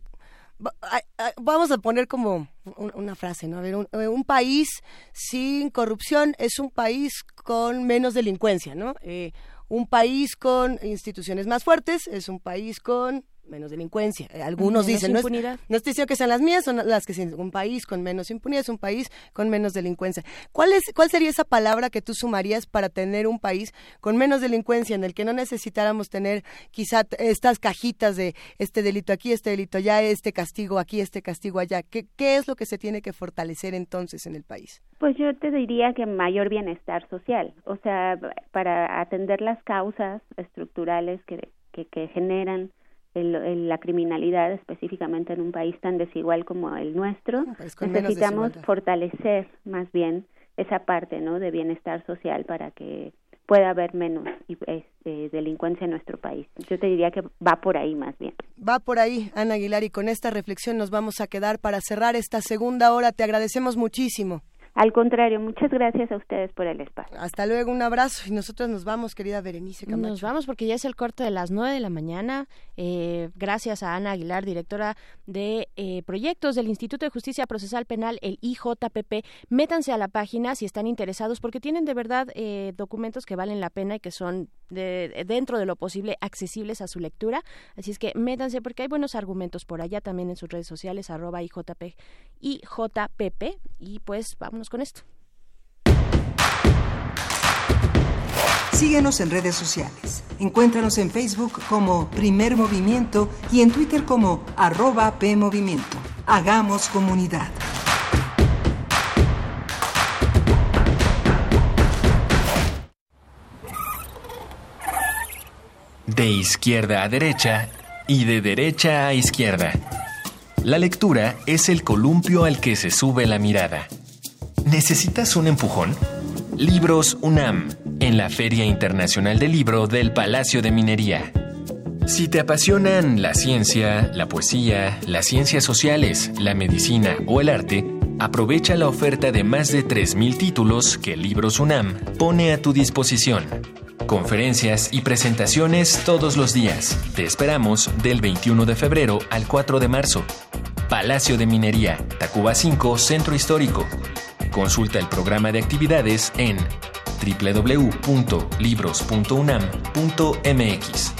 vamos a poner como una frase, ¿no? A ver, eh, un, país sin corrupción es un país con menos delincuencia, ¿no? Eh, un país con instituciones más fuertes es un país con menos delincuencia. Eh, algunos dicen, no, es, no estoy diciendo que sean las mías, son las que un país con menos impunidad es un país con menos delincuencia. ¿Cuál, es, ¿Cuál sería esa palabra que tú sumarías para tener un país con menos delincuencia en el que no necesitáramos tener quizá estas cajitas de este delito aquí, este delito allá, este castigo aquí, este castigo allá? ¿Qué, qué es lo que se tiene que fortalecer entonces en el país? Pues yo te diría que mayor bienestar social, o sea, para atender las causas estructurales que, que, que generan el, la criminalidad, específicamente en un país tan desigual como el nuestro, necesitamos fortalecer más bien esa parte ¿no? de bienestar social para que pueda haber menos este, delincuencia en nuestro país. Yo te diría que va por ahí más bien. Va por ahí, Ana Aguilar, y con esta reflexión nos vamos a quedar para cerrar esta segunda hora. Te agradecemos muchísimo. Al contrario, muchas gracias a ustedes por el espacio. Hasta luego, un abrazo y nosotros nos vamos, querida Berenice Camacho. Nos vamos porque ya es el corte de las nueve de la mañana. Eh, gracias a Ana Aguilar, directora de eh, proyectos del Instituto de Justicia Procesal Penal, el IJPP. Métanse a la página si están interesados porque tienen de verdad eh, documentos que valen la pena y que son de, dentro de lo posible accesibles a su lectura. Así es que métanse porque hay buenos argumentos por allá también en sus redes sociales, arroba IJP, IJPP. Y pues vámonos con esto. Síguenos en redes sociales. Encuéntranos en Facebook como Primer Movimiento y en Twitter como arroba PMovimiento. Hagamos comunidad. De izquierda a derecha y de derecha a izquierda. La lectura es el columpio al que se sube la mirada. ¿Necesitas un empujón? Libros UNAM, en la Feria Internacional del Libro del Palacio de Minería. Si te apasionan la ciencia, la poesía, las ciencias sociales, la medicina o el arte, aprovecha la oferta de más de 3.000 títulos que Libros UNAM pone a tu disposición. Conferencias y presentaciones todos los días. Te esperamos del 21 de febrero al 4 de marzo. Palacio de Minería, Tacuba 5, Centro Histórico. Consulta el programa de actividades en www.libros.unam.mx.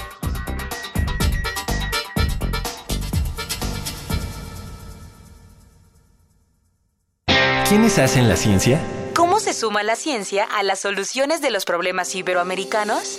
¿Quiénes hacen la ciencia? ¿Cómo se suma la ciencia a las soluciones de los problemas iberoamericanos?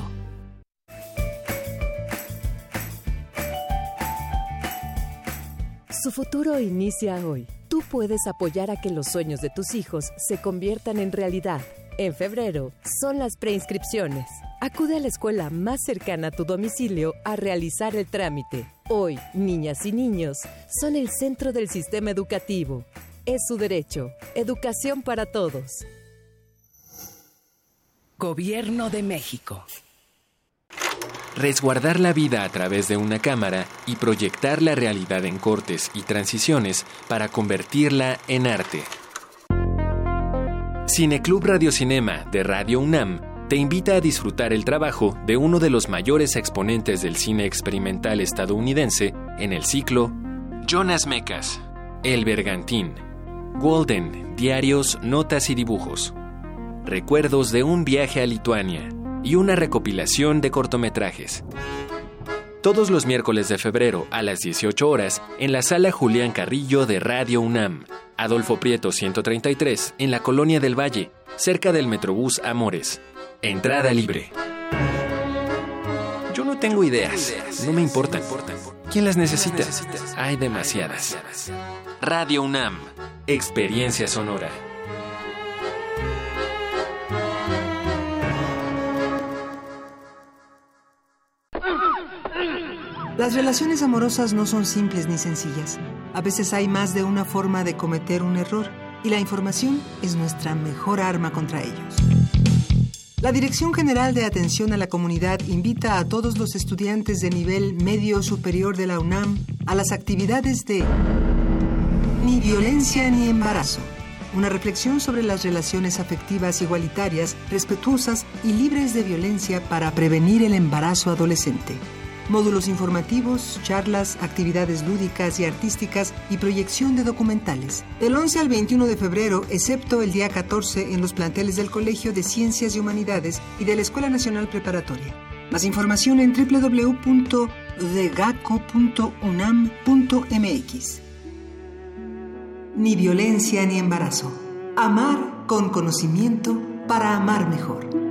Su futuro inicia hoy. Tú puedes apoyar a que los sueños de tus hijos se conviertan en realidad. En febrero son las preinscripciones. Acude a la escuela más cercana a tu domicilio a realizar el trámite. Hoy, niñas y niños son el centro del sistema educativo. Es su derecho. Educación para todos. Gobierno de México. Resguardar la vida a través de una cámara y proyectar la realidad en cortes y transiciones para convertirla en arte. Cineclub Radiocinema de Radio UNAM te invita a disfrutar el trabajo de uno de los mayores exponentes del cine experimental estadounidense en el ciclo Jonas Mecas, El Bergantín, Golden, Diarios, Notas y Dibujos. Recuerdos de un viaje a Lituania y una recopilación de cortometrajes. Todos los miércoles de febrero a las 18 horas en la sala Julián Carrillo de Radio UNAM, Adolfo Prieto 133, en la Colonia del Valle, cerca del Metrobús Amores. Entrada libre. Yo no tengo ideas, no me importan. ¿Quién las necesita? Hay demasiadas. Radio UNAM, experiencia sonora. Las relaciones amorosas no son simples ni sencillas. A veces hay más de una forma de cometer un error y la información es nuestra mejor arma contra ellos. La Dirección General de Atención a la Comunidad invita a todos los estudiantes de nivel medio superior de la UNAM a las actividades de Ni violencia ni embarazo. Una reflexión sobre las relaciones afectivas igualitarias, respetuosas y libres de violencia para prevenir el embarazo adolescente módulos informativos, charlas, actividades lúdicas y artísticas y proyección de documentales. Del 11 al 21 de febrero, excepto el día 14 en los planteles del Colegio de Ciencias y Humanidades y de la Escuela Nacional Preparatoria. Más información en www.degaco.unam.mx. Ni violencia ni embarazo. Amar con conocimiento para amar mejor.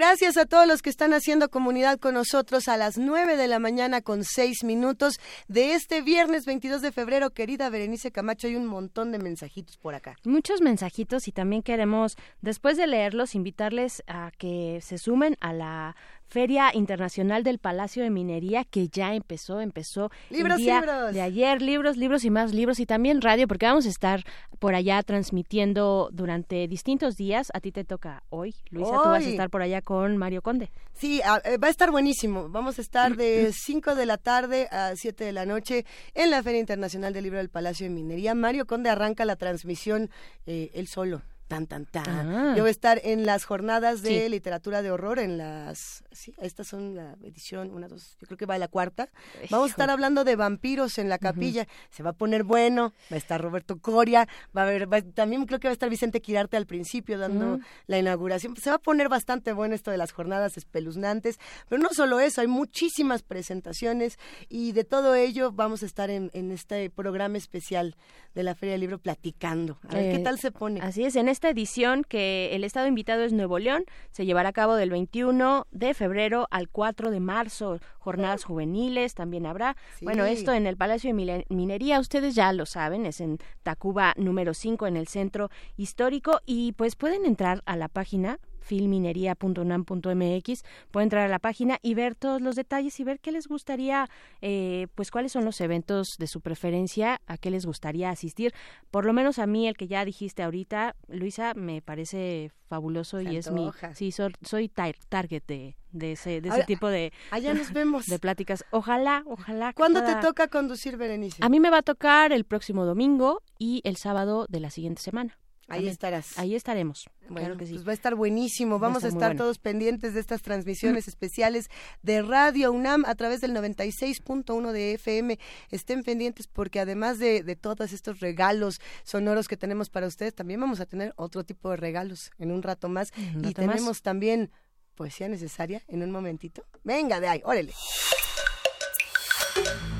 Gracias a todos los que están haciendo comunidad con nosotros a las 9 de la mañana con 6 minutos de este viernes 22 de febrero. Querida Berenice Camacho, hay un montón de mensajitos por acá. Muchos mensajitos y también queremos, después de leerlos, invitarles a que se sumen a la Feria Internacional del Palacio de Minería que ya empezó, empezó libros, el día libros. de ayer, libros, libros y más libros y también radio porque vamos a estar por allá transmitiendo durante distintos días. A ti te toca hoy, Luisa, tú vas a estar por allá con Mario Conde. Sí, eh, va a estar buenísimo. Vamos a estar de 5 de la tarde a 7 de la noche en la Feria Internacional del Libro del Palacio de Minería. Mario Conde arranca la transmisión eh, él solo tan, tan, tan. Ah. Yo voy a estar en las jornadas de literatura de horror, en las... Sí, estas son la edición, una, dos, yo creo que va a la cuarta. Vamos a estar hablando de vampiros en la capilla. Se va a poner bueno, va a estar Roberto Coria, va a haber, también creo que va a estar Vicente Quirarte al principio dando la inauguración. Se va a poner bastante bueno esto de las jornadas espeluznantes, pero no solo eso, hay muchísimas presentaciones y de todo ello vamos a estar en, este programa especial de la Feria del Libro platicando. A ver qué eh, tal se pone. Así es, en esta edición, que el estado invitado es Nuevo León, se llevará a cabo del 21 de febrero al 4 de marzo. Jornadas juveniles también habrá. Bueno, esto en el Palacio de Minería, ustedes ya lo saben, es en Tacuba número 5 en el centro histórico y pues pueden entrar a la página filminería.unam.mx, pueden entrar a la página y ver todos los detalles y ver qué les gustaría, eh, pues cuáles son los eventos de su preferencia, a qué les gustaría asistir. Por lo menos a mí, el que ya dijiste ahorita, Luisa, me parece fabuloso y es mi... Sí, soy, target de, de ese, de ese tipo de... Allá nos vemos. De pláticas. Ojalá, ojalá. ¿Cuándo te toca conducir, Berenice? A mí me va a tocar el próximo domingo y el sábado de la siguiente semana. Ahí estarás. Ahí estaremos. Bueno, que sí. pues va a estar buenísimo. Vamos a estar, todos pendientes de estas transmisiones especiales de Radio UNAM a través del 96.1 de FM. Estén pendientes porque además de, de todos estos regalos sonoros que tenemos para ustedes, también vamos a tener otro tipo de regalos en un rato más. y tenemos también poesía necesaria en un momentito. Venga de ahí, órale.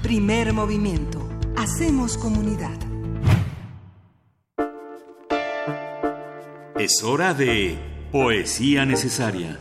Primer movimiento. Hacemos comunidad. Es hora de Poesía Necesaria.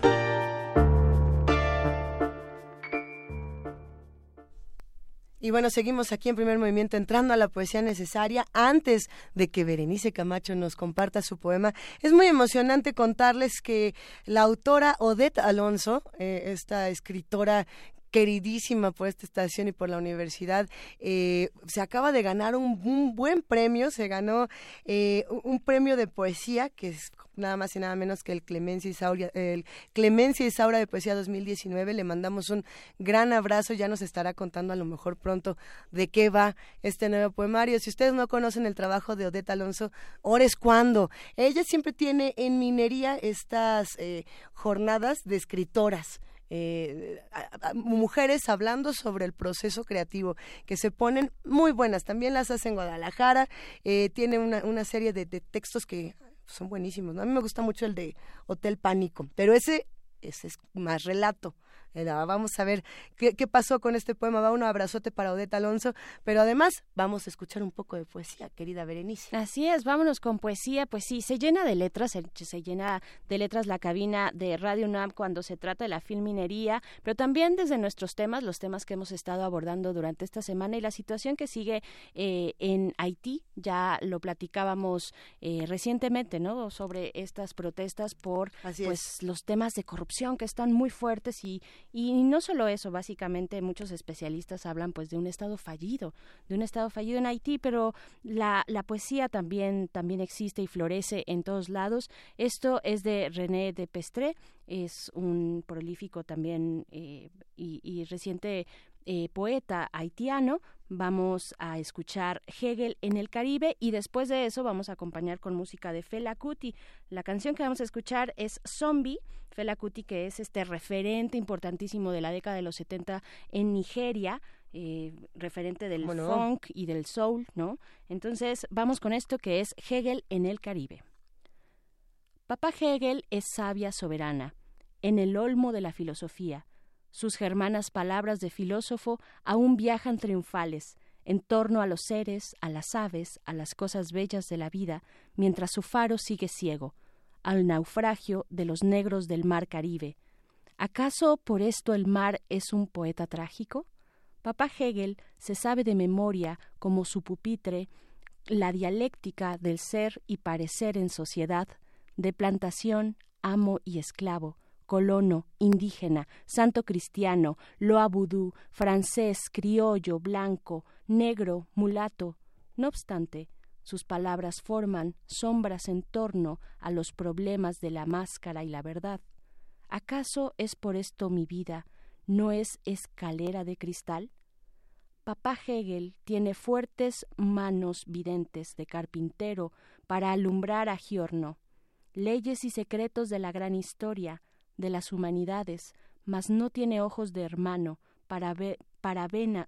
Y bueno, seguimos aquí en primer movimiento entrando a la poesía necesaria. Antes de que Berenice Camacho nos comparta su poema, es muy emocionante contarles que la autora Odette Alonso, eh, esta escritora queridísima por esta estación y por la universidad. Eh, se acaba de ganar un, buen premio, se ganó eh, un premio de poesía, que es nada más y nada menos que el Clemencia Isaura, el Clemencia Isaura de Poesía 2019. Le mandamos un gran abrazo, ya nos estará contando a lo mejor pronto de qué va este nuevo poemario. Si ustedes no conocen el trabajo de Odette Alonso, ahora es cuando. Ella siempre tiene en minería estas eh, jornadas de escritoras eh, mujeres hablando sobre el proceso creativo, que se ponen muy buenas. También las hace en Guadalajara, eh, tiene una, una serie de, de, textos que son buenísimos. A mí me gusta mucho el de Hotel Pánico, pero ese, ese es más relato. Vamos a ver qué, qué, pasó con este poema. Va un abrazote para Odeta Alonso, pero además vamos a escuchar un poco de poesía, querida Berenice. Así es, vámonos con poesía. Pues sí, se llena de letras, se, llena de letras la cabina de Radio UNAM cuando se trata de la filminería, pero también desde nuestros temas, los temas que hemos estado abordando durante esta semana y la situación que sigue eh, en Haití. Ya lo platicábamos eh, recientemente, ¿no? Sobre estas protestas por pues los temas de corrupción que están muy fuertes y y no solo eso, básicamente muchos especialistas hablan pues de un estado fallido, de un estado fallido en Haití, pero la, la poesía también, también existe y florece en todos lados. Esto es de René de Pestre, es un prolífico también eh, y, reciente eh, poeta haitiano. Vamos a escuchar Hegel en el Caribe y después de eso vamos a acompañar con música de Fela Kuti. La canción que vamos a escuchar es Zombie, Fela Kuti que es este referente importantísimo de la década de los 70 en Nigeria. Eh, referente del funk y del soul, ¿no? Entonces vamos con esto que es Hegel en el Caribe. Papá Hegel es sabia soberana, en el olmo de la filosofía, sus germanas palabras de filósofo aún viajan triunfales en torno a los seres, a las aves, a las cosas bellas de la vida, mientras su faro sigue ciego, al naufragio de los negros del mar Caribe, ¿Acaso por esto el mar es un poeta trágico? Papá Hegel se sabe de memoria como su pupitre la dialéctica del ser y parecer en sociedad, de plantación, amo y esclavo, colono, indígena, santo cristiano, loa vudú, francés, criollo, blanco, negro, mulato. No obstante, sus palabras forman sombras en torno a los problemas de la máscara y la verdad. ¿Acaso es por esto mi vida no es escalera de cristal? Papá Hegel tiene fuertes manos videntes de carpintero para alumbrar a Giorno, leyes y secretos de la gran historia de las humanidades, mas no tiene ojos de hermano para, para,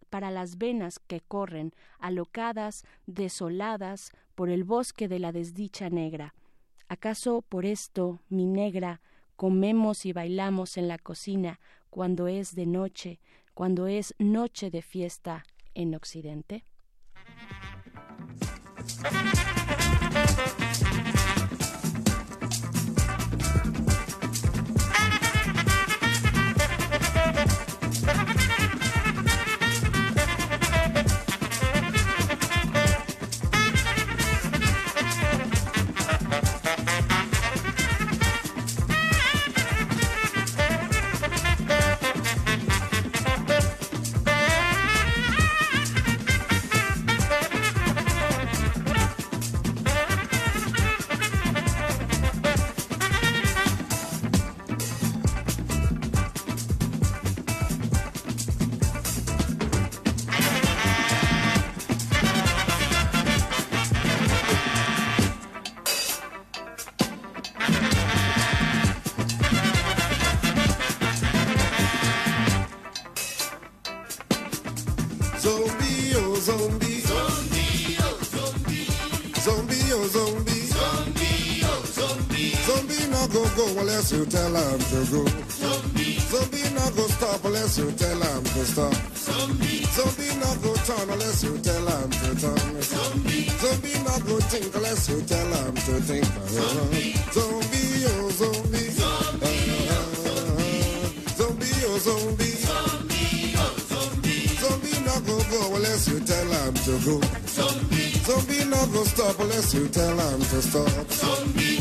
para las venas que corren, alocadas, desoladas por el bosque de la desdicha negra. ¿Acaso por esto, mi negra, comemos y bailamos en la cocina cuando es de noche, cuando es noche de fiesta en Occidente? Unless you tell him to go. Zombie not go stop unless you tell him to stop. Zombie zombie not go turn unless you tell him to turn. Zombie zombie not go think unless you tell him to think. Oh, zombie, oh zombie. Zombie, oh zombie. Zombie not go go unless you tell him to go. Zombie not go stop unless you tell him to stop. Zombie,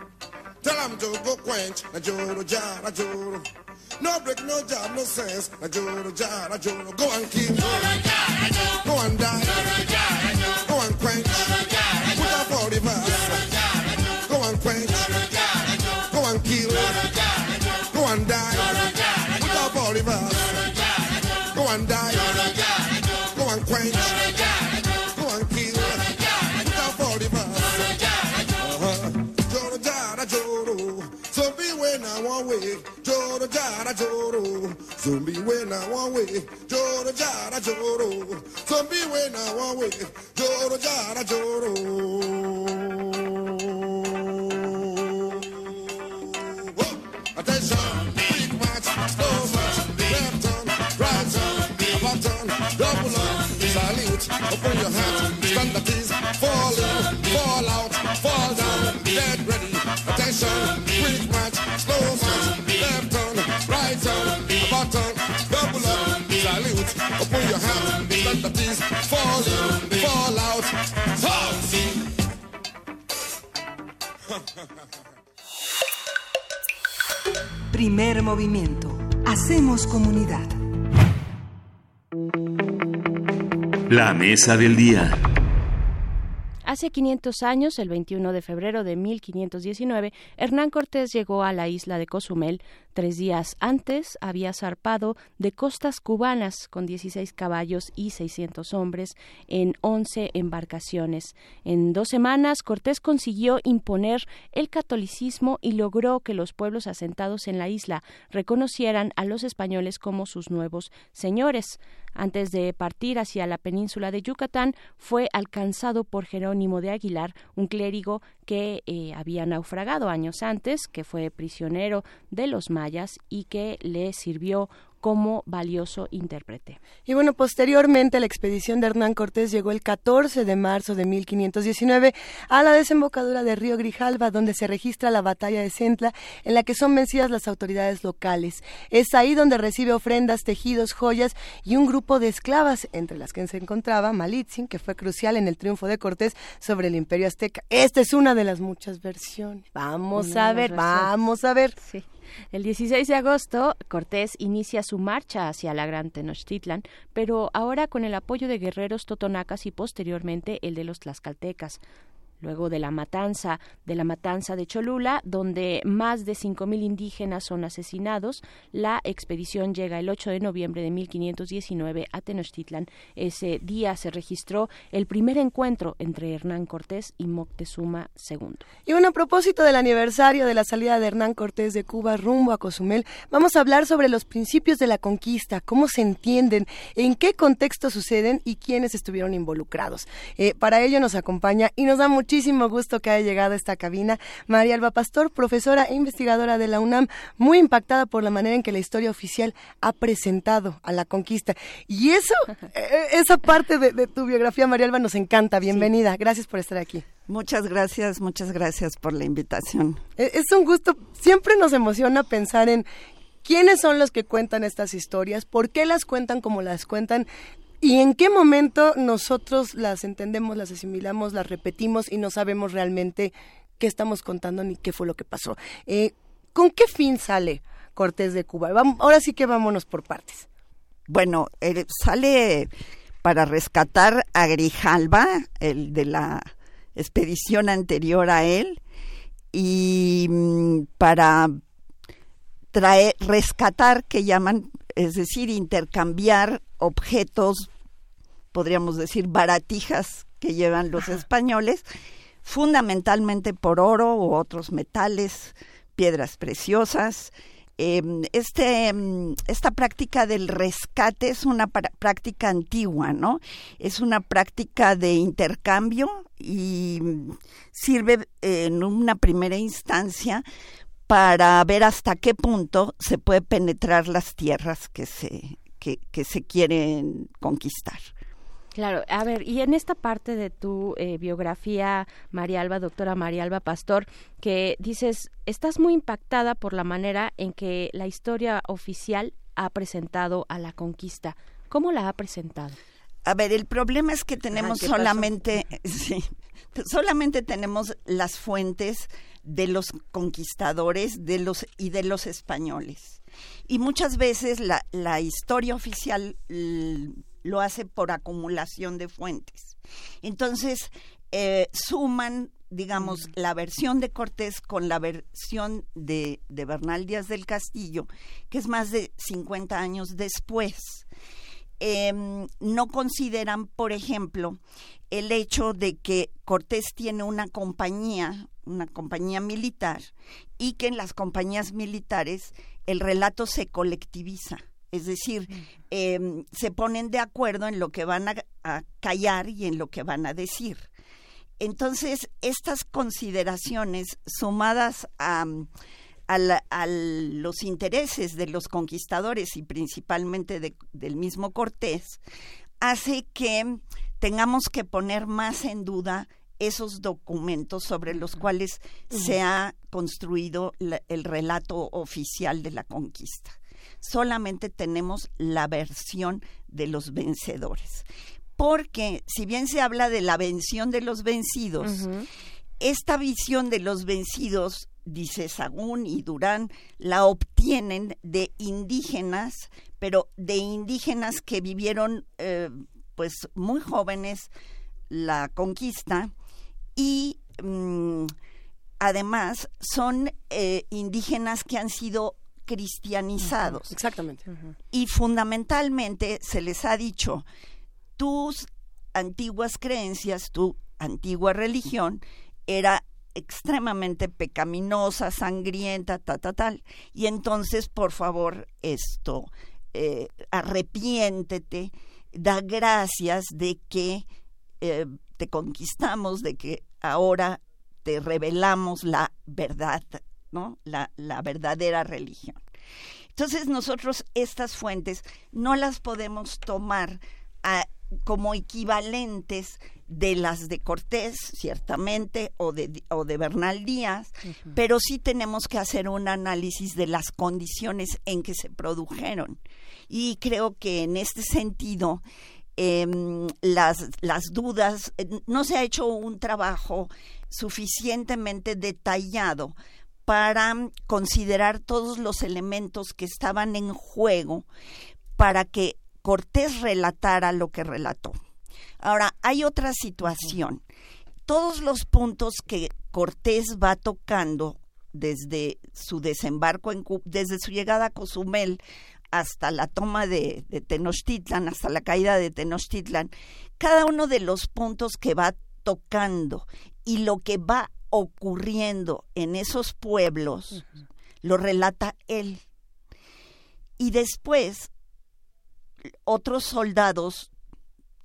To go quench. Na joro jara joro. No break, no jam, no sense. Na joro jara joro. Go and kill. Joro jara joro. Go and die. Joro jara fall in, fall out, fall down, get ready. Attention, quick march, slow march, left turn, right turn, about turn, double up, salute, open your hands, stand at ease, fall in, fall out, fall. Primer movimiento. Hacemos comunidad. La mesa del día. Hace 500 años, el 21 de febrero de 1519, Hernán Cortés llegó a la isla de Cozumel, Tres días antes había zarpado de costas cubanas con 16 caballos y 600 hombres en 11 embarcaciones. En dos semanas, Cortés consiguió imponer el catolicismo y logró que los pueblos asentados en la isla reconocieran a los españoles como sus nuevos señores. Antes de partir hacia la península de Yucatán, fue alcanzado por Jerónimo de Aguilar, un clérigo que eh, había naufragado años antes, que fue prisionero de los mayas y que le sirvió como valioso intérprete. Y bueno, posteriormente la expedición de Hernán Cortés llegó el 14 de marzo de 1519 a la desembocadura de Río Grijalva, donde se registra la batalla de Centla, en la que son vencidas las autoridades locales. Es ahí donde recibe ofrendas, tejidos, joyas y un grupo de esclavas, entre las que se encontraba Malitzin, que fue crucial en el triunfo de Cortés sobre el imperio azteca. Esta es una de las muchas versiones. Vamos a ver, vamos a ver. Sí. El 16 de agosto, Cortés inicia su marcha hacia la Gran Tenochtitlan, pero ahora con el apoyo de guerreros totonacas y posteriormente el de los tlaxcaltecas luego de la matanza de la matanza de Cholula, donde más de 5.000 indígenas son asesinados. La expedición llega el 8 de noviembre de 1519 a Tenochtitlan. Ese día se registró el primer encuentro entre Hernán Cortés y Moctezuma II. Y bueno, a propósito del aniversario de la salida de Hernán Cortés de Cuba rumbo a Cozumel, vamos a hablar sobre los principios de la conquista, cómo se entienden, en qué contexto suceden y quiénes estuvieron involucrados. Eh, para ello nos acompaña y nos da mucho muchísimo gusto que haya llegado a esta cabina. María Alba Pastor, profesora e investigadora de la UNAM, muy impactada por la manera en que la historia oficial ha presentado a la conquista. Y eso, eh, esa parte de, tu biografía, María Alba, nos encanta. Bienvenida. Gracias por estar aquí. Muchas gracias, muchas gracias por la invitación. E, es un gusto, siempre nos emociona pensar en quiénes son los que cuentan estas historias, por qué las cuentan como las cuentan, ¿Y en qué momento nosotros las entendemos, las asimilamos, las repetimos y no sabemos realmente qué estamos contando ni qué fue lo que pasó? Eh, ¿Con qué fin sale Cortés de Cuba? ahora sí que vámonos por partes. Bueno, sale para rescatar a Grijalva, el de la expedición anterior a él, y mm, para traer, rescatar, que llaman, es decir, intercambiar objetos, podríamos decir, baratijas que llevan los españoles, fundamentalmente por oro u otros metales, piedras preciosas. Em, este, em, esta práctica del rescate es una práctica antigua, ¿no? Es una práctica de intercambio y sirve en una primera instancia para ver hasta qué punto se puede penetrar las tierras que se, que, se quieren conquistar. Claro, a ver, y en esta parte de tu eh, biografía, María Alba, doctora María Alba Pastor, que dices, estás muy impactada por la manera en que la historia oficial ha presentado a la conquista. ¿Cómo la ha presentado? A ver, el problema es que tenemos solamente, sí, solamente tenemos las fuentes de los conquistadores de los, y de los españoles. Y muchas veces la, la historia oficial lo hace por acumulación de fuentes. Entonces, eh, suman, digamos, la versión de Cortés con la versión de, de Bernal Díaz del Castillo, que es más de 50 años después. Em, no consideran, por ejemplo, el hecho de que Cortés tiene una compañía, una compañía militar, y que en las compañías militares el relato se colectiviza. Es decir, em, se ponen de acuerdo en lo que van a, callar y en lo que van a decir. Entonces, estas consideraciones sumadas a, los intereses de los conquistadores y principalmente del mismo Cortés, hace que tengamos que poner más en duda esos documentos sobre los cuales se ha construido el relato oficial de la conquista. Solamente tenemos la versión de los vencedores. Porque si bien se habla de la vención de los vencidos, esta visión de los vencidos, dice Sagún y Durán, la obtienen de indígenas, pero de indígenas que vivieron eh, pues muy jóvenes la conquista y mm, además son eh, indígenas que han sido cristianizados. Exactamente. Y fundamentalmente se les ha dicho, tus antiguas creencias, tu antigua religión era extremadamente pecaminosa, sangrienta, ta, ta, tal. Y entonces, por favor, esto, eh, arrepiéntete, da gracias de que eh, te conquistamos, de que ahora te revelamos la verdad, ¿no? La, la verdadera religión. Entonces nosotros estas fuentes no las podemos tomar a, como equivalentes de las de Cortés, ciertamente, o de, o de Bernal Díaz, pero sí tenemos que hacer un análisis de las condiciones en que se produjeron. Y creo que en este sentido, em, las, las dudas, eh, no se ha hecho un trabajo suficientemente detallado para considerar todos los elementos que estaban en juego para que Cortés relatara lo que relató. Ahora, hay otra situación. Todos los puntos que Cortés va tocando desde su desembarco, en, desde su llegada a Cozumel hasta la toma de, de, Tenochtitlan, hasta la caída de Tenochtitlan, cada uno de los puntos que va tocando y lo que va ocurriendo en esos pueblos, lo relata él. Y después otros soldados,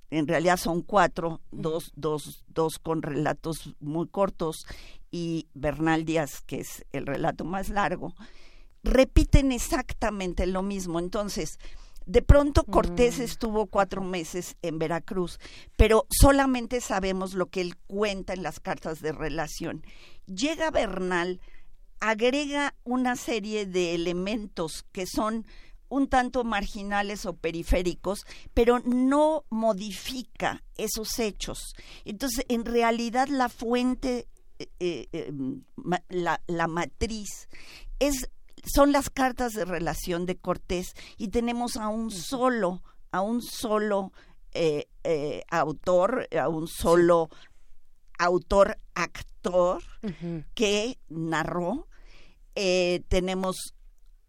en realidad son cuatro, dos, dos, dos con relatos muy cortos y Bernal Díaz, que es el relato más largo, repiten exactamente lo mismo. Entonces, de pronto Cortés mm. estuvo cuatro meses en Veracruz, pero solamente sabemos lo que él cuenta en las cartas de relación. Llega Bernal, agrega una serie de elementos que son un tanto marginales o periféricos, pero no modifica esos hechos. Entonces, en realidad la fuente, eh, eh, la, la matriz, es, son las cartas de relación de Cortés y tenemos a un solo, a un solo eh, autor, a un solo autor actor que narró. tenemos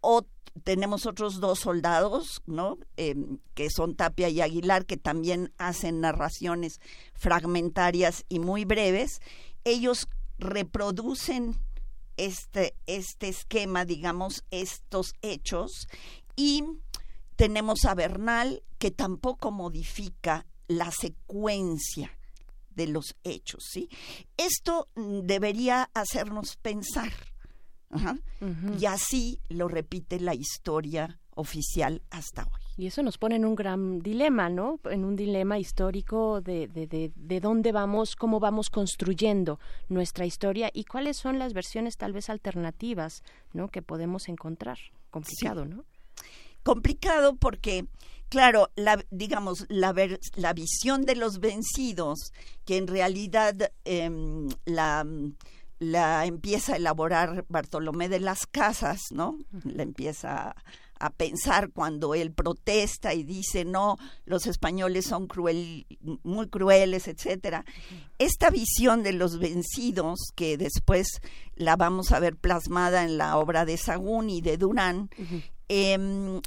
otro tenemos otros dos soldados, ¿no? Em, que son Tapia y Aguilar, que también hacen narraciones fragmentarias y muy breves. Ellos reproducen este, este esquema, digamos, estos hechos, y tenemos a Bernal, que tampoco modifica la secuencia de los hechos, ¿sí? Esto mm, debería hacernos pensar y así lo repite la historia oficial hasta hoy. Y eso nos pone en un gran dilema, ¿no? En un dilema histórico de, de, de, de, dónde vamos, cómo vamos construyendo nuestra historia y cuáles son las versiones tal vez alternativas, ¿no? Que podemos encontrar. Complicado, ¿no? Complicado porque, claro, la, digamos, la, la visión de los vencidos, que en realidad em, la la empieza a elaborar Bartolomé de las Casas, ¿no? La empieza a, pensar cuando él protesta y dice no, los españoles son cruel, muy crueles, etcétera. Esta visión de los vencidos, que después la vamos a ver plasmada en la obra de Sagún y de Durán, em,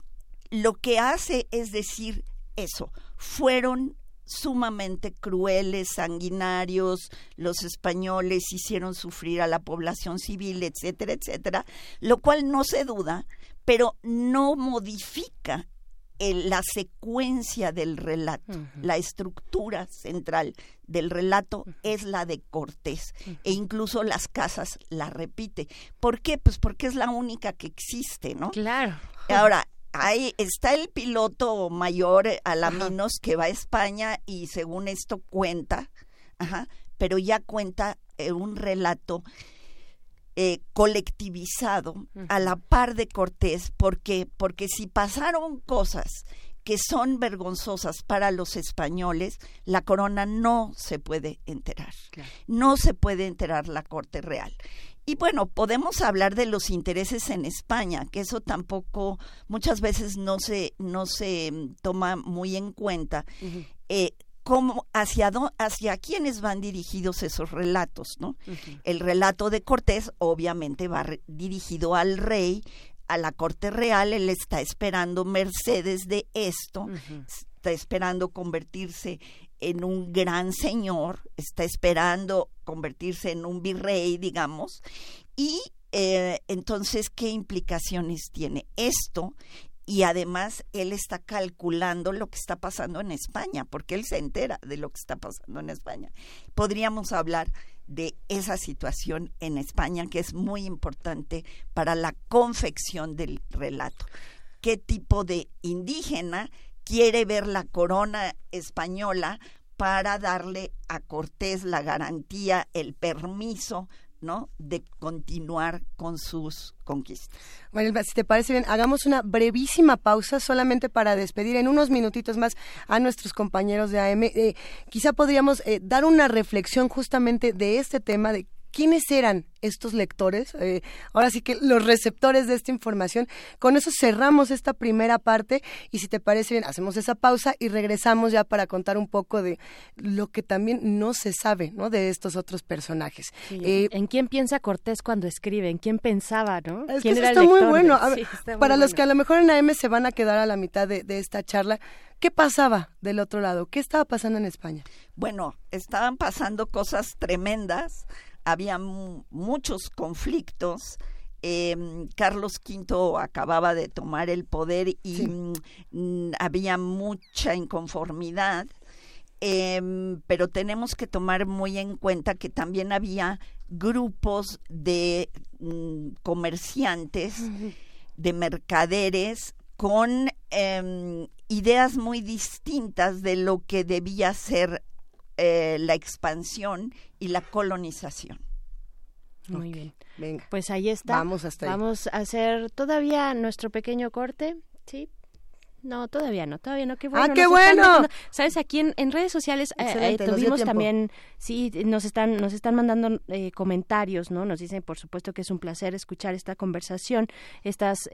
lo que hace es decir eso, fueron sumamente crueles, sanguinarios, los españoles hicieron sufrir a la población civil, etcétera, etcétera, lo cual no se duda, pero no modifica la secuencia del relato, la estructura central del relato es la de Cortés e incluso las casas la repite. ¿Por qué? Pues porque es la única que existe, ¿no? Claro. Ahora, Ahí está el piloto mayor Alaminos que va a España y según esto cuenta, ajá, pero ya cuenta eh, un relato eh, colectivizado a la par de Cortés, porque porque si pasaron cosas que son vergonzosas para los españoles, la corona no se puede enterar. No se puede enterar la corte real. Y bueno, podemos hablar de los intereses en España, que eso tampoco muchas veces no se, no se mm, toma muy en cuenta. Eh, hacia, hacia quiénes van dirigidos esos relatos, ¿no? El relato de Cortés obviamente va dirigido al rey, a la corte real, él está esperando mercedes de esto, está esperando convertirse en un gran señor, está esperando convertirse en un virrey, digamos, y eh, entonces, ¿qué implicaciones tiene esto? Y además, él está calculando lo que está pasando en España, porque él se entera de lo que está pasando en España. Podríamos hablar de esa situación en España, que es muy importante para la confección del relato. ¿Qué tipo de indígena quiere ver la corona española para darle a Cortés la garantía, el permiso ¿no? de continuar con sus conquistas. Bueno, si te parece bien, hagamos una brevísima pausa solamente para despedir en unos minutitos más a nuestros compañeros de AM. Eh, quizá podríamos eh, dar una reflexión justamente de este tema, de quiénes eran estos lectores, eh, ahora sí que los receptores de esta información. Con eso cerramos esta primera parte y si te parece bien, hacemos esa pausa y regresamos ya para contar un poco de lo que también no se sabe ¿no? de estos otros personajes. Eh, ¿En quién piensa Cortés cuando escribe? ¿En quién pensaba? ¿no? ¿Quién era está muy bueno. para los que a lo mejor en AM se van a quedar a la mitad de, de esta charla, ¿qué pasaba del otro lado? ¿Qué estaba pasando en España? Bueno, estaban pasando cosas tremendas había muchos conflictos. Em, Carlos V acababa de tomar el poder y mm, había mucha inconformidad, em, pero tenemos que tomar muy en cuenta que también había grupos de mm, comerciantes, de mercaderes, con em, ideas muy distintas de lo que debía ser eh, la expansión y la colonización. Muy bien. Venga. Pues ahí está. Vamos hasta Vamos a hacer todavía nuestro pequeño corte, ¿sí? No, todavía no, todavía no. Qué bueno. ¡Ah, qué bueno! Sabes, aquí en, redes sociales eh, eh, tuvimos también, sí, nos están, nos están mandando comentarios, ¿no? Nos dicen, por supuesto, que es un placer escuchar esta conversación, estas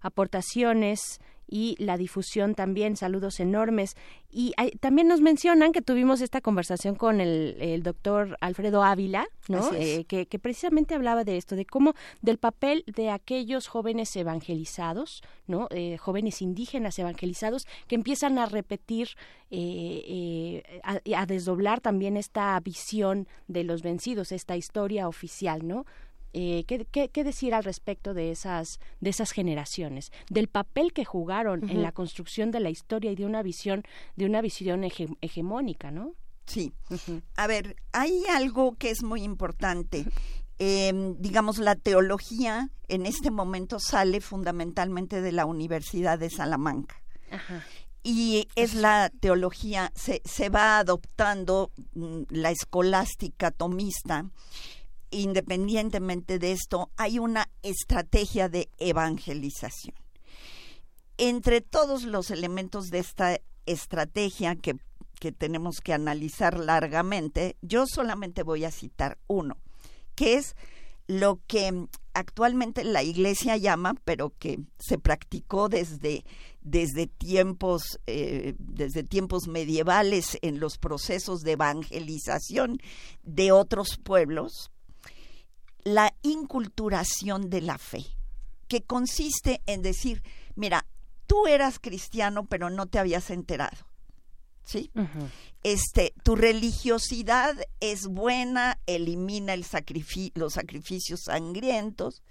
aportaciones y la difusión también. Saludos enormes. Y también nos mencionan que tuvimos esta conversación con el, el doctor Alfredo Ávila, ¿no? Eh, que, que, precisamente hablaba de esto, de cómo, del papel de aquellos jóvenes evangelizados, ¿no? Eh, jóvenes indígenas evangelizados que empiezan a repetir, eh, a, a desdoblar también esta visión de los vencidos, esta historia oficial, ¿no? Eh, ¿qué, decir al respecto de esas, de esas generaciones, del papel que jugaron en la construcción de la historia y de una visión, de una visión hegemónica, ¿no? Sí. A ver, hay algo que es muy importante. Em, digamos, la teología en este momento sale fundamentalmente de la Universidad de Salamanca. Y es la teología, se, se va adoptando mm, la escolástica tomista independientemente de esto, hay una estrategia de evangelización. Entre todos los elementos de esta estrategia que, tenemos que analizar largamente, yo solamente voy a citar uno, que es lo que actualmente la iglesia llama, pero que se practicó desde, desde, tiempos, eh, desde tiempos medievales en los procesos de evangelización de otros pueblos, la inculturación de la fe, que consiste en decir, mira, tú eras cristiano pero no te habías enterado. ¿Sí? Este, tu religiosidad es buena, elimina el los sacrificios sangrientos,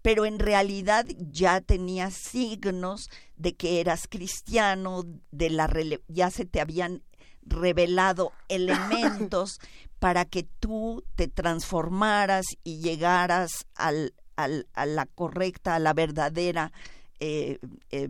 pero en realidad ya tenías signos de que eras cristiano, de la ya se te habían revelado elementos para que tú te transformaras y llegaras al, al, a la correcta, a la verdadera eh, eh,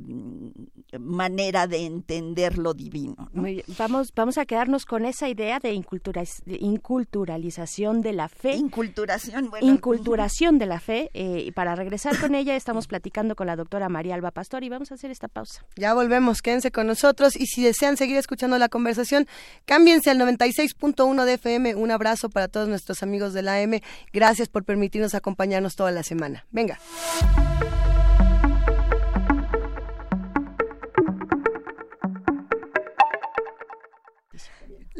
manera de entender lo divino. Vamos, vamos a quedarnos con esa idea de, inculturalización de la fe. Inculturación, bueno. Inculturación de la fe. Eh, y para regresar con ella, estamos platicando con la doctora María Alba Pastor y vamos a hacer esta pausa. Ya volvemos, quédense con nosotros y si desean seguir escuchando la conversación, cámbiense al 96.1 de FM. Un abrazo para todos nuestros amigos de la M. Gracias por permitirnos acompañarnos toda la semana. Venga.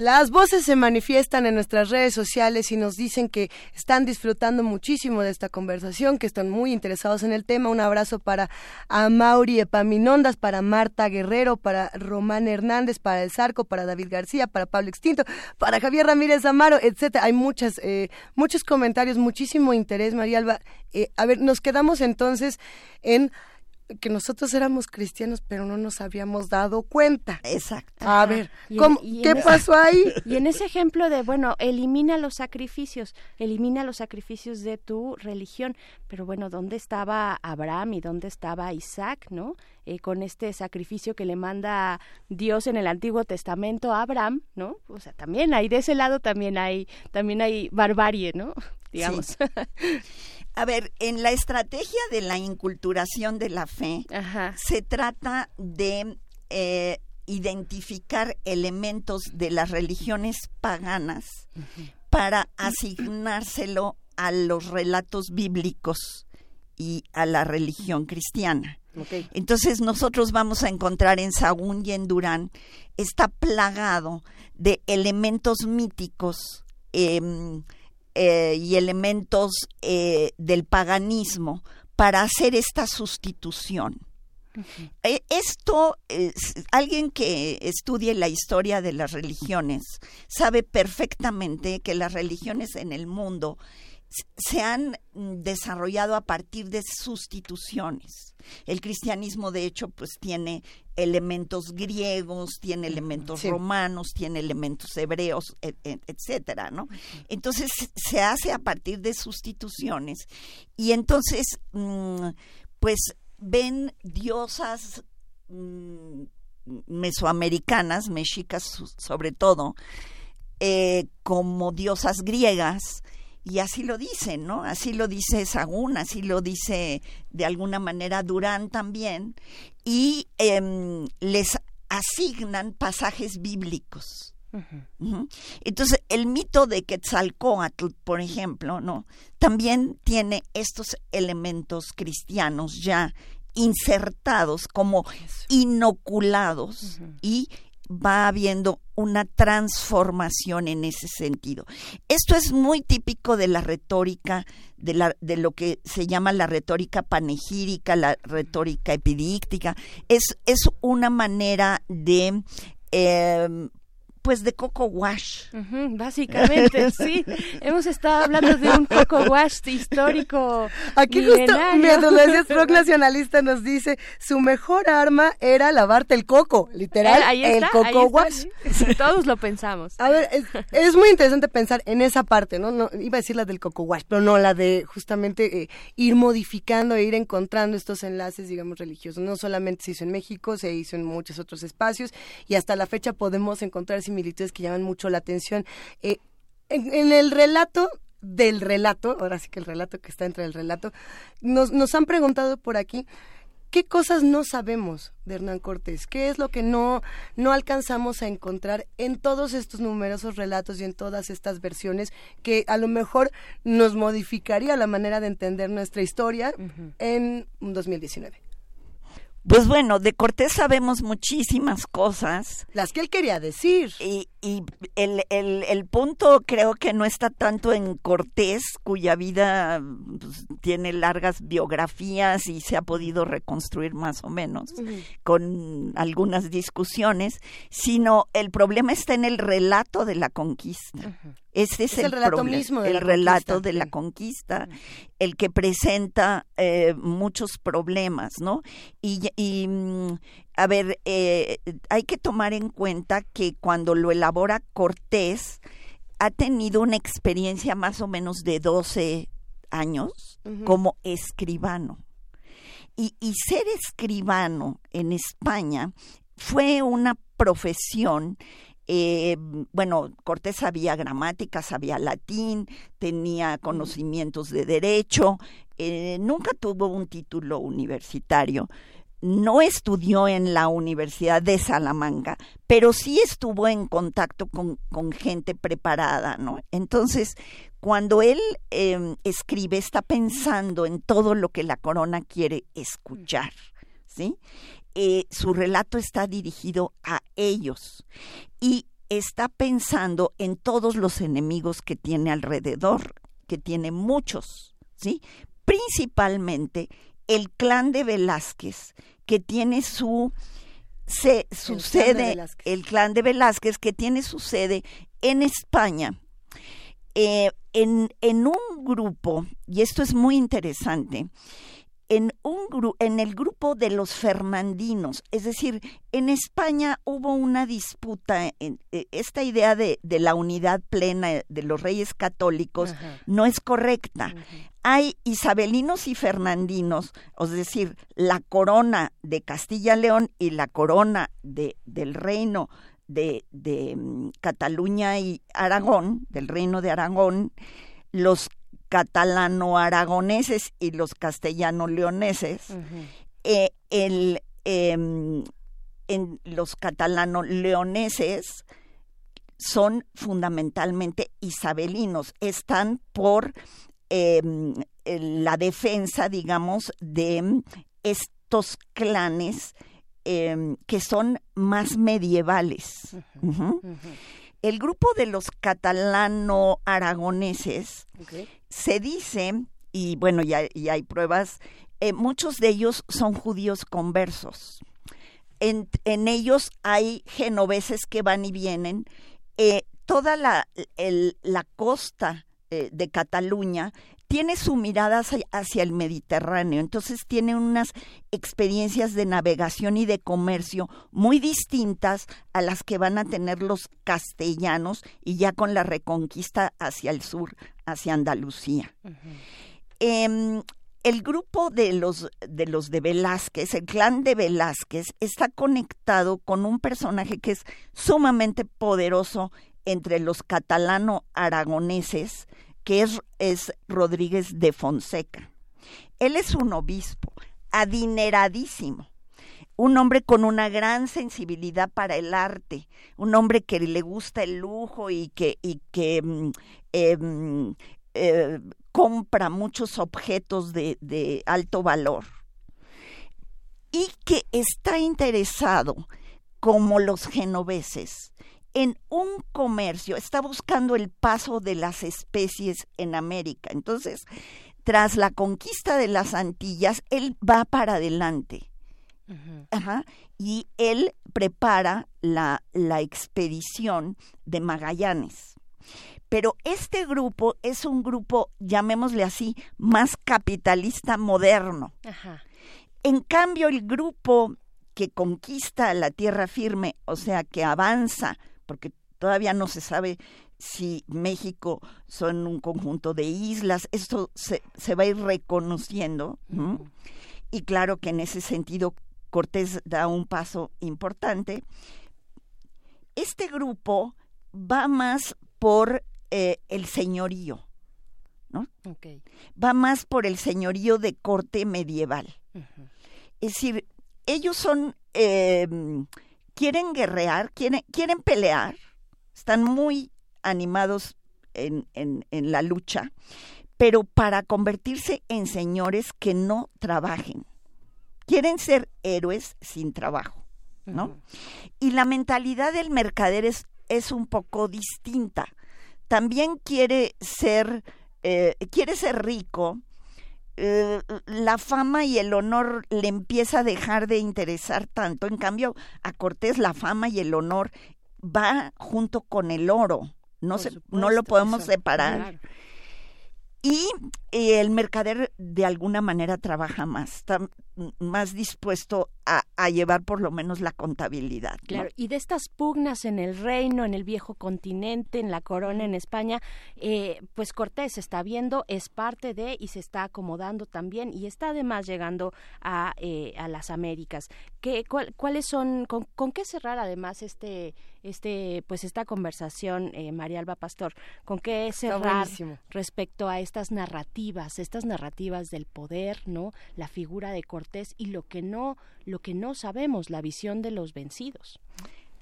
Las voces se manifiestan en nuestras redes sociales y nos dicen que están disfrutando muchísimo de esta conversación, que están muy interesados en el tema. Un abrazo para Mauri Epaminondas, para Marta Guerrero, para Román Hernández, para El Zarco, para David García, para Pablo Extinto, para Javier Ramírez Amaro, etcétera. Hay muchas, eh, muchos comentarios, muchísimo interés, María Alba. Eh, a ver, nos quedamos entonces en que nosotros éramos cristianos, pero no nos habíamos dado cuenta. Exacto. A ver, ¿qué pasó ahí? Y en ese ejemplo de, bueno, elimina los sacrificios, elimina los sacrificios de tu religión, pero bueno, ¿dónde estaba Abraham y dónde estaba Isaac, no? Eh, con este sacrificio que le manda Dios en el Antiguo Testamento a Abraham, ¿no? O sea, también hay de ese lado también hay también hay barbarie, ¿no? Digamos. A ver, en la estrategia de la inculturación de la fe, se trata de eh, identificar elementos de las religiones paganas para asignárselo a los relatos bíblicos y a la religión cristiana. Entonces nosotros vamos a encontrar en Sagún y en Durán, está plagado de elementos míticos. Em, eh, y elementos eh, del paganismo para hacer esta sustitución. Eh, esto, alguien que estudie la historia de las religiones sabe perfectamente que las religiones en el mundo se han mm, desarrollado a partir de sustituciones. El cristianismo, de hecho, pues tiene elementos griegos, tiene elementos romanos, tiene elementos hebreos, e, e, etcétera, ¿no? Entonces se hace a partir de sustituciones y entonces, mm, pues ven diosas mm, mesoamericanas, mexicas sobre todo, eh, como diosas griegas y así lo dice, ¿no? Así lo dice Sagún, así lo dice de alguna manera Durán también, y em, les asignan pasajes bíblicos. Entonces, el mito de Quetzalcoatl, por ejemplo, ¿no? También tiene estos elementos cristianos ya insertados como inoculados y va habiendo una transformación en ese sentido. Esto es muy típico de la retórica, de, la, de lo que se llama la retórica panegírica, la retórica epidíctica. Es, es una manera de eh, pues de coco wash. básicamente, sí. Hemos estado hablando de un coco wash histórico. Aquí justo mi adolescencia rock nacionalista nos dice, su mejor arma era lavarte el coco, literal, el coco wash. Todos lo pensamos. A ver, es, muy interesante pensar en esa parte, ¿no? ¿no? Iba a decir la del coco wash, pero no la de justamente eh, ir modificando e ir encontrando estos enlaces, digamos, religiosos. No solamente se hizo en México, se hizo en muchos otros espacios y hasta la fecha podemos encontrar similitudes que llaman mucho la atención. Eh, en, el relato del relato, ahora sí que el relato que está entre el relato, nos, nos han preguntado por aquí ¿Qué cosas no sabemos de Hernán Cortés? ¿Qué es lo que no, no alcanzamos a encontrar en todos estos numerosos relatos y en todas estas versiones que a lo mejor nos modificaría la manera de entender nuestra historia en 2019? Pues bueno, de Cortés sabemos muchísimas cosas. Las que él quería decir. Y, y el, el, el, punto creo que no está tanto en Cortés, cuya vida pues, tiene largas biografías y se ha podido reconstruir más o menos, con algunas discusiones, sino el problema está en el relato de la conquista. Ese es, el, relato mismo el relato de la conquista, el que presenta eh, muchos problemas, ¿no? Y, mm, a ver, eh, hay que tomar en cuenta que cuando lo elabora Cortés, ha tenido una experiencia más o menos de 12 años como escribano. Y, y ser escribano en España fue una profesión eh, bueno, Cortés sabía gramática, sabía latín, tenía conocimientos de derecho, eh, nunca tuvo un título universitario, no estudió en la Universidad de Salamanca, pero sí estuvo en contacto con, gente preparada, ¿no? Entonces, cuando él em, escribe, está pensando en todo lo que la corona quiere escuchar, ¿sí? Eh, su relato está dirigido a ellos. Y está pensando en todos los enemigos que tiene alrededor, que tiene muchos, ¿sí? Principalmente el clan de Velázquez, que tiene su, su sede, el clan de Velázquez, que tiene su sede en España. Eh, en, en un grupo, y esto es muy interesante, en, un en el grupo de los fernandinos, es decir, en España hubo una disputa, en, eh, esta idea de, la unidad plena de los reyes católicos no es correcta. Hay isabelinos y fernandinos, es decir, la corona de Castilla-León y la corona de, del reino de, de mm, Cataluña y Aragón, del reino de Aragón, los catalano-aragoneses y los castellano-leoneses, eh, el, em, en los catalano-leoneses son fundamentalmente isabelinos, están por em, la defensa, digamos, de estos clanes em, que son más medievales. El grupo de los catalano-aragoneses se dice, y bueno, ya, hay pruebas, eh, muchos de ellos son judíos conversos. En, ellos hay genoveses que van y vienen. Eh, toda la, la costa eh, de Cataluña tiene su mirada hacia, el Mediterráneo, entonces tiene unas experiencias de navegación y de comercio muy distintas a las que van a tener los castellanos y ya con la reconquista hacia el sur, hacia Andalucía. Em, el grupo de los, de los de Velázquez, el clan de Velázquez, está conectado con un personaje que es sumamente poderoso entre los catalano-aragoneses, que es, es Rodríguez de Fonseca. Él es un obispo, adineradísimo, un hombre con una gran sensibilidad para el arte, un hombre que le gusta el lujo y que, mm, em, eh, compra muchos objetos de, de alto valor y que está interesado, como los genoveses, en un comercio, está buscando el paso de las especies en América. Entonces, tras la conquista de las Antillas, él va para adelante. y él prepara la, la expedición de Magallanes. Pero este grupo es un grupo, llamémosle así, más capitalista moderno. En cambio, el grupo que conquista la tierra firme, o sea, que avanza porque todavía no se sabe si México son un conjunto de islas, esto se, va a ir reconociendo. Y claro que en ese sentido Cortés da un paso importante. Este grupo va más por eh, el señorío, ¿no? Va más por el señorío de corte medieval. Es decir, ellos son eh, quieren guerrear, quieren, quieren pelear, están muy animados en, en, la lucha, pero para convertirse en señores que no trabajen. Quieren ser héroes sin trabajo, ¿no? Y la mentalidad del mercader es, es un poco distinta. También quiere ser, eh, quiere ser rico, eh, la fama y el honor le empieza a dejar de interesar tanto. En cambio, a Cortés la fama y el honor va junto con el oro. No, se, no lo podemos separar. Y el mercader de alguna manera trabaja más, está más dispuesto a, llevar por lo menos la contabilidad. Claro, y de estas pugnas en el reino, en el viejo continente, en la corona en España, eh, pues Cortés está viendo, es parte de y se está acomodando también y está además llegando a, eh, a las Américas. ¿Qué, ¿Cuáles son, con, con qué cerrar además este este pues esta conversación eh, María Alba Pastor con qué cerrar respecto a estas narrativas estas narrativas del poder no la figura de Cortés y lo que no lo que no sabemos la visión de los vencidos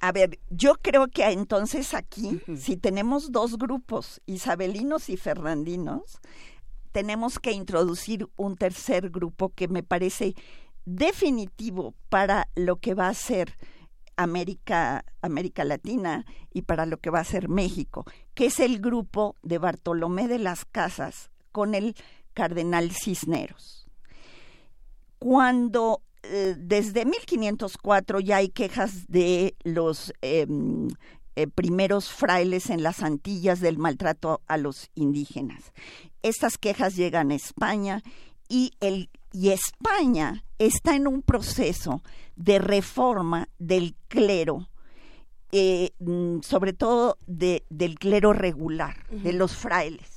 a ver, yo creo que entonces aquí, si tenemos dos grupos, isabelinos y fernandinos, tenemos que introducir un tercer grupo que me parece definitivo para lo que va a ser América, América Latina y para lo que va a ser México, que es el grupo de Bartolomé de las Casas con el cardenal Cisneros. Cuando eh, desde 1504 ya hay quejas de los em, eh, primeros frailes en las Antillas del maltrato a los indígenas. Estas quejas llegan a España y, el, y España está en un proceso de reforma del clero, eh, mm, sobre todo de, del clero regular, de los frailes.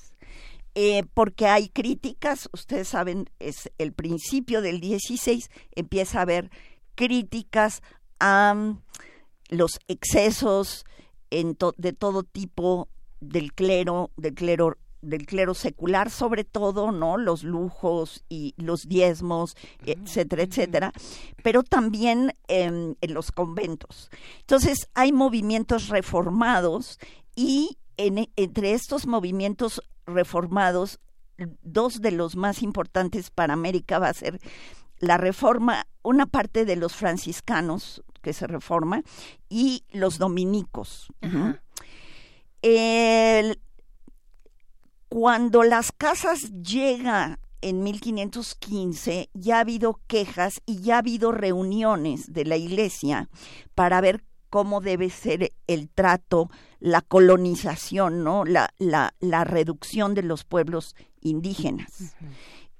Eh, porque hay críticas, ustedes saben, es el principio del 16, empieza a haber críticas a mm, los excesos de todo tipo del clero, del clero del clero secular, sobre todo, ¿no? Los lujos y los diezmos, etcétera, etcétera, pero también en los conventos. Entonces, hay movimientos reformados y entre estos movimientos reformados, dos de los más importantes para América va a ser la reforma, una parte de los franciscanos, que se reforma, y los dominicos. cuando las casas llegan en 1515, ya ha habido quejas y ya ha habido reuniones de la iglesia para ver cómo debe ser el trato, la colonización, ¿no? la, la, la reducción de los pueblos indígenas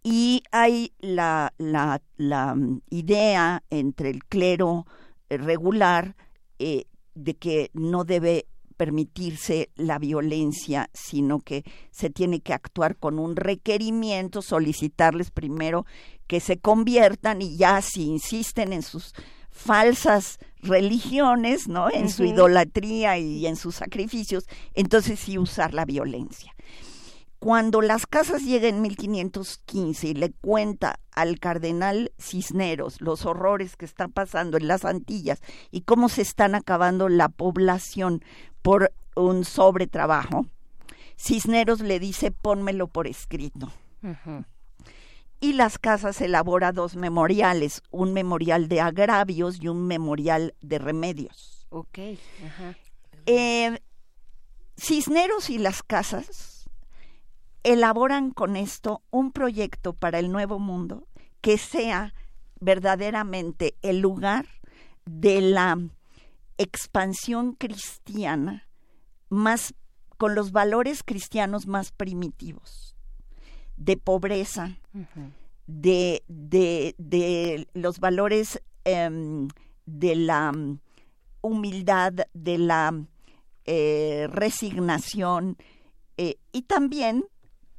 y hay la, la, la, mm, idea entre el clero eh, regular eh, de que no debe permitirse la violencia, sino que se tiene que actuar con un requerimiento, solicitarles primero que se conviertan y ya si insisten en sus falsas religiones, ¿no? En su idolatría y en sus sacrificios, entonces sí usar la violencia. Cuando las casas llegan en 1515 y le cuenta al cardenal Cisneros los horrores que están pasando en las Antillas y cómo se están acabando la población por un sobretrabajo, Cisneros le dice pónmelo por escrito. Y las casas elabora dos memoriales, un memorial de agravios y un memorial de remedios. Ok. Eh, Cisneros y las casas elaboran con esto un proyecto para el nuevo mundo que sea verdaderamente el lugar de la expansión cristiana más con los valores cristianos más primitivos de pobreza de, de, los valores em, de la humildad de la eh, resignación eh, y también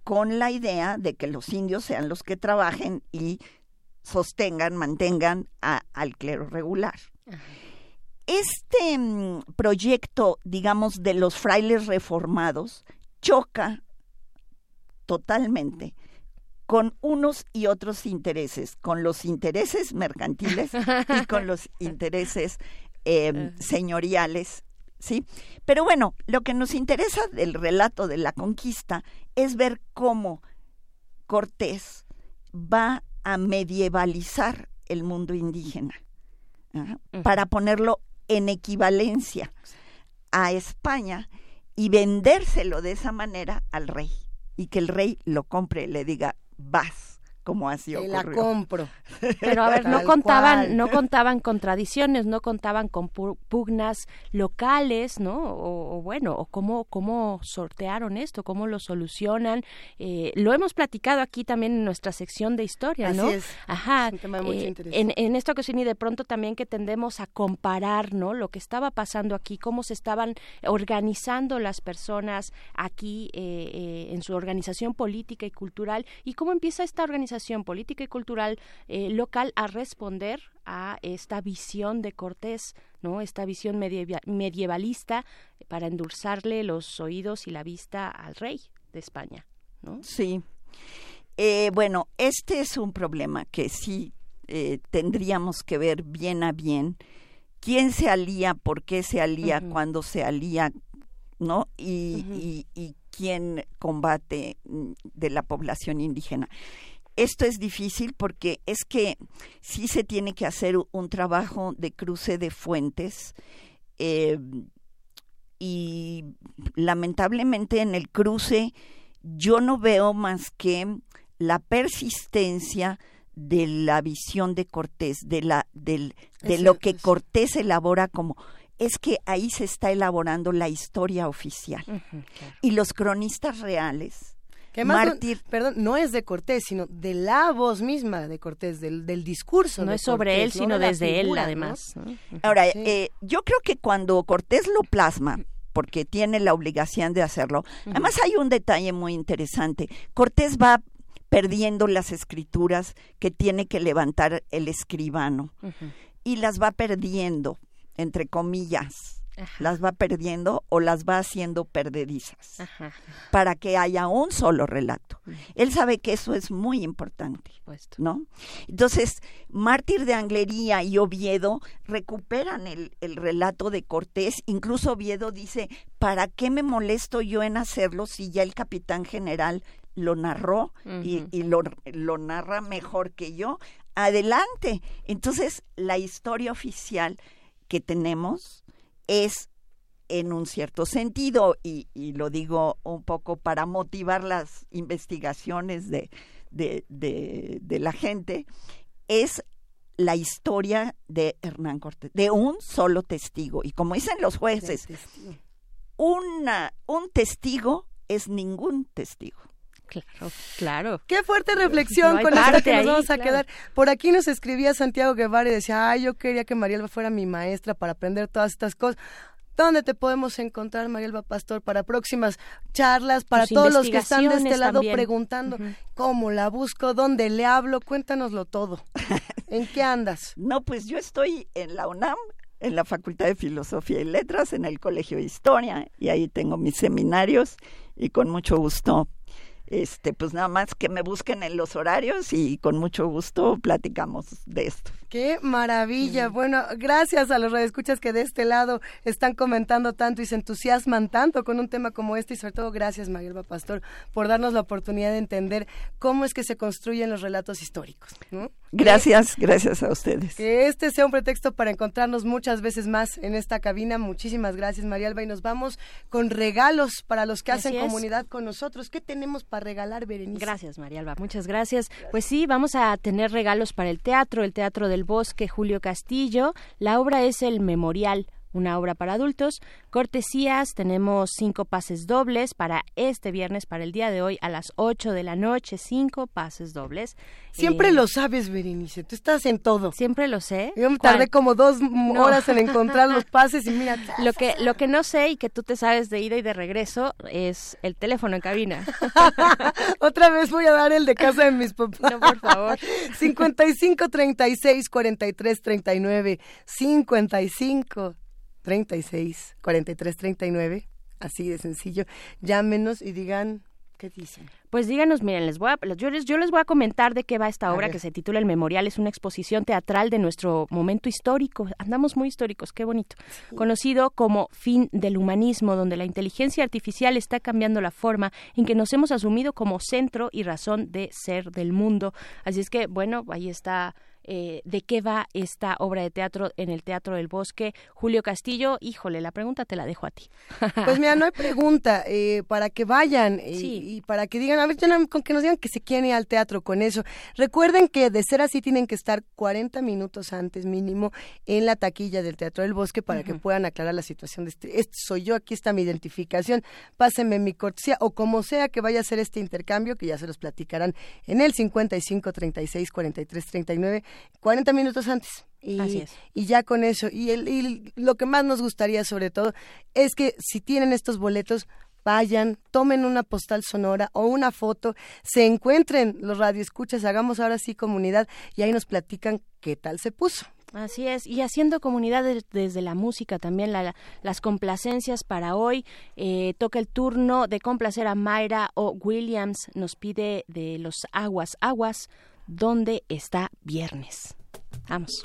con la idea de que los indios sean los que trabajen y sostengan, mantengan al clero regular. Este mm, proyecto, digamos, de los frailes reformados choca totalmente con unos y otros intereses, con los intereses mercantiles y con los intereses em, señoriales ¿sí? Pero bueno, lo que nos interesa del relato de la conquista es ver cómo Cortés va a medievalizar el mundo indígena para ponerlo en equivalencia a España y vendérselo de esa manera al rey y que el rey lo compre y le diga vas como así ocurrió. la compro. Pero a ver, no contaban, no contaban con tradiciones, no contaban con pugnas locales, ¿no? O, bueno, o cómo, cómo sortearon esto, cómo lo solucionan. Eh, lo hemos platicado aquí también en nuestra sección de historia, ¿no? Así es. Ajá. Es un tema muy eh, en, en esta ocasión y de pronto también que tendemos a comparar, ¿no? Lo que estaba pasando aquí, cómo se estaban organizando las personas aquí eh, en su organización política y cultural y cómo empieza esta organización política y cultural eh, local a responder a esta visión de Cortés, ¿no? Esta visión medievalista para endulzarle los oídos y la vista al rey de España, ¿no? Sí. Eh, bueno, este es un problema que sí eh, tendríamos que ver bien a bien. ¿Quién se alía? ¿Por qué se alía? ¿Cuándo se alía? ¿No? y, y quién combate mm, de la población indígena. Esto es difícil porque es que sí se tiene que hacer un trabajo de cruce de fuentes eh, y lamentablemente en el cruce yo no veo más que la persistencia de la visión de Cortés, de la del, de lo que Cortés elabora como es que ahí se está elaborando la historia oficial. Y los cronistas reales que Mártir, perdón, no es de Cortés, sino de la voz misma de Cortés, del, del discurso. No es sobre él, sino desde él, además. Ahora, eh, yo creo que cuando Cortés lo plasma, porque tiene la obligación de hacerlo, además hay un detalle muy interesante. Cortés va perdiendo las escrituras que tiene que levantar el escribano y las va perdiendo, entre comillas las va perdiendo o las va haciendo perdedizas para que haya un solo relato. Él sabe que eso es muy importante, ¿no? Entonces, Mártir de Anglería y Oviedo recuperan el, relato de Cortés, incluso Oviedo dice, ¿para qué me molesto yo en hacerlo si ya el capitán general lo narró y, y lo, lo narra mejor que yo? Adelante. Entonces, la historia oficial que tenemos es en un cierto sentido, y, lo digo un poco para motivar las investigaciones de, de, de, la gente, es la historia de Hernán Cortés, de un solo testigo. Y como dicen los jueces, una, un testigo es ningún testigo. Claro, claro. Qué fuerte reflexión con esta que nos vamos a quedar. Por aquí nos escribía Santiago Guevara y decía, ay, yo quería que Marielba fuera mi maestra para aprender todas estas cosas. ¿Dónde te podemos encontrar, Marielba Pastor, para próximas charlas, para todos los que están de este lado preguntando cómo la busco, dónde le hablo? Cuéntanoslo todo. ¿En qué andas? No, pues yo estoy en la UNAM, en la Facultad de Filosofía y Letras, en el Colegio de Historia, y ahí tengo mis seminarios y con mucho gusto este, pues nada más que me busquen en los horarios y con mucho gusto platicamos de esto. Qué maravilla. Bueno, gracias a los radioescuchas que de este lado están comentando tanto y se entusiasman tanto con un tema como este y sobre todo gracias Marielba Pastor por darnos la oportunidad de entender cómo es que se construyen los relatos históricos. Gracias, gracias a ustedes. Que este sea un pretexto para encontrarnos muchas veces más en esta cabina. Muchísimas gracias Marielba y nos vamos con regalos para los que hacen comunidad con nosotros. ¿Qué tenemos para regalar, Berenice? Gracias Marielba, muchas gracias. Pues sí, vamos a tener regalos para el teatro, el Teatro del Bosque Julio Castillo. La obra es el Memorial una obra para adultos. Cortesías, tenemos cinco pases dobles para este viernes, para el día de hoy, a las 8 de la noche, cinco pases dobles. Siempre eh, lo sabes, Berenice, tú estás en todo. Siempre lo sé. Yo me tardé como dos horas en encontrar los pases y mira. Lo que, lo que no sé y que tú te sabes de ida y de regreso es el teléfono en cabina. Otra vez voy a dar el de casa de mis papás. No, por favor. 55 36 43 39 55 36 43 39, así de sencillo. Llámenos y digan ¿Qué dicen? Pues díganos, miren, les voy a, yo, les, yo les voy a comentar de qué va esta obra que se titula El Memorial. Es una exposición teatral de nuestro momento histórico. Andamos muy históricos, qué bonito. Conocido como Fin del Humanismo, donde la inteligencia artificial está cambiando la forma en que nos hemos asumido como centro y razón de ser del mundo. Así es que, bueno, ahí está eh, de qué va esta obra de teatro en el Teatro del Bosque. Julio Castillo, híjole, la pregunta te la dejo a ti. Pues mira, no hay pregunta, eh, para que vayan eh, y para que digan, a ver, con que nos digan que se quieren ir al teatro con eso. Recuerden que de ser así tienen que estar 40 minutos antes mínimo en la taquilla del Teatro del Bosque para que puedan aclarar la situación de este, este soy yo, aquí está mi identificación, pásenme mi cortesía o como sea que vaya a hacer este intercambio, que ya se los platicarán en el 55 36 43 39 40 minutos antes. Y, y ya con eso. Y, el, y lo que más nos gustaría sobre todo es que si tienen estos boletos, vayan, tomen una postal sonora o una foto, se encuentren los radioescuchas, hagamos ahora sí comunidad y ahí nos platican qué tal se puso. Así es, y haciendo comunidad desde la música también, las complacencias para hoy. Eh, toca el turno de complacer a Mayra o Williams, nos pide de los aguas, aguas dónde está viernes. Vamos.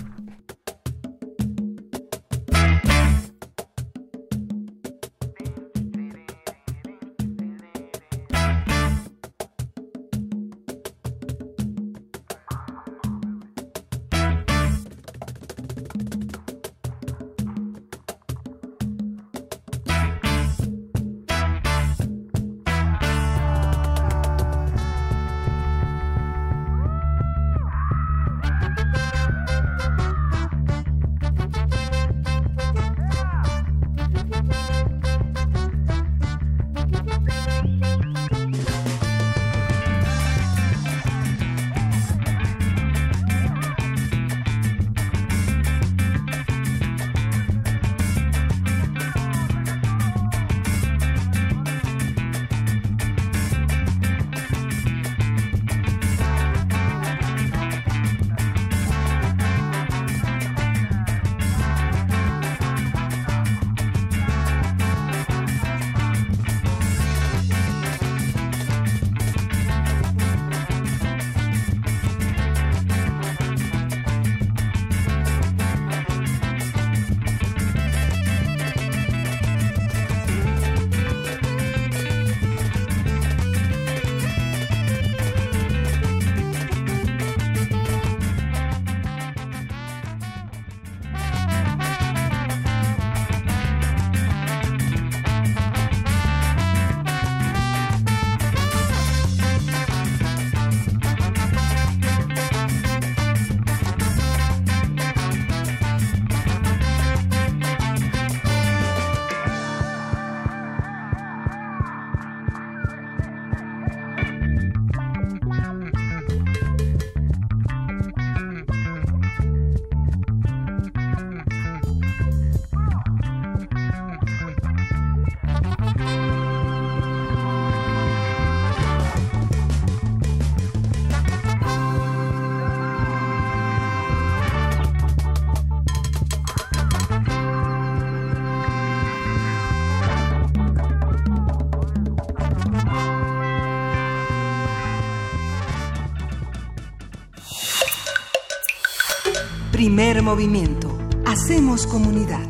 Primer movimiento. Hacemos comunidad.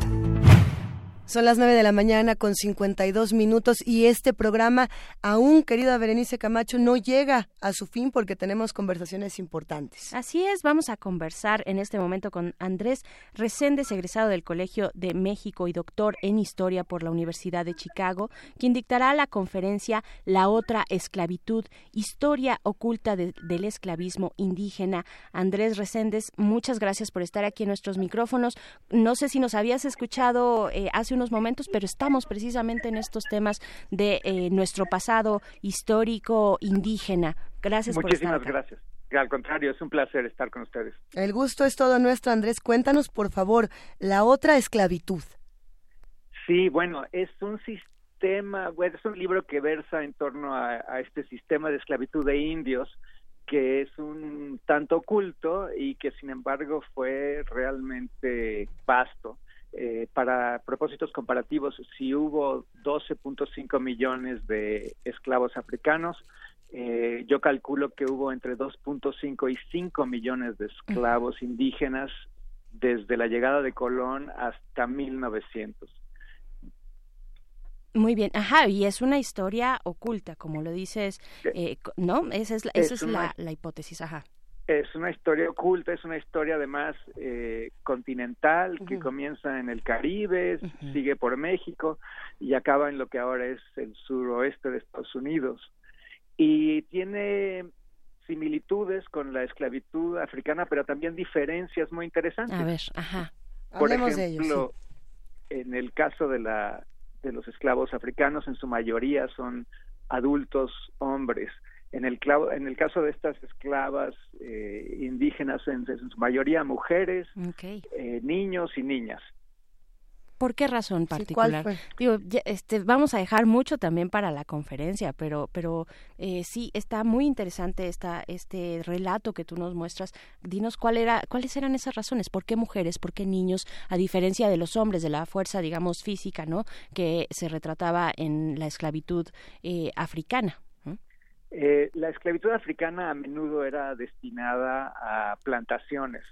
Son las 9 de la mañana con 52 minutos y este programa aún, querida Berenice Camacho, no llega a su fin porque tenemos conversaciones importantes. Así es, vamos a conversar en este momento con Andrés Reséndez, egresado del Colegio de México y doctor en Historia por la Universidad de Chicago, quien dictará la conferencia La otra esclavitud, historia oculta del esclavismo indígena. Andrés Reséndez, muchas gracias por estar aquí en nuestros micrófonos. No sé si nos habías escuchado eh, hace un momentos, pero estamos precisamente en estos temas de eh, nuestro pasado histórico indígena. Gracias Muchísimas por estar gracias. Al contrario, es un placer estar con ustedes. El gusto es todo nuestro, Andrés. Cuéntanos, por favor, la otra esclavitud. Sí, bueno, es un sistema, bueno, es un libro que versa en torno a, a este sistema de esclavitud de indios que es un tanto oculto y que sin embargo fue realmente vasto. Eh, para propósitos comparativos, si hubo 12.5 millones de esclavos africanos, eh, yo calculo que hubo entre 2.5 y 5 millones de esclavos indígenas desde la llegada de Colón hasta 1900. Muy bien, ajá, y es una historia oculta, como lo dices, eh, ¿no? Esa es, esa es, la, la hipótesis, ajá. Es una historia oculta, es una historia además eh, continental que comienza en el Caribe, sigue por México y acaba en lo que ahora es el suroeste de Estados Unidos. Y tiene similitudes con la esclavitud africana, pero también diferencias muy interesantes. A ver, ajá. Por ejemplo, en el caso de la de los esclavos africanos, en su mayoría son adultos hombres en el, en el caso de estas esclavas eh, indígenas, en, su mayoría mujeres, eh, niños y niñas. ¿Por qué razón particular? Digo, este, vamos a dejar mucho también para la conferencia, pero, pero eh, sí está muy interesante esta, este relato que tú nos muestras. Dinos cuál era, cuáles eran esas razones, por qué mujeres, por qué niños, a diferencia de los hombres, de la fuerza, digamos, física, ¿no? Que se retrataba en la esclavitud africana. Eh, la esclavitud africana a menudo era destinada a plantaciones.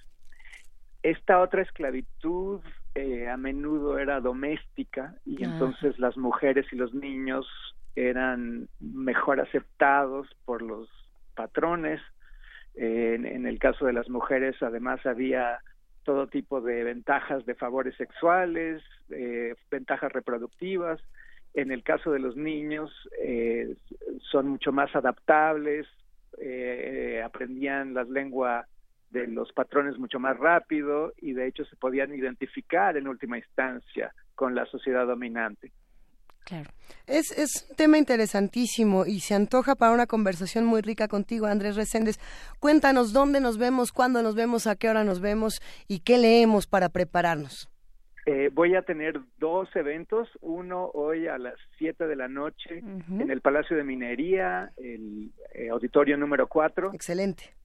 Esta otra esclavitud eh, a menudo era doméstica y entonces las mujeres y los niños eran mejor aceptados por los patrones. en, el caso de las mujeres, además, había todo tipo de ventajas de favores sexuales, eh, ventajas reproductivas. En el caso de los niños, eh, son mucho más adaptables, eh, aprendían la lengua de los patrones mucho más rápido y de hecho se podían identificar en última instancia con la sociedad dominante. Claro. Es, es un tema interesantísimo y se antoja para una conversación muy rica contigo, Andrés Reséndez. Cuéntanos dónde nos vemos, cuándo nos vemos, a qué hora nos vemos y qué leemos para prepararnos. Eh, voy a tener dos eventos, uno hoy a las 7 de la noche en el Palacio de Minería, el eh, auditorio número 4. Excelente.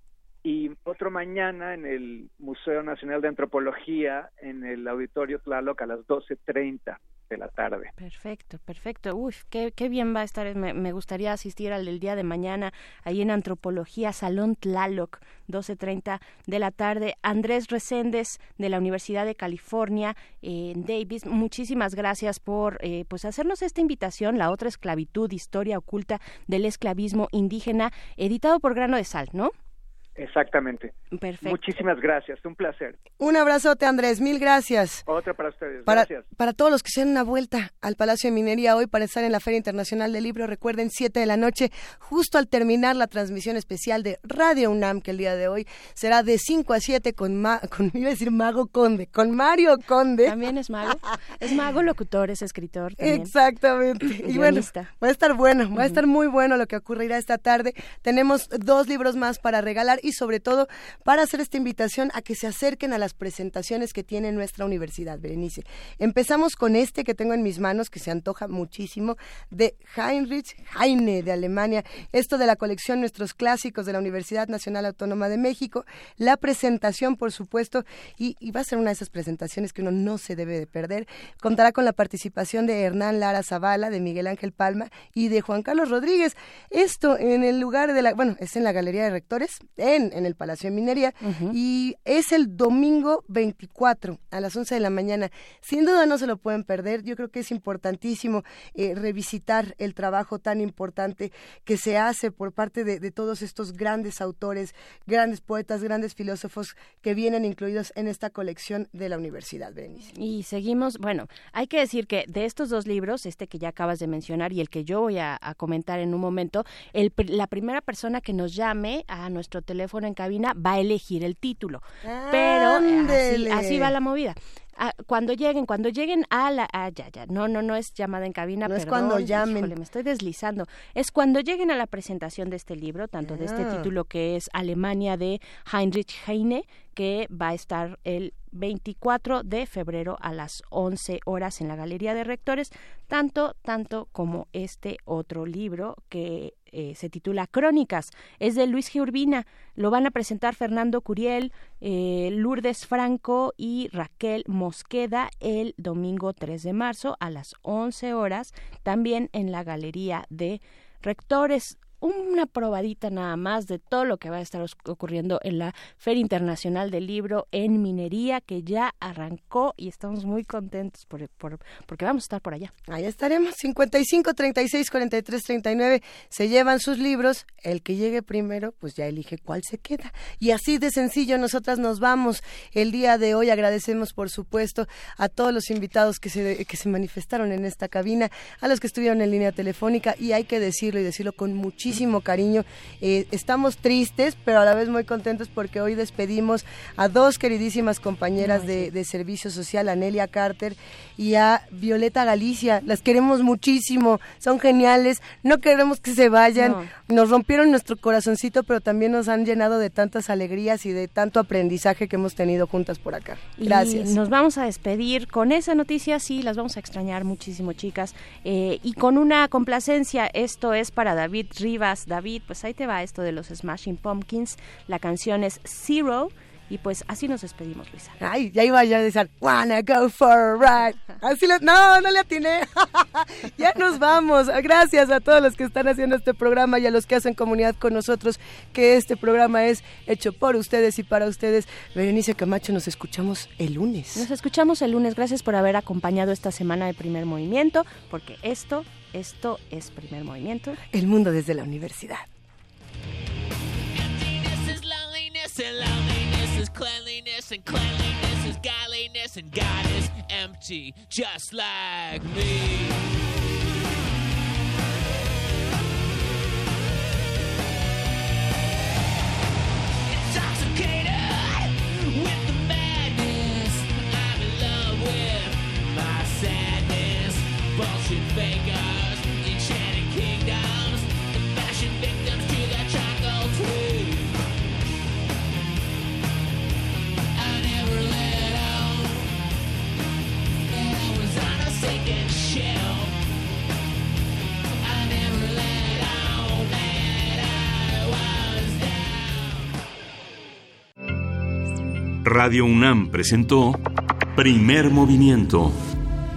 Y otro mañana en el Museo Nacional de Antropología, en el auditorio Tlaloc a las 12.30 de la tarde. Perfecto, perfecto. Uf, qué, bien va a estar. Me, gustaría asistir al del día de mañana ahí en Antropología, Salón Tlaloc, 12.30 de la tarde. Andrés Reséndez de la Universidad de California en Davis, muchísimas gracias por eh, pues hacernos esta invitación, La otra esclavitud, historia oculta del esclavismo indígena, editado por Grano de Sal, ¿no? Exactamente. Perfecto. Muchísimas gracias, un placer. Un abrazote, Andrés, mil gracias. Otra para ustedes, para, gracias. Para todos los que se den una vuelta al Palacio de Minería hoy para estar en la Feria Internacional del Libro, recuerden, 7 de la noche, justo al terminar la transmisión especial de Radio UNAM, que el día de hoy será de 5 a 7 con, con iba a decir Mago Conde, con Mario Conde. También es mago. Es mago, locutor, es escritor. Exactamente. y bueno, va a estar bueno, va a estar muy bueno lo que ocurrirá esta tarde. Tenemos dos libros más para regalar y sobre todo para hacer esta invitación a que se acerquen a las presentaciones que tiene nuestra universidad, Berenice. Empezamos con este que tengo en mis manos, que se antoja muchísimo, de Heinrich Heine de Alemania. Esto de la colección Nuestros Clásicos de la Universidad Nacional Autónoma de México. La presentación, por supuesto, y, va a ser una de esas presentaciones que uno no se debe de perder. Contará con la participación de Hernán Lara Zavala, de Miguel Ángel Palma y de Juan Carlos Rodríguez. Esto en el lugar de la, bueno, es en la Galería de Rectores, en, el Palacio de Minería y es el domingo 24 a las 11 de la mañana. Sin duda no se lo pueden perder. Yo creo que es importantísimo eh, revisitar el trabajo tan importante que se hace por parte de, todos estos grandes autores, grandes poetas, grandes filósofos que vienen incluidos en esta colección de la Universidad Berenice. Y seguimos, bueno, hay que decir que de estos dos libros, este que ya acabas de mencionar y el que yo voy a, comentar en un momento, la primera persona que nos llame a nuestro teléfono teléfono en cabina va a elegir el título. Pero así, así va la movida. Ah, cuando lleguen, cuando lleguen a la... Ah, ya, ya, no, no, no es llamada en cabina, no es cuando llamen. me estoy deslizando. Es cuando lleguen a la presentación de este libro, tanto de este ah. título que es Alemania de Heinrich Heine, que va a estar el 24 de febrero a las 11 horas en la Galería de Rectores, tanto, tanto como este otro libro que eh, se titula Crónicas, es de Luis G. Urbina, lo van a presentar Fernando Curiel, eh, Lourdes Franco y Raquel Mosqueda el domingo 3 de marzo a las 11 horas, también en la Galería de Rectores una probadita nada más de todo lo que va a estar ocurriendo en la Feria Internacional del Libro en Minería, que ya arrancó y estamos muy contentos por, porque vamos a estar por allá. Ahí estaremos, 55, 36, 43, 39, se llevan sus libros, el que llegue primero, pues ya elige cuál se queda. Y así de sencillo, nosotras nos vamos. El día de hoy agradecemos, por supuesto, a todos los invitados que se, que se manifestaron en esta cabina, a los que estuvieron en línea telefónica, y hay que decirlo y decirlo con muchísimo cariño. Eh, estamos tristes, pero a la vez muy contentos porque hoy despedimos a dos queridísimas compañeras de, servicio social, a Nelia Carter y a Violeta Galicia. Las queremos muchísimo, son geniales, no queremos que se vayan. Nos rompieron nuestro corazoncito, pero también nos han llenado de tantas alegrías y de tanto aprendizaje que hemos tenido juntas por acá. Gracias. nos vamos a despedir con esa noticia, sí, las vamos a extrañar muchísimo, chicas. Eh, y con una complacencia, esto es para David Rivas David, pues ahí te va esto de los Smashing Pumpkins. La canción es Zero. Y pues así nos despedimos, Luisa. Ay, ya iba ya a decir, wanna go for a ride. Así no, no le atiné. ya nos vamos. Gracias a todos los que están haciendo este programa y a los que hacen comunidad con nosotros, que este programa es hecho por ustedes y para ustedes. Berenice Camacho, nos escuchamos el lunes. Nos escuchamos el lunes. Gracias por haber acompañado esta semana de primer movimiento, porque esto esto es Primer Movimiento. El mundo desde la universidad. is Radio UNAM presentó Primer Movimiento.